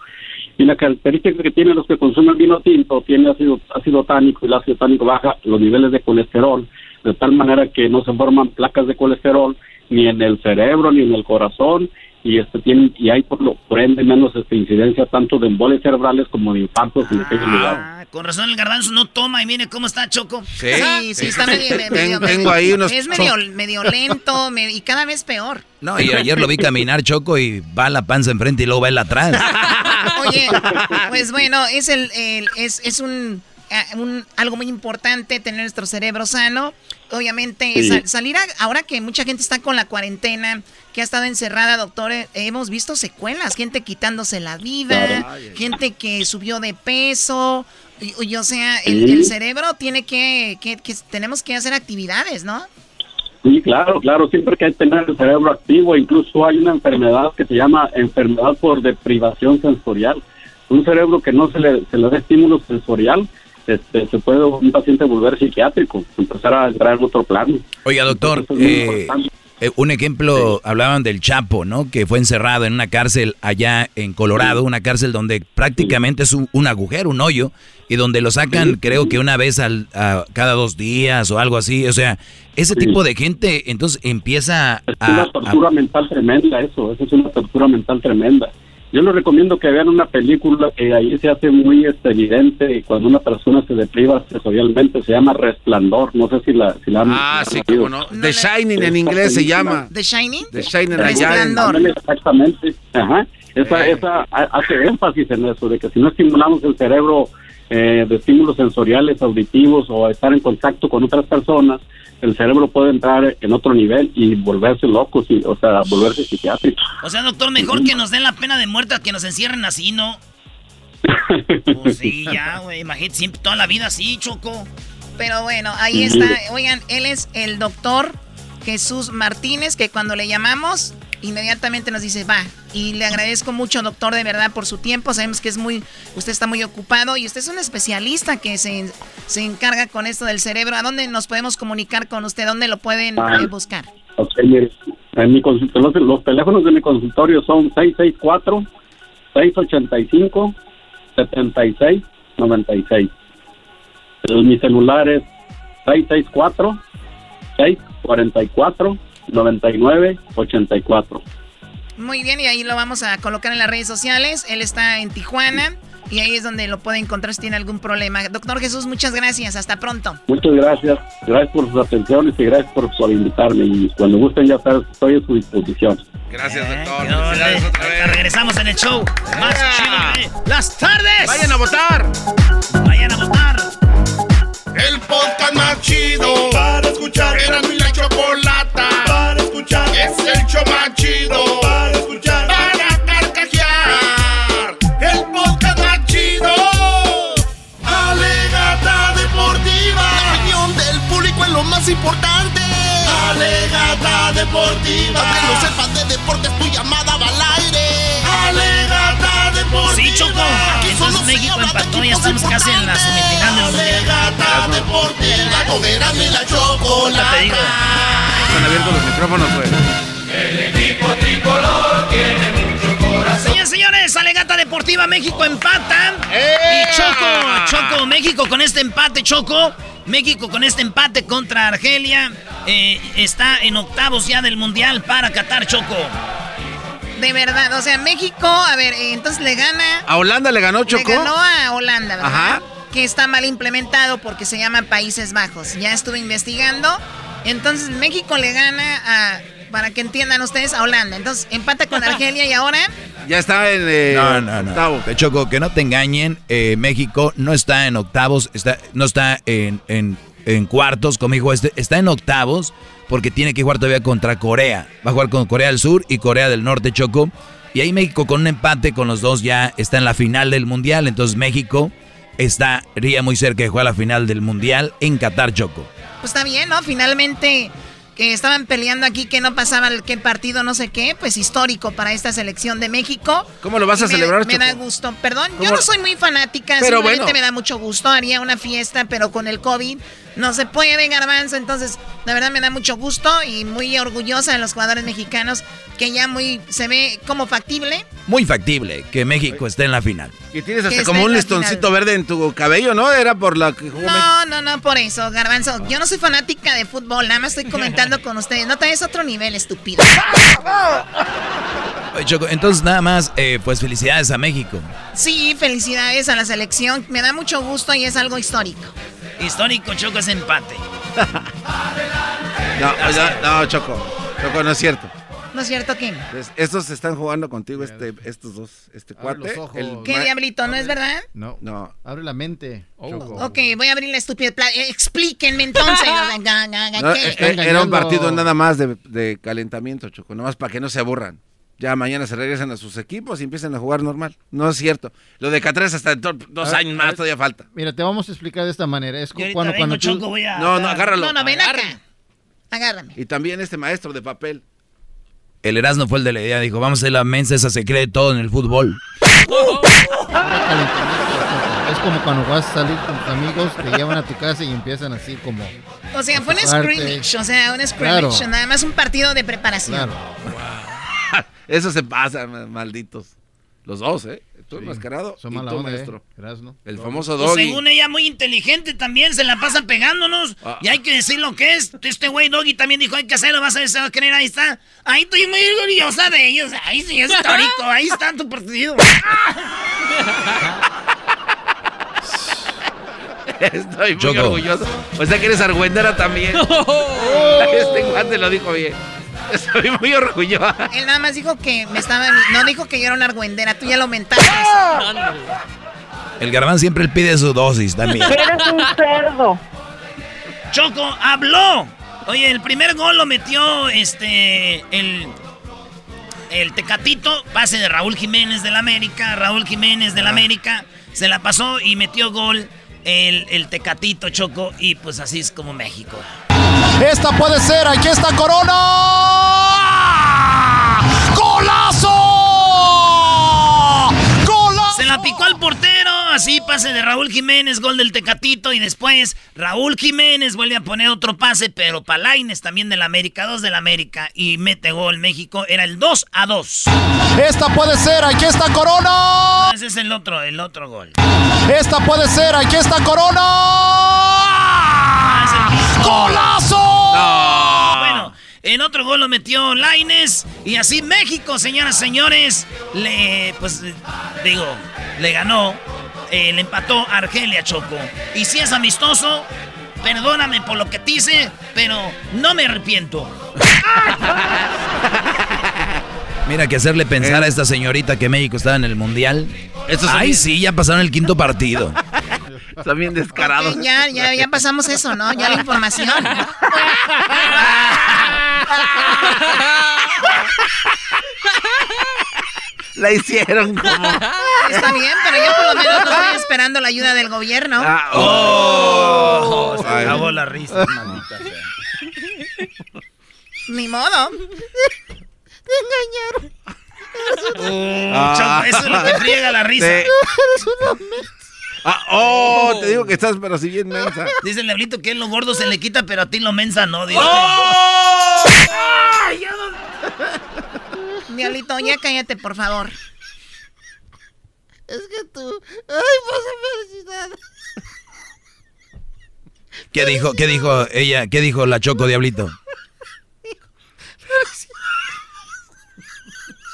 Y la característica que tienen los que consumen vino tinto tiene ácido, ácido tánico y el ácido tánico baja los niveles de colesterol, de tal manera que no se forman placas de colesterol ni en el cerebro ni en el corazón y este tienen y hay por lo por ende menos este, incidencia tanto de embolias cerebrales como de infartos en aquellos lugares. Ah, con razón el garbanzo no toma y mire cómo está Choco. Sí. Sí, sí, está medio, medio- Tengo- medio- tengo ahí unos Es medio, medio lento me- y cada vez peor. No, y ayer lo vi caminar Choco y va la panza enfrente y luego va él atrás. Oye, pues bueno, es el, el- es, es un, ah, un- algo muy importante tener nuestro cerebro sano. Obviamente, Sí. salir a- ahora que mucha gente está con la cuarentena, que ha estado encerrada, doctor, eh, hemos visto secuelas, gente quitándose la vida, Claro. gente que subió de peso. Y, y, o sea, el, Sí. el cerebro tiene que, que, que tenemos que hacer actividades, ¿no? Sí, claro, claro, siempre que hay que tener el cerebro activo, incluso hay una enfermedad que se llama enfermedad por deprivación sensorial. Un cerebro que no se le, se le da estímulo sensorial, este, se puede un paciente volver psiquiátrico, empezar a entrar en otro plano. Oiga, doctor, Entonces, es eh, eh, un ejemplo, hablaban del Chapo, ¿no? Que fue encerrado en una cárcel allá en Colorado, una cárcel donde prácticamente es un, un agujero, un hoyo, y donde lo sacan creo que una vez al, a- cada dos días o algo así. O sea, ese tipo de gente entonces empieza Es a... una a- tortura mental tremenda eso, eso es una tortura mental tremenda. Yo les recomiendo que vean una película que ahí se hace muy este, evidente cuando una persona se depriva sensorialmente, se llama Resplandor, no sé si la, si la han Ah, sí, cómo no. The Shining en inglés se llama. ¿The Shining? The Shining Resplandor. Exactamente. Ajá. Esa, Eh. esa ha- hace énfasis en eso, de que si no estimulamos el cerebro eh, de estímulos sensoriales, auditivos o estar en contacto con otras personas, el cerebro puede entrar en otro nivel y volverse loco, sí, o sea, volverse psiquiátrico. O sea, doctor, mejor que nos den la pena de muerte a que nos encierren así, ¿no? Pues sí, ya, güey. Imagínate, siempre toda la vida así, Choco. Pero bueno, ahí está. Oigan, él es el doctor Jesús Martínez, que cuando le llamamos, inmediatamente nos dice, va. Y le agradezco mucho, doctor, de verdad, por su tiempo. Sabemos que es muy, usted está muy ocupado y usted es un especialista que se, se encarga con esto del cerebro. ¿A dónde nos podemos comunicar con usted? ¿Dónde lo pueden Ah. eh, buscar? Mire, en mi los, los teléfonos de mi consultorio son 664-685-7696. El- Mi celular es 664-644-9984. Muy bien, y ahí lo vamos a colocar en las redes sociales. Él está en Tijuana y ahí es donde lo puede encontrar si tiene algún problema. Doctor Jesús, muchas gracias. Hasta pronto. Muchas gracias. Gracias por sus atenciones y gracias por, por invitarme. Y cuando gusten, ya estoy a su disposición. Gracias, doctor. ¿Qué onda? Felicidades otra vez. regresamos en el show. Más chido de las tardes. Vayan a votar. Vayan a votar. El podcast más chido para escuchar. Era mi la escuchar. Show más chido para escuchar. Para carcajear. El podcast más chido. Alegata deportiva. La opinión del público es lo más importante. Alegata deportiva. Que no sepas de deportes, tu llamada va al aire. Alegata deportiva. Sí, Choco. Aquí Entonces solo se México empató y estamos casi en la semifinal del mundial. Alegata deportiva. Con Erasmo y la chocolata. Te digo. Están abiertos los micrófonos, güey. Señores, señores, Alegata Deportiva México empata. Y Choco, Choco, México con este empate, Choco. México con este empate contra Argelia eh, está en octavos ya del Mundial para Qatar, Choco. De verdad, o sea, México, a ver, eh, entonces le gana. A Holanda le ganó Choco. Le ganó a Holanda, ¿verdad? Ajá. Que está mal implementado porque se llama Países Bajos. Ya estuve investigando. Entonces México le gana a, para que entiendan ustedes, a Holanda. Entonces empata con Argelia y ahora Ya está en eh, No, no, no. octavo. Choco, que no te engañen. eh, México no está en octavos, está, no está en, en, en cuartos, como dijo este, está en octavos porque tiene que jugar todavía contra Corea. Va a jugar con Corea del Sur y Corea del Norte, Choco. Y ahí México con un empate con los dos ya está en la final del Mundial. Entonces México estaría muy cerca de jugar la final del Mundial en Qatar, Choco. Pues está bien, ¿no? Finalmente que estaban peleando aquí que no pasaba el qué partido, no sé qué, pues histórico para esta selección de México. ¿Cómo lo vas a me- celebrar, Me da gusto. Perdón, yo no soy muy fanática, Pero simplemente bueno. me da mucho gusto. Haría una fiesta, pero con el COVID no se puede, garbanzo. Entonces, la verdad me da mucho gusto y muy orgullosa de los jugadores mexicanos que ya muy se ve como factible. Muy factible que México esté en la final. Y tienes hasta como un listoncito verde en tu cabello, ¿no? Era por la que jugó México. No, no, no, por eso, Garbanzo. Yo no soy fanática de fútbol, nada más estoy comentando con ustedes. No te des otro nivel, estúpido. Oye, Choco, entonces nada más, eh, pues felicidades a México. Sí, felicidades a la selección. Me da mucho gusto y es algo histórico. Histórico, Choco, es empate. No, no, no, Choco. Choco, no es cierto. ¿No es cierto, Kim? Es- Estos están jugando contigo, este, estos dos, este Abre cuate. los ojos. el ¿Qué diablito? ¿No es verdad? No. No. Abre la mente. Choco. Ok, voy a abrir la estúpida. eh, Explíquenme entonces. Eh, era un partido nada más de, de calentamiento, Choco, nada más para que no se aburran. Ya mañana se regresan a sus equipos y empiezan a jugar normal. No es cierto. Lo de Catres hasta dos A ver, años a más ver. todavía falta. Mira, te vamos a explicar de esta manera. Es cuando, vengo, cuando tú- Choco, voy a... No, no, agárralo. No, no, ven acá. Agárrame. Y también este maestro de papel. El Erasmo fue el de la idea, dijo, vamos a hacer la mensa, esa se cree todo en el fútbol. Es como cuando vas a salir con tus amigos, te llevan a tu casa y empiezan así como... O sea, fue un scrimmage. O sea, un scrimmage. Claro. Nada más un partido de preparación. Eso se pasa, ma- malditos. Los dos, ¿eh? Tú enmascarado Son y tú, ¿eh? maestro. Erasno. El famoso Pues Doggy. según ella, muy inteligente también, se la pasan pegándonos. Ah. Y hay que decir lo que es. Este güey Doggy también dijo, hay que hacerlo, vas a ver, se va a creer, ahí está. Ahí estoy muy orgullosa de ellos. Ahí sí, es histórico, ahí está tu partido. Estoy muy Choco. orgulloso. O sea que eres argüendera también. este guante lo dijo bien. Estoy muy orgulloso. Él nada más dijo que me estaba. No dijo que yo era una argüendera. Tú ya lo mentaste. El Garbanzo siempre pide su dosis también. Eres un cerdo. Choco, habló. Oye, el primer gol lo metió este. El. El Tecatito, pase de Raúl Jiménez del América. Raúl Jiménez del América se la pasó y metió gol el, el Tecatito Choco. Y pues así es como México. Esta puede ser, aquí está Corona. ¡Golazo! ¡Golazo! Se la picó al portero, así pase de Raúl Jiménez, gol del Tecatito y después Raúl Jiménez vuelve a poner otro pase, pero Palaines también del América, dos del América y mete gol México, era el 2 a 2. Esta puede ser, aquí está Corona. Ese es el otro, el otro gol. Esta puede ser, aquí está Corona. ¡Golazo! En otro gol lo metió Laines y así México, señoras y señores, le pues eh, digo, le ganó, eh, le empató a Argelia Choco. Y si es amistoso, perdóname por lo que te hice, pero no me arrepiento. Mira que hacerle pensar a esta señorita que México estaba en el Mundial. Ay, sí, ya pasaron el quinto partido. Están bien descarados. Ok, ya, ya, ya pasamos eso, ¿no? Ya la información. La hicieron como. Está bien, pero yo por lo menos no estoy esperando la ayuda del gobierno. Ah, oh. Se acabó la risa. Ni modo. Oh, Ah. Choco, eso es lo que friega la risa. Sí. Ah, oh, te digo que estás, pero si bien mensa. Dice el diablito que a lo gordo se le quita, pero a ti lo mensa no, dice. ¡Oh! Diablito, ya cállate, por favor. Es que tú. Ay, pasa felicidad. ¿Qué dijo, qué dijo ella? ¿Qué dijo la Choco Diablito?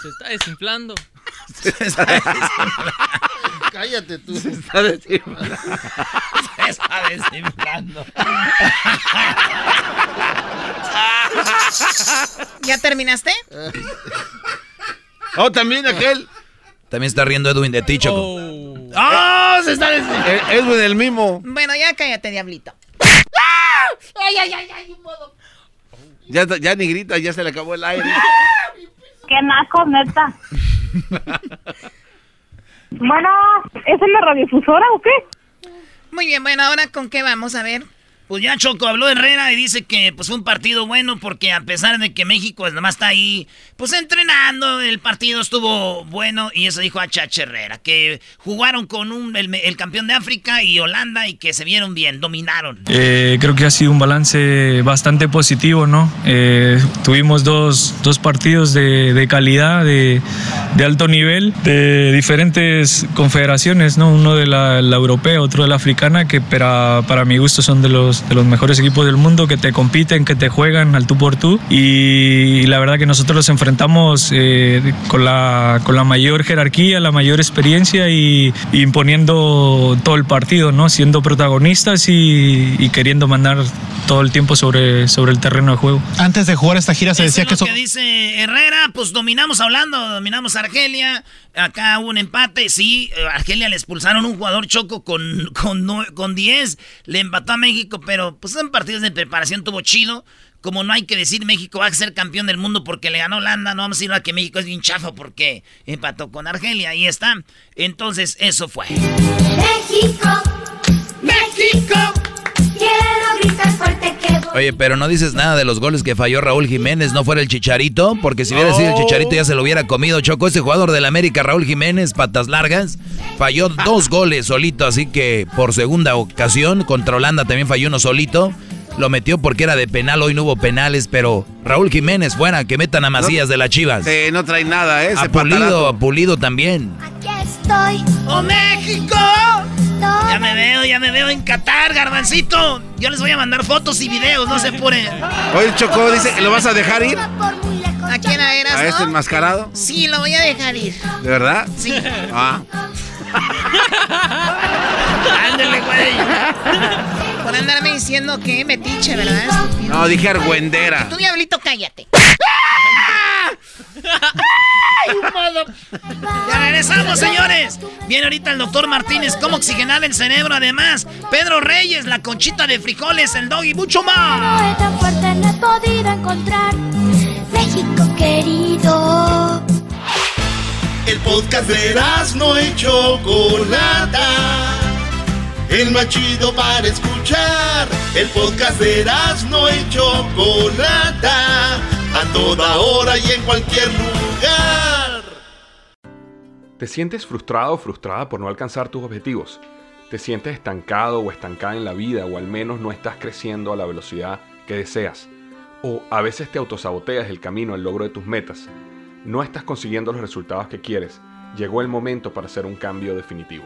Se está desinflando. Cállate tú. Se está desinflando. Se está desinflando. ¿Ya terminaste? Oh, también aquel. También está riendo Edwin de ti, Choco. ¡Ah! se está desinflando. Eh, Edwin el mismo. Bueno, ya cállate, diablito. Ay, ay, ay, ay, un modo. Ya, ya ni grita, ya se le acabó el aire. Qué naco, neta. Bueno, ¿es en la radiodifusora o qué? Muy bien, bueno, ahora con qué vamos a ver. Pues ya Choco habló Herrera y dice que pues fue un partido bueno porque a pesar de que México nomás está ahí, pues entrenando, el partido estuvo bueno y eso dijo a Chacha Herrera, que jugaron con un, el, campeón de África y Holanda y que se vieron bien, dominaron. Eh, creo que ha sido un balance bastante positivo, ¿no? Eh, tuvimos dos, dos, partidos de, de calidad, de, de, alto nivel, de diferentes confederaciones, ¿no? Uno de la, la europea, otro de la africana, que para, para mi gusto son de los de los mejores equipos del mundo que te compiten, que te juegan al tú por tú. Y la verdad que nosotros los enfrentamos eh, con, la, con la mayor jerarquía, la mayor experiencia y, imponiendo todo el partido, ¿no? siendo protagonistas y, queriendo mandar todo el tiempo sobre, sobre el terreno de juego. Antes de jugar esta gira se decía que... Lo que dice Herrera, pues dominamos hablando, dominamos Argelia, acá hubo un empate, sí, Argelia le expulsaron un jugador choco con, con, con 10, le empató a México, pero pues en partidos de preparación tuvo chido. Como no hay que decir México va a ser campeón del mundo porque le ganó Holanda, no vamos a decir a que México es bien chafo porque empató con Argelia, ahí está. Entonces, eso fue. México, México, Oye, pero no dices nada de los goles que falló Raúl Jiménez, ¿no fuera el Chicharito? Porque si hubiera sido el Chicharito ya se lo hubiera comido. Chocó ese jugador del América, Raúl Jiménez, patas largas. Falló dos goles solito, así que por segunda ocasión contra Holanda también falló uno solito. Lo metió porque era de penal, hoy no hubo penales, pero Raúl Jiménez fuera, que metan a Macías de las Chivas. Sí, no trae nada, ¿eh? Pulido, Pulido también. Aquí estoy. ¡Oh, México! Ya me veo, ya me veo en Qatar, garbancito. Yo les voy a mandar fotos y videos, no se apuren. Oye, Chocó dice que lo vas a dejar ir. ¿A quién eras, ¿A este enmascarado? Sí, lo voy a dejar ir. ¿De verdad? Sí. Ah. Ándale, güey. Por andarme diciendo que metiche, ¿verdad? No, dije argüendera. Tú, diablito, cállate. Ya regresamos, señores. Viene ahorita el doctor Martínez, cómo oxigenar el cerebro. Además, Pedro Reyes, la conchita de frijoles, el dog y mucho más. tan fuerte no he podido encontrar. México querido. El podcast de no y Chocolata. El más chido para escuchar. El podcast de no y Chocolata. A toda hora y en cualquier lugar. ¿Te sientes frustrado o frustrada por no alcanzar tus objetivos? ¿Te sientes estancado o estancada en la vida o al menos no estás creciendo a la velocidad que deseas? ¿O a veces te autosaboteas el camino al logro de tus metas? no estás consiguiendo los resultados que quieres, llegó el momento para hacer un cambio definitivo.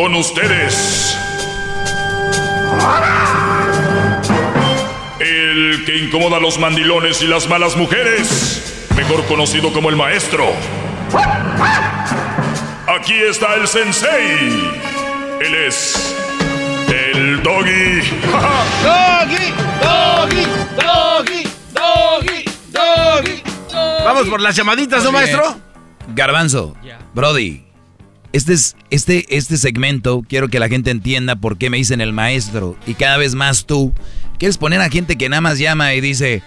Con ustedes. El que incomoda a los mandilones y las malas mujeres. Mejor conocido como el maestro. Aquí está el sensei. Él es. El doggy. doggy, doggy, doggy, doggy, doggy. Vamos por las llamaditas, ¿no, maestro? Garbanzo, Brody, este, es, este, este segmento quiero que la gente entienda por qué me dicen el maestro. Y cada vez más tú quieres poner a gente que nada más llama y dice,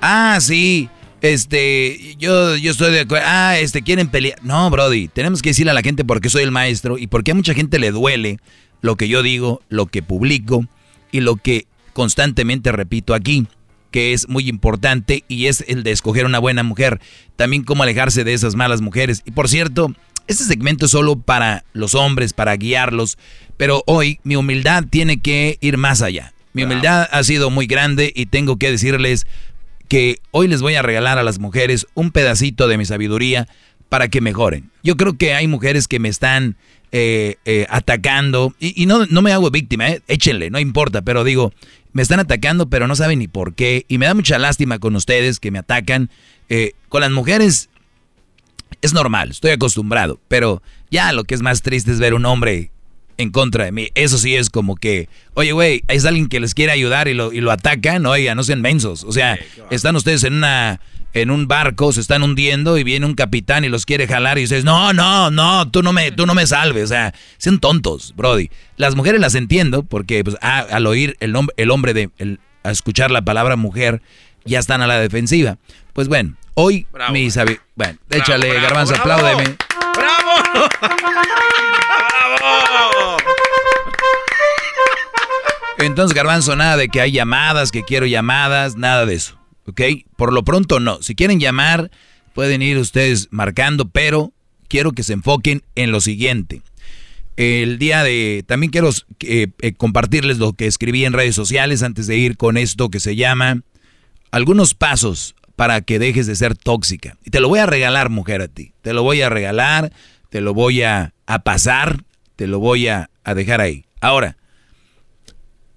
ah, sí, este, yo, yo estoy de acuerdo, ah, este, quieren pelear. No, Brody, tenemos que decirle a la gente por qué soy el maestro y por qué a mucha gente le duele lo que yo digo, lo que publico y lo que constantemente repito aquí que es muy importante y es el de escoger una buena mujer. También cómo alejarse de esas malas mujeres. Y por cierto, este segmento es solo para los hombres, para guiarlos, pero hoy mi humildad tiene que ir más allá. Mi humildad ha sido muy grande y tengo que decirles que hoy les voy a regalar a las mujeres un pedacito de mi sabiduría para que mejoren. Yo creo que hay mujeres que me están eh, eh, atacando y, no, no, me hago víctima, eh, échenle, no importa, pero digo, me están atacando pero no saben ni por qué y me da mucha lástima con ustedes que me atacan con las mujeres es normal, estoy acostumbrado, pero ya lo que es más triste es ver un hombre en contra de mí. Eso sí es como que, oye, güey, es alguien que les quiere ayudar y lo, y lo atacan, oiga, no sean mensos. O sea, están ustedes en una en un barco, se están hundiendo y viene un capitán y los quiere jalar y dices, no, no, no, tú no me, tú no me salves. O sea, sean tontos, Brody. Las mujeres las entiendo porque pues, ah, al oír el, nombre, el hombre de, el, a escuchar la palabra mujer, ya están a la defensiva. Pues bueno, hoy mis mis Bueno, échale, garbanzo, apláudeme. ¡Bravo! ¡Bravo! Entonces, garbanzo, nada de que hay llamadas, que quiero llamadas, nada de eso. ¿Ok? Por lo pronto no. Si quieren llamar, pueden ir ustedes marcando, pero quiero que se enfoquen en lo siguiente. El día de... También quiero eh, eh, compartirles lo que escribí en redes sociales antes de ir con esto que se llama algunos pasos para que dejes de ser tóxica. Y te lo voy a regalar, mujer, a ti. Te lo voy a regalar, te lo voy a, a pasar, te lo voy a, a dejar ahí. Ahora,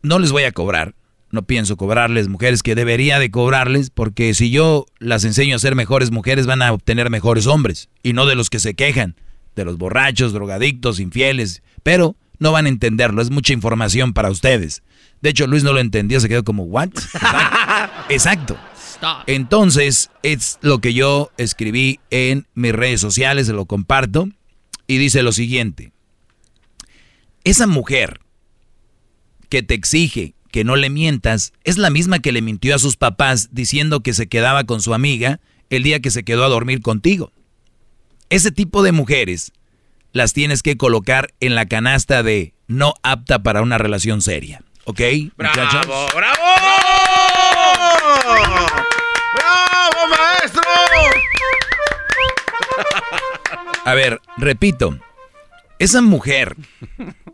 no les voy a cobrar, no pienso cobrarles mujeres que debería de cobrarles, porque si yo las enseño a ser mejores mujeres van a obtener mejores hombres, y no de los que se quejan, de los borrachos, drogadictos, infieles, pero no van a entenderlo, es mucha información para ustedes. De hecho, Luis no lo entendió, se quedó como, ¿what? Exacto. Entonces, es lo que yo escribí en mis redes sociales, se lo comparto, y dice lo siguiente. Esa mujer que te exige que no le mientas es la misma que le mintió a sus papás diciendo que se quedaba con su amiga el día que se quedó a dormir contigo. Ese tipo de mujeres las tienes que colocar en la canasta de no apta para una relación seria. ¿Ok? ¡Bravo! ¡Bravo! ¡Bravo, maestro! A ver, repito. Esa mujer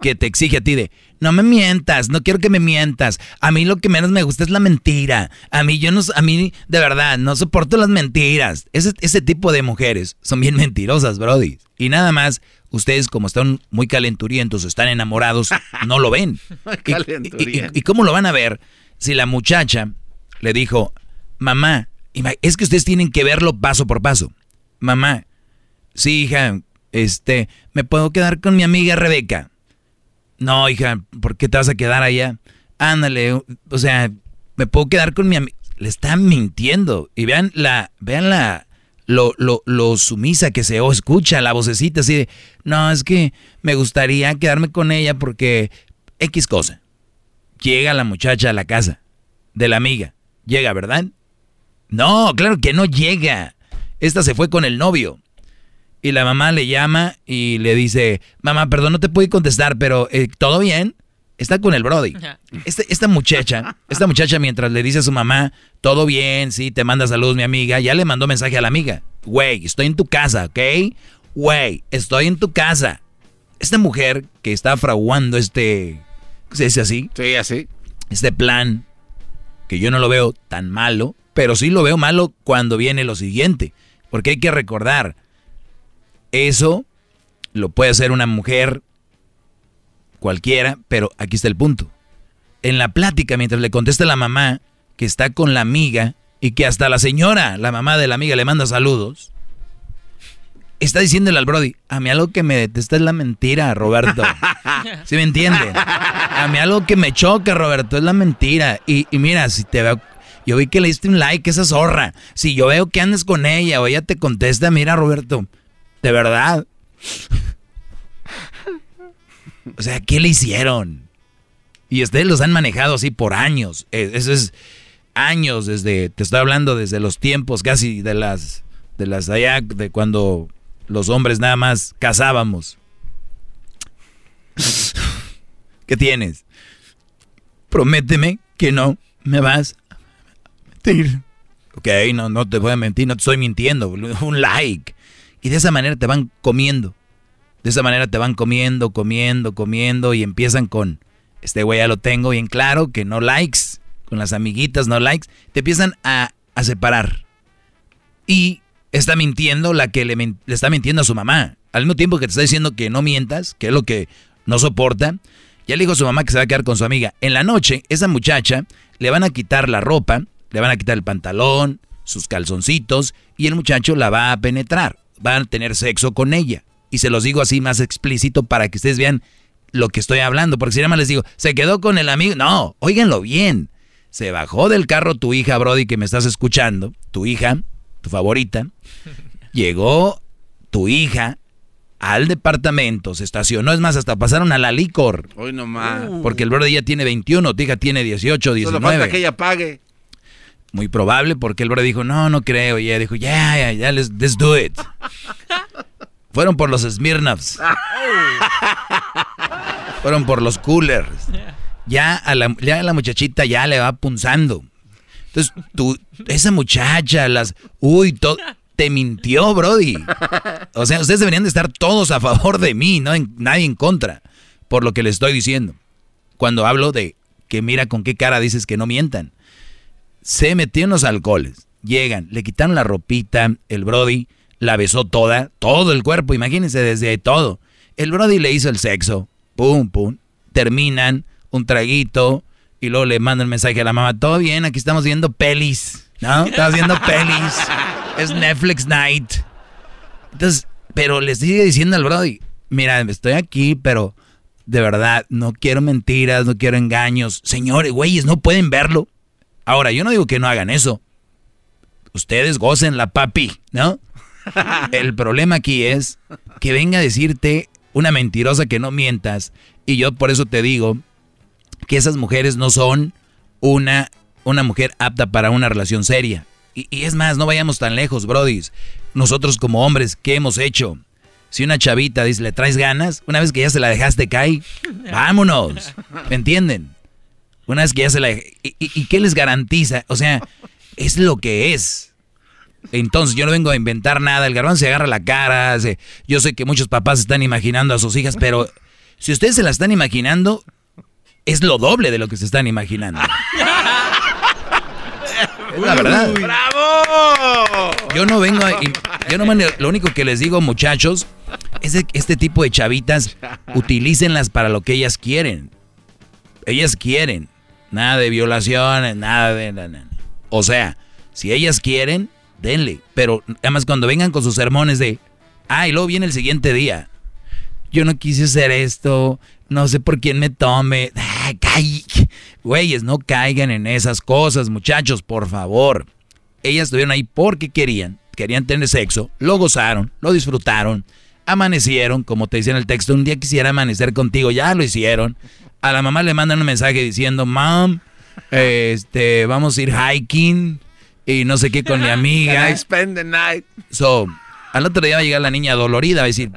que te exige a ti de, no me mientas, no quiero que me mientas. A mí lo que menos me gusta es la mentira. A mí yo no, a mí de verdad no soporto las mentiras. Ese, ese tipo de mujeres son bien mentirosas, Brody. Y nada más, ustedes como están muy calenturientos, están enamorados, no lo ven. y, y, cómo lo van a ver si la muchacha le dijo, mamá, es que ustedes tienen que verlo paso por paso. Mamá, sí, hija, este, ¿me puedo quedar con mi amiga Rebeca? No, hija, ¿por qué te vas a quedar allá? Ándale, o sea, me puedo quedar con mi amiga. Le están mintiendo. Y vean la, vean la, lo, lo, lo sumisa que se escucha, la vocecita así de, no, es que me gustaría quedarme con ella porque X cosa. Llega la muchacha a la casa de la amiga. Llega, ¿verdad? No, claro que no llega. Esta se fue con el novio. Y la mamá le llama y le dice, mamá, perdón, no te pude contestar, pero eh, ¿todo bien? Está con el Brody. Este, esta muchacha, esta muchacha mientras le dice a su mamá, todo bien, sí, te manda saludos mi amiga, ya le mandó mensaje a la amiga. Güey, estoy en tu casa, ¿ok? Güey, estoy en tu casa. Esta mujer que está fraguando este, ¿se dice así? Sí, así. Este plan, que yo no lo veo tan malo, pero sí lo veo malo cuando viene lo siguiente. Porque hay que recordar, eso lo puede hacer una mujer cualquiera, pero aquí está el punto. En la plática, mientras le contesta la mamá que está con la amiga y que hasta la señora, la mamá de la amiga, le manda saludos, está diciéndole al Brody, a mí algo que me detesta es la mentira, Roberto. ¿Sí me entiende? A mí algo que me choca, Roberto, es la mentira. Y, mira, si te veo, yo vi que le diste un like, esa zorra. Si yo veo que andes con ella o ella te contesta, mira, Roberto, de verdad. O sea, ¿qué le hicieron? Y ustedes los han manejado así por años. Eh, eso es años desde, te estoy hablando desde los tiempos casi de las, de las allá, de cuando los hombres nada más cazábamos. ¿Qué tienes? Prométeme que no me vas a mentir. Ok, no, no te voy a mentir, no te estoy mintiendo. Un like. Y de esa manera te van comiendo. De esa manera te van comiendo, comiendo, comiendo y empiezan con, este güey ya lo tengo bien claro, que no likes, con las amiguitas no likes, te empiezan a, separar. Y está mintiendo la que le, le, está mintiendo a su mamá. Al mismo tiempo que te está diciendo que no mientas, que es lo que no soporta, ya le dijo a su mamá que se va a quedar con su amiga. En la noche, esa muchacha le van a quitar la ropa, le van a quitar el pantalón, sus calzoncitos y el muchacho la va a penetrar. Van a tener sexo con ella. Y se los digo así más explícito para que ustedes vean lo que estoy hablando. Porque si nada más les digo, se quedó con el amigo. No, óiganlo bien. Se bajó del carro tu hija, Brody, que me estás escuchando. Tu hija, tu favorita. Llegó tu hija al departamento, se estacionó, es más, hasta pasaron a la licor. Hoy nomás. Porque el Brody ya tiene 21, tu hija tiene 18, 19. Solo falta que ella pague. Muy probable, porque el Brody dijo, no, no creo. Y ella dijo, ya, ya, ya, let's, let's do it. Fueron por los Smirnoffs. Fueron por los coolers. Ya a, la, ya a la muchachita ya le va punzando. Entonces, tú, esa muchacha, las... Uy, todo... Te mintió, Brody. O sea, ustedes deberían de estar todos a favor de mí, no en, nadie en contra, por lo que les estoy diciendo. Cuando hablo de que mira con qué cara dices que no mientan. Se metió en los alcoholes. Llegan, le quitaron la ropita, el Brody la besó toda, todo el cuerpo, imagínense desde todo. El Brody le hizo el sexo, pum, pum. Terminan, un traguito, y luego le mandan el mensaje a la mamá, todo bien, aquí estamos viendo pelis, ¿no? Estamos viendo pelis, es Netflix night. Entonces, pero le sigue diciendo al Brody, mira, estoy aquí, pero de verdad, no quiero mentiras, no quiero engaños. Señores, güeyes, no pueden verlo. Ahora, yo no digo que no hagan eso. Ustedes gocen la papi, ¿no? El problema aquí es que venga a decirte una mentirosa que no mientas. Y yo por eso te digo que esas mujeres no son una, una mujer apta para una relación seria. Y, y es más, no vayamos tan lejos, brodis. Nosotros como hombres, ¿qué hemos hecho? Si una chavita dice, ¿le traes ganas? Una vez que ya se la dejaste caer, vámonos. ¿Me entienden? Una vez que ya se la... ¿Y, y, y qué les garantiza? O sea, es lo que es. Entonces yo no vengo a inventar nada. El garbanzo se agarra la cara. Se, yo sé que muchos papás están imaginando a sus hijas, pero si ustedes se la están imaginando, es lo doble de lo que se están imaginando. Es la verdad. ¡Bravo! Yo no vengo a, yo no lo único que les digo, muchachos, es que este tipo de chavitas utilícenlas para lo que ellas quieren. Ellas quieren. Nada de violaciones, nada de nada. O sea, si ellas quieren, denle. Pero además cuando vengan con sus sermones de, ah, y luego viene el siguiente día. Yo no quise hacer esto, no sé por quién me tome. Güeyes, no caigan en esas cosas, muchachos, por favor. Ellas estuvieron ahí porque querían, querían tener sexo, lo gozaron, lo disfrutaron, amanecieron, como te decía en el texto, un día quisiera amanecer contigo, ya lo hicieron. A la mamá le mandan un mensaje diciendo, mom, este, vamos a ir hiking y no sé qué con mi amiga. I spend the night? So, al otro día va a llegar la niña dolorida, va a decir,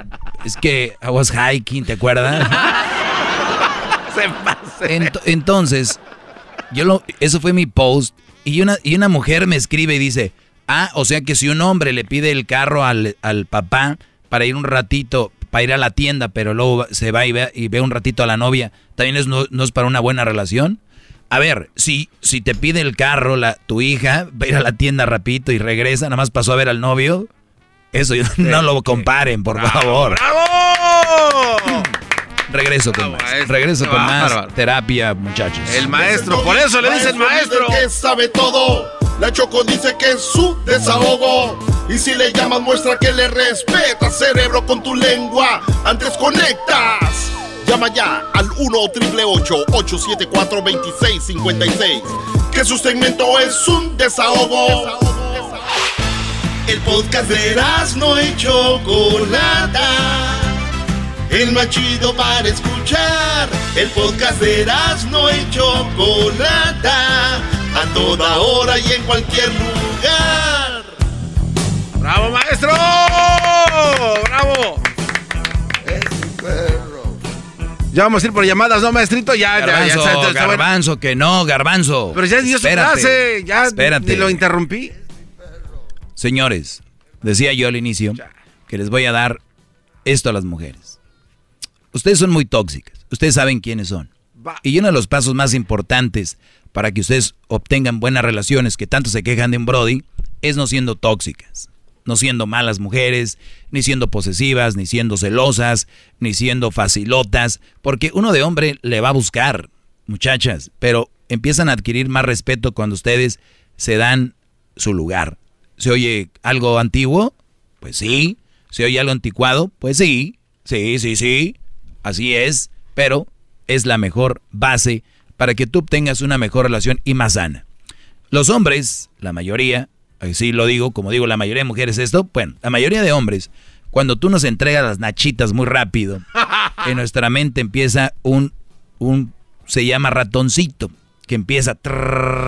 es que I was hiking, ¿te acuerdas? Se pase. Ent entonces, yo lo, eso fue mi post y una, y una mujer me escribe y dice, ah, o sea que si un hombre le pide el carro al, al papá para ir un ratito, para ir a la tienda, pero luego se va y ve, y ve un ratito a la novia, ¿también es, no, no es para una buena relación? A ver, si, si te pide el carro la, tu hija, va a ir a la tienda rapidito y regresa, nada más pasó a ver al novio, eso no lo comparen, por favor. ¡Bravo! Regreso con más. Regreso con más terapia, muchachos. El maestro, por eso le dicen maestro. Que sabe todo. La Choco dice que es su desahogo. Y si le llamas, muestra que le respeta, cerebro, con tu lengua. Antes conectas. Llama ya al 1-888-874-2656. Que su segmento es un desahogo. El podcast de no y Chocolata. El más chido para escuchar. El podcast de no y Chocolata. A toda hora y en cualquier lugar. ¡Bravo, maestro! ¡Bravo! Ya vamos a ir por llamadas, ¿no, maestrito? Ya, Garbanzo, ya, ya. garbanzo, que no, garbanzo. Pero ya dio su clase, ya Espérate. ni lo interrumpí. Señores, decía yo al inicio que les voy a dar esto a las mujeres. Ustedes son muy tóxicas. Ustedes saben quiénes son. Y uno de los pasos más importantes para que ustedes obtengan buenas relaciones que tanto se quejan de un Brody es no siendo tóxicas. No siendo malas mujeres, ni siendo posesivas, ni siendo celosas, ni siendo facilotas. Porque uno de hombre le va a buscar, muchachas, pero empiezan a adquirir más respeto cuando ustedes se dan su lugar. ¿Se oye algo antiguo? Pues sí. ¿Se oye algo anticuado? Pues sí. Sí, sí, sí. Así es. Pero es la mejor base para que tú obtengas una mejor relación y más sana. Los hombres, la mayoría, así lo digo, como digo, la mayoría de mujeres esto, bueno, la mayoría de hombres, cuando tú nos entregas las nachitas muy rápido, en nuestra mente empieza un, un, se llama ratoncito, que empieza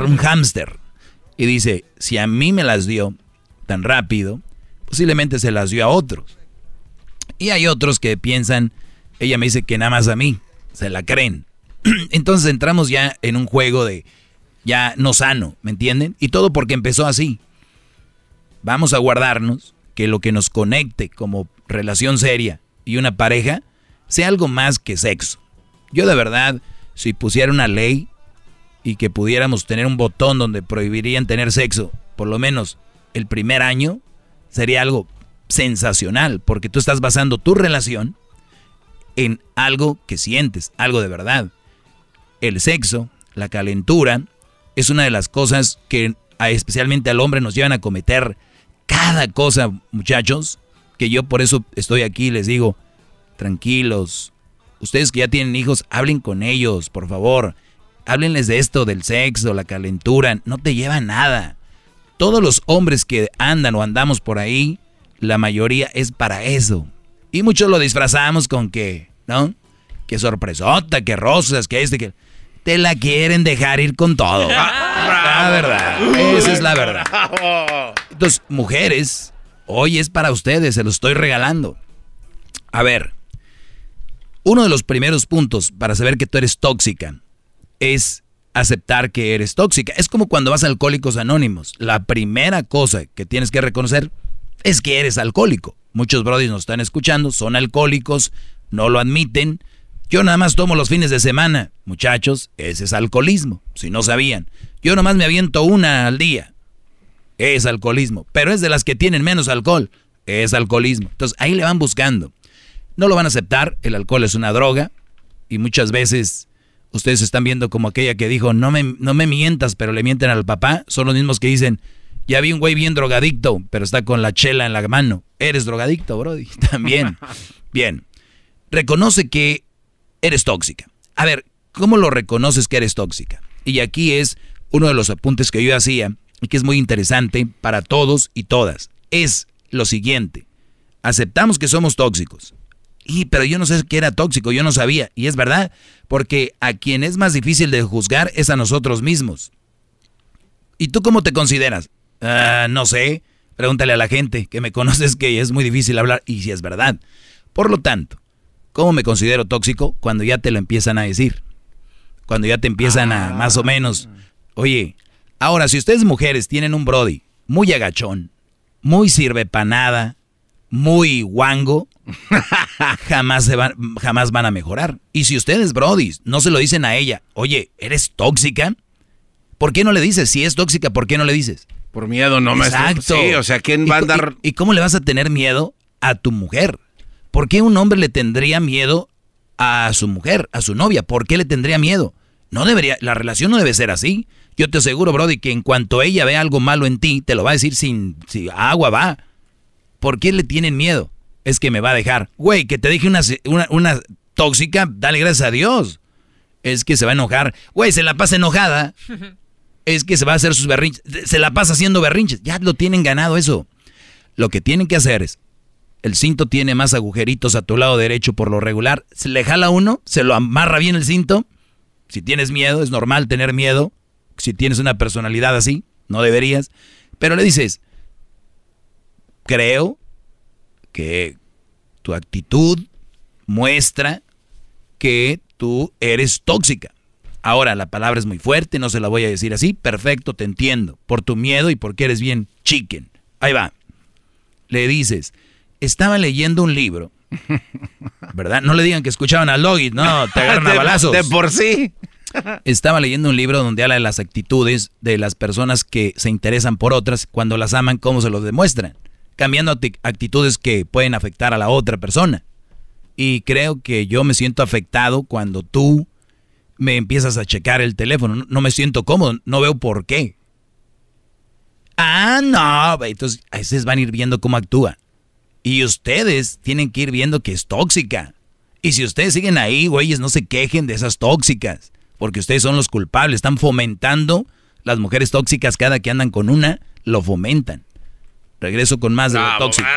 un hámster. Y dice, si a mí me las dio tan rápido, posiblemente se las dio a otros. Y hay otros que piensan, ella me dice que nada más a mí, se la creen. Entonces entramos ya en un juego de ya no sano, ¿me entienden? Y todo porque empezó así. Vamos a guardarnos que lo que nos conecte como relación seria y una pareja sea algo más que sexo. Yo de verdad, si pusiera una ley y que pudiéramos tener un botón donde prohibirían tener sexo, por lo menos el primer año, sería algo sensacional, porque tú estás basando tu relación en algo que sientes, algo de verdad. El sexo, la calentura, es una de las cosas que especialmente al hombre nos llevan a cometer cada cosa, muchachos, que yo por eso estoy aquí y les digo, tranquilos, ustedes que ya tienen hijos, hablen con ellos, por favor. Háblenles de esto, del sexo, la calentura, no te lleva nada. Todos los hombres que andan o andamos por ahí, la mayoría es para eso. Y muchos lo disfrazamos con que, ¿no? Que sorpresota, que rosas, que este, que te la quieren dejar ir con todo. La verdad, esa es la verdad. Entonces, mujeres, hoy es para ustedes, se lo estoy regalando. A ver, uno de los primeros puntos para saber que tú eres tóxica es aceptar que eres tóxica. Es como cuando vas a Alcohólicos Anónimos. La primera cosa que tienes que reconocer es que eres alcohólico. Muchos brodis nos están escuchando, son alcohólicos, no lo admiten yo nada más tomo los fines de semana. Muchachos, ese es alcoholismo, si no sabían. Yo nada más me aviento una al día. Es alcoholismo, pero es de las que tienen menos alcohol. Es alcoholismo. Entonces ahí le van buscando. No lo van a aceptar, el alcohol es una droga y muchas veces ustedes están viendo como aquella que dijo, no me, no me mientas, pero le mienten al papá. Son los mismos que dicen, ya vi un güey bien drogadicto, pero está con la chela en la mano. Eres drogadicto, Brody. También. Bien. Reconoce que eres tóxica. A ver, ¿cómo lo reconoces que eres tóxica? Y aquí es uno de los apuntes que yo hacía y que es muy interesante para todos y todas. Es lo siguiente. Aceptamos que somos tóxicos. Y, pero yo no sé qué era tóxico, yo no sabía. Y es verdad, porque a quien es más difícil de juzgar es a nosotros mismos. ¿Y tú cómo te consideras? Ah, no sé. Pregúntale a la gente que me conoces que es muy difícil hablar. Y si es verdad. Por lo tanto, ¿Cómo me considero tóxico? Cuando ya te lo empiezan a decir. Cuando ya te empiezan a, más o menos, oye, ahora si ustedes mujeres tienen un Brody muy agachón, muy sirve para nada, muy guango, jamás, se van, jamás van a mejorar. Y si ustedes, Brody, no se lo dicen a ella, oye, ¿eres tóxica? ¿Por qué no le dices? Si es tóxica, ¿por qué no le dices? Por miedo, no me Exacto. Sí, o sea, ¿quién va a andar...? ¿Y cómo le vas a tener miedo a tu mujer? ¿Por qué un hombre le tendría miedo a su mujer, a su novia? ¿Por qué le tendría miedo? No debería, la relación no debe ser así. Yo te aseguro, Brody, que en cuanto ella ve algo malo en ti, te lo va a decir sin, si agua va. ¿Por qué le tienen miedo? Es que me va a dejar. Güey, que te dije una, una, una tóxica, dale gracias a Dios. Es que se va a enojar. Güey, se la pasa enojada. Es que se va a hacer sus berrinches. Se la pasa haciendo berrinches. Ya lo tienen ganado eso. Lo que tienen que hacer es el cinto tiene más agujeritos a tu lado derecho por lo regular. Se le jala uno, se lo amarra bien el cinto. Si tienes miedo, es normal tener miedo. Si tienes una personalidad así, no deberías. Pero le dices, creo que tu actitud muestra que tú eres tóxica. Ahora, la palabra es muy fuerte, no se la voy a decir así. Perfecto, te entiendo. Por tu miedo y porque eres bien chicken. Ahí va. Le dices, estaba leyendo un libro. ¿Verdad? No le digan que escuchaban a Logit, no, te agarran a balazos. De por sí. Estaba leyendo un libro donde habla de las actitudes de las personas que se interesan por otras cuando las aman, cómo se lo demuestran, cambiando actitudes que pueden afectar a la otra persona. Y creo que yo me siento afectado cuando tú me empiezas a checar el teléfono. No me siento cómodo, no veo por qué. Ah, no. Entonces, a veces van a ir viendo cómo actúa. Y ustedes tienen que ir viendo que es tóxica. Y si ustedes siguen ahí, güeyes, no se quejen de esas tóxicas. Porque ustedes son los culpables. Están fomentando las mujeres tóxicas cada que andan con una, lo fomentan. Regreso con más de lo tóxico.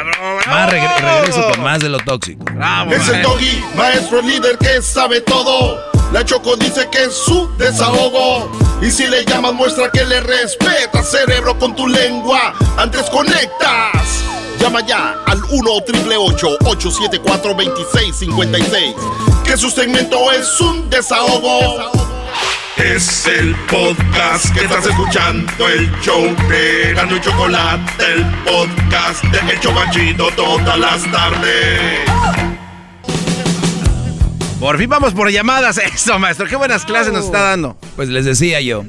Más regre- regreso con más de lo tóxico. Es el doggy, maestro líder que sabe todo. La Choco dice que es su desahogo. Y si le llamas, muestra que le respeta, cerebro, con tu lengua. Antes conectas. Llama ya al 1-888-874-2656. Que su segmento es un desahogo. Es el podcast que estás escuchando, el show de Gano y Chocolate, el podcast de El Chobachito todas las tardes. Por fin vamos por llamadas. Eso, maestro. Qué buenas clases nos está dando. Pues les decía yo,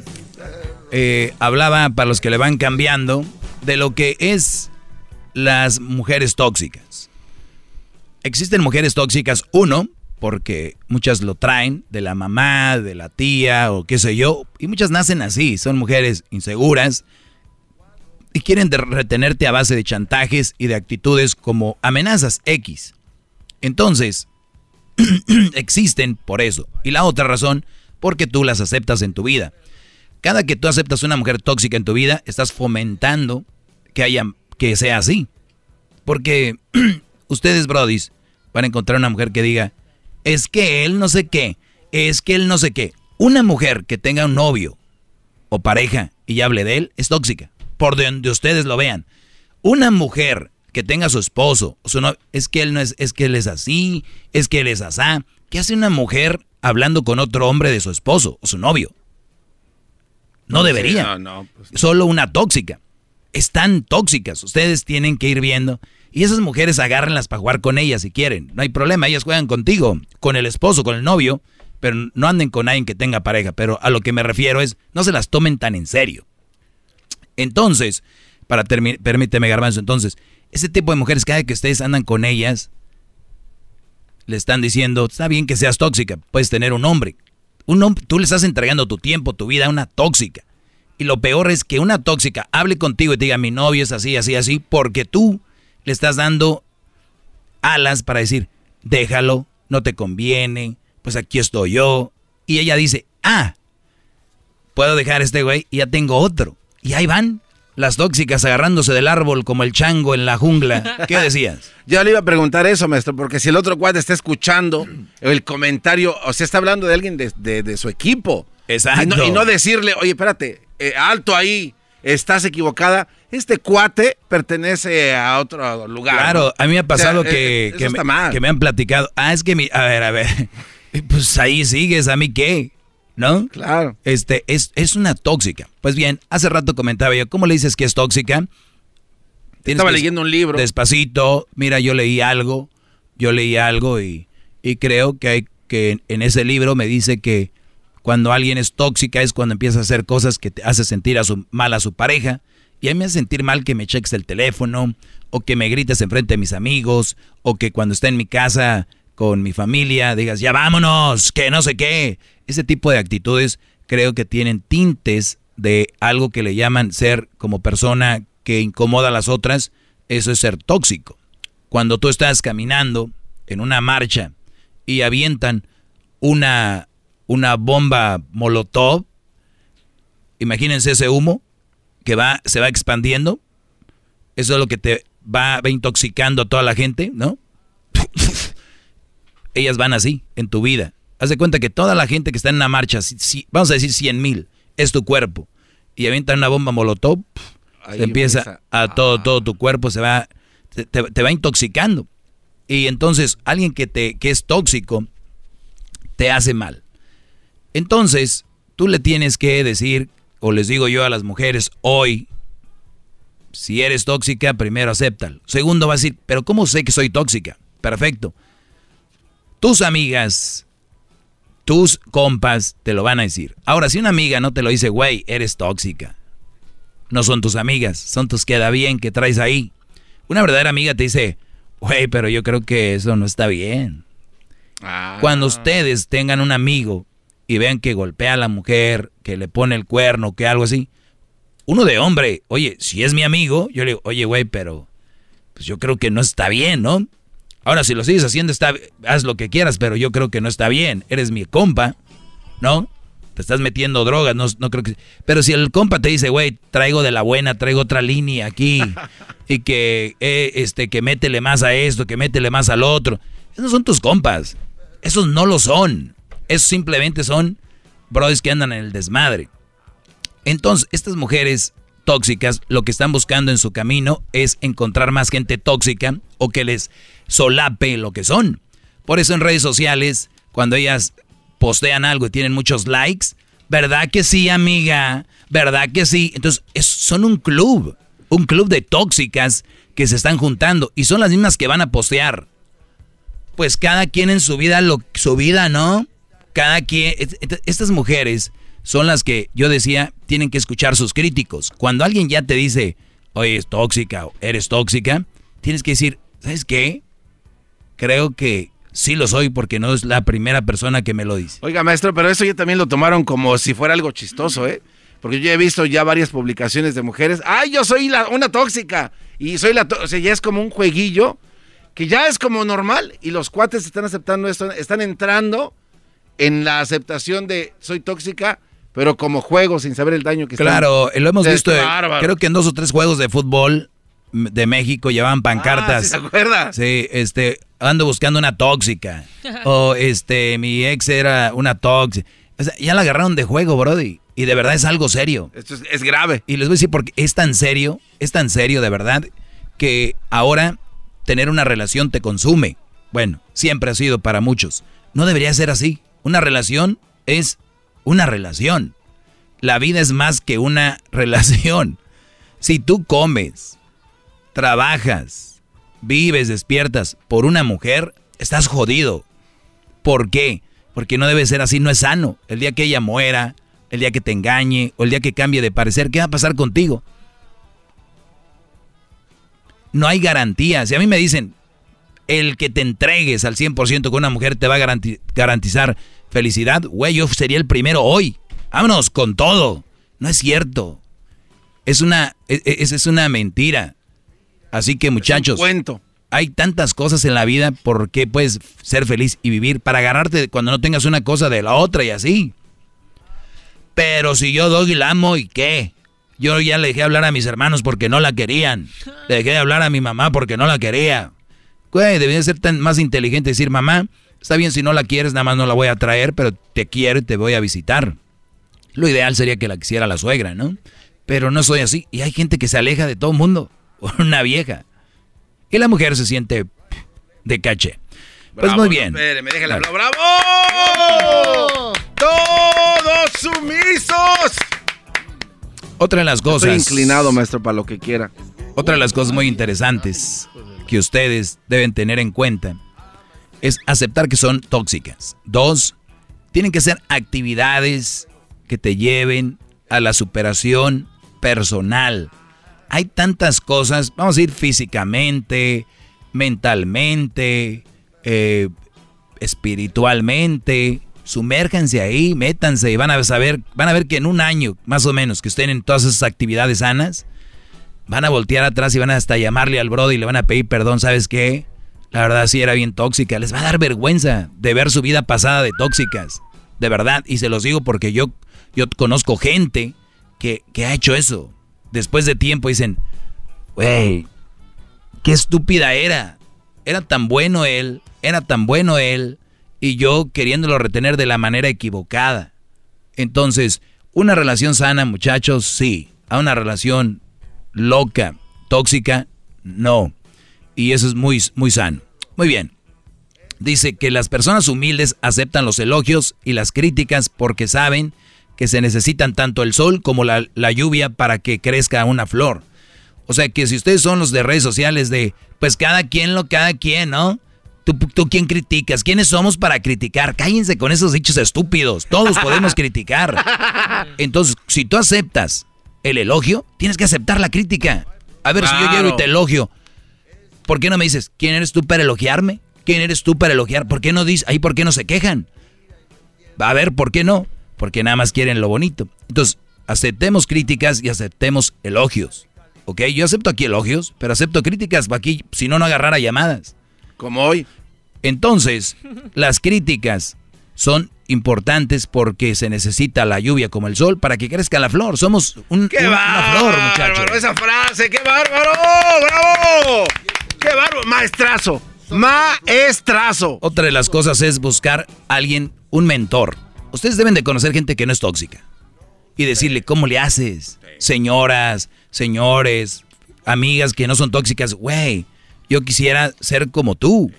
eh, hablaba para los que le van cambiando de lo que es las mujeres tóxicas. Existen mujeres tóxicas, uno, porque muchas lo traen de la mamá, de la tía o qué sé yo, y muchas nacen así, son mujeres inseguras y quieren retenerte a base de chantajes y de actitudes como amenazas X. Entonces, existen por eso. Y la otra razón, porque tú las aceptas en tu vida. Cada que tú aceptas una mujer tóxica en tu vida, estás fomentando que haya que sea así. Porque ustedes, brodis, van a encontrar una mujer que diga, es que él no sé qué, es que él no sé qué. Una mujer que tenga un novio o pareja y hable de él es tóxica, por donde ustedes lo vean. Una mujer que tenga su esposo, o su no- es que él no es, es que él es así, es que él es asá. ¿Qué hace una mujer hablando con otro hombre de su esposo o su novio? No debería. no, no, pues Solo una tóxica. Están tóxicas. Ustedes tienen que ir viendo. Y esas mujeres agárrenlas para jugar con ellas si quieren. No hay problema. Ellas juegan contigo, con el esposo, con el novio. Pero no anden con alguien que tenga pareja. Pero a lo que me refiero es, no se las tomen tan en serio. Entonces, para terminar, permíteme, Garbanzo, entonces, ese tipo de mujeres, cada que ustedes andan con ellas, le están diciendo, está bien que seas tóxica, puedes tener un hombre. Un hombre, tú le estás entregando tu tiempo, tu vida a una tóxica. Y lo peor es que una tóxica hable contigo y te diga, mi novio es así, así, así, porque tú le estás dando alas para decir, déjalo, no te conviene, pues aquí estoy yo. Y ella dice, ah, puedo dejar a este güey y ya tengo otro. Y ahí van las tóxicas agarrándose del árbol como el chango en la jungla. ¿Qué decías? Yo le iba a preguntar eso, maestro, porque si el otro cuate está escuchando el comentario, o sea, está hablando de alguien de, de- de su equipo. Exacto. Y no, y no decirle, oye, espérate, eh, alto ahí, estás equivocada. Este cuate pertenece a otro lugar. Claro, ¿no? a mí me ha pasado O sea, que, eh, que, me, mal. que me han platicado. Ah, es que mi. A ver, a ver. Pues ahí sigues, ¿a mí qué? ¿No? Claro. Este, es, es una tóxica. Pues bien, hace rato comentaba yo, ¿cómo le dices que es tóxica? Tienes Estaba leyendo un libro. Despacito, mira, yo leí algo, yo leí algo y, y creo que hay que en ese libro me dice que cuando alguien es tóxica es cuando empieza a hacer cosas que te hace sentir a su, mal a su pareja. Y a mí me hace sentir mal que me cheques el teléfono, o que me grites enfrente de mis amigos, o que cuando esté en mi casa con mi familia digas, ya vámonos, que no sé qué. Ese tipo de actitudes creo que tienen tintes de algo que le llaman ser como persona que incomoda a las otras. Eso es ser tóxico. Cuando tú estás caminando en una marcha y avientan una, una bomba molotov, imagínense ese humo que va, se va expandiendo. Eso es lo que te va, va intoxicando a toda la gente, ¿no? Ellas van así en tu vida. Haz de cuenta que toda la gente que está en una marcha, si- si- vamos a decir 100 mil, es tu cuerpo. Y avientan una bomba molotov, Ahí se empieza empieza. a todo, todo tu cuerpo se va, te, te- te va intoxicando. Y entonces alguien que, te, que es tóxico te hace mal. Entonces, tú le tienes que decir, o les digo yo a las mujeres hoy, si eres tóxica, primero acéptalo. Segundo, va a decir, pero ¿cómo sé que soy tóxica? Perfecto. Tus amigas, tus compas te lo van a decir. Ahora, si una amiga no te lo dice, güey, eres tóxica. No son tus amigas, son tus queda bien que traes ahí. Una verdadera amiga te dice, güey, pero yo creo que eso no está bien. Ah. Cuando ustedes tengan un amigo y vean que golpea a la mujer, que le pone el cuerno, que algo así, uno de hombre, oye, si es mi amigo, yo le digo, oye, güey, pero pues yo creo que no está bien, ¿no? Ahora, si lo sigues haciendo, está, haz lo que quieras, pero yo creo que no está bien. Eres mi compa, ¿no? Te estás metiendo drogas, no, no creo que... Pero si el compa te dice, güey, traigo de la buena, traigo otra línea aquí, y que, eh, este, que métele más a esto, que métele más al otro. Esos son tus compas. Esos no lo son. Esos simplemente son brothers que andan en el desmadre. Entonces, estas mujeres tóxicas lo que están buscando en su camino es encontrar más gente tóxica o que les solape lo que son. Por eso en redes sociales, cuando ellas postean algo y tienen muchos likes, ¿verdad que sí, amiga? ¿Verdad que sí? Entonces, son un club, un club de tóxicas que se están juntando y son las mismas que van a postear. Pues cada quien en su vida, lo, su vida, ¿no? Cada quien, estas mujeres son las que yo decía tienen que escuchar sus críticos. Cuando alguien ya te dice, oye, es tóxica o eres tóxica, tienes que decir, ¿sabes qué? Creo que sí lo soy porque no es la primera persona que me lo dice. Oiga, maestro, pero eso ya también lo tomaron como si fuera algo chistoso, ¿eh? Porque yo he visto ya varias publicaciones de mujeres, ¡ay, yo soy una tóxica! Y soy la, o sea, ya es como un jueguillo que ya es como normal y los cuates están aceptando esto, están entrando en la aceptación de soy tóxica pero como juego sin saber el daño que Claro, lo hemos visto, creo que en dos o tres juegos de fútbol de México llevaban pancartas. Ah, ¿sí ¿Se acuerda? Sí, este, ando buscando una tóxica. o este, mi ex era una tóxica. O sea, ya la agarraron de juego, Brody. Y de verdad es algo serio. Esto es, es, grave. Y les voy a decir porque es tan serio, es tan serio de verdad, que ahora tener una relación te consume. Bueno, siempre ha sido para muchos. No debería ser así. Una relación es una relación. La vida es más que una relación. Si tú comes, trabajas, vives, despiertas por una mujer, estás jodido. ¿Por qué? Porque no debe ser así, no es sano. El día que ella muera, el día que te engañe o el día que cambie de parecer, ¿qué va a pasar contigo? No hay garantías. Si a mí me dicen, el que te entregues al 100% con una mujer te va a garantizar felicidad, güey, yo sería el primero hoy. Vámonos con todo. No es cierto. Es una, e, e, es, es una mentira. Así que muchachos, cuento. hay tantas cosas en la vida por qué puedes ser feliz y vivir para agarrarte cuando no tengas una cosa de la otra y así. Pero si yo doy la amo y qué, yo ya le dejé hablar a mis hermanos porque no la querían. Le dejé de hablar a mi mamá porque no la quería. Güey, debía ser tan más inteligente decir, mamá, Está bien si no la quieres, nada más no la voy a traer, pero te quiero y te voy a visitar. Lo ideal sería que la quisiera la suegra, ¿no? Pero no soy así. Y hay gente que se aleja de todo el mundo. Una vieja. Y la mujer se siente de caché. Pues muy bien. me ¡Bravo! ¡Todos sumisos! Otra de las cosas. Estoy inclinado, maestro, para lo que quiera. Otra de las cosas muy interesantes que ustedes deben tener en cuenta es aceptar que son tóxicas. Dos, tienen que ser actividades que te lleven a la superación personal. Hay tantas cosas, vamos a ir físicamente, mentalmente, eh, espiritualmente. Sumérjanse ahí, métanse y van a saber, van a ver que en un año, más o menos, que estén en todas esas actividades sanas, van a voltear atrás y van hasta llamarle al brother y le van a pedir perdón, ¿sabes qué? La verdad sí era bien tóxica. Les va a dar vergüenza de ver su vida pasada de tóxicas. De verdad. Y se los digo porque yo, yo conozco gente que, que ha hecho eso. Después de tiempo dicen, wey, qué estúpida era. Era tan bueno él, era tan bueno él, y yo queriéndolo retener de la manera equivocada. Entonces, una relación sana, muchachos, sí. A una relación loca, tóxica, no. Y eso es muy, muy sano. Muy bien. Dice que las personas humildes aceptan los elogios y las críticas porque saben que se necesitan tanto el sol como la, lluvia para que crezca una flor. O sea que si ustedes son los de redes sociales de, pues cada quien lo, cada quien, ¿no? ¿Tú, ¿Tú quién criticas? ¿Quiénes somos para criticar? Cállense con esos dichos estúpidos. Todos podemos criticar. Entonces, si tú aceptas el elogio, tienes que aceptar la crítica. A ver, si yo quiero y te elogio, ¿Por qué no me dices, ¿quién eres tú para elogiarme? ¿Quién eres tú para elogiar? ¿Por qué no dices, ahí por qué no se quejan? A ver, ¿por qué no? Porque nada más quieren lo bonito. Entonces, Aceptemos críticas y aceptemos elogios. ¿Ok? Yo acepto aquí elogios, pero acepto críticas para aquí, si no, no agarrara llamadas. Como hoy. Entonces, las críticas son importantes porque se necesita la lluvia como el sol para que crezca la flor. Somos un, ¡Qué un- una flor, muchachos. Esa frase, qué bárbaro, bravo. Qué bárbaro, maestrazo. Maestrazo. Otra de las cosas es buscar a alguien, un mentor. Ustedes deben de conocer gente que no es tóxica. Y decirle, ¿cómo le haces? Señoras, señores, amigas que no son tóxicas. Güey, yo quisiera ser como tú.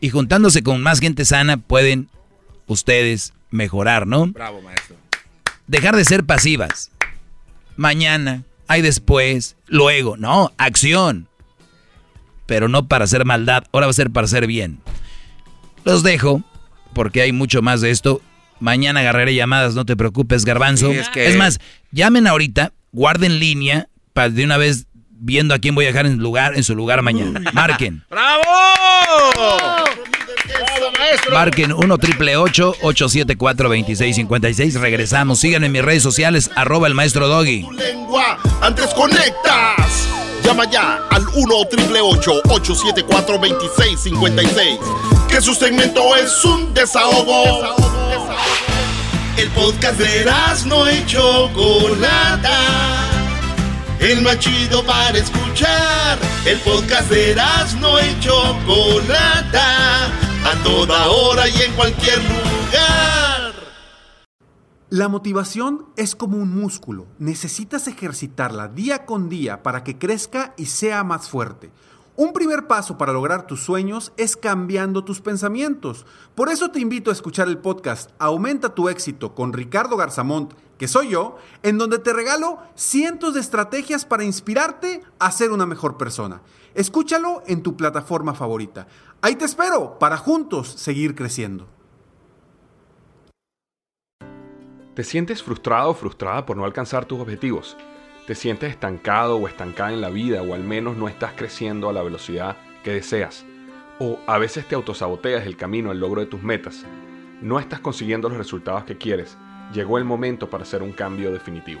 Y juntándose con más gente sana pueden ustedes mejorar, ¿no? Bravo, maestro. Dejar de ser pasivas. Mañana, hay después, luego. No, acción. Pero no para hacer maldad, ahora va a ser para hacer bien. Los dejo, porque hay mucho más de esto. Mañana agarraré llamadas, no te preocupes, garbanzo. Sí, es que- es más, llamen ahorita, guarden línea, para de una vez viendo a quién voy a dejar en, lugar, en su lugar mañana. Marquen. ¡Bravo! Marquen 1 triple 874 2656 Regresamos. Síganme en mis redes sociales, arroba el maestro Doggy. lengua antes conectas. Llama ya al 1 888 874 2656 Que su segmento es un desahogo. El podcast de no y Chocolata. El más chido para escuchar. El podcast de no y Chocolata. A toda hora y en cualquier lugar. La motivación es como un músculo. Necesitas ejercitarla día con día para que crezca y sea más fuerte. Un primer paso para lograr tus sueños es cambiando tus pensamientos. Por eso te invito a escuchar el podcast Aumenta tu éxito con Ricardo Garzamont, que soy yo, en donde te regalo cientos de estrategias para inspirarte a ser una mejor persona. Escúchalo en tu plataforma favorita. Ahí te espero para juntos seguir creciendo. ¿Te sientes frustrado o frustrada por no alcanzar tus objetivos? ¿Te sientes estancado o estancada en la vida o al menos no estás creciendo a la velocidad que deseas? ¿O a veces te autosaboteas el camino al logro de tus metas? ¿No estás consiguiendo los resultados que quieres? Llegó el momento para hacer un cambio definitivo.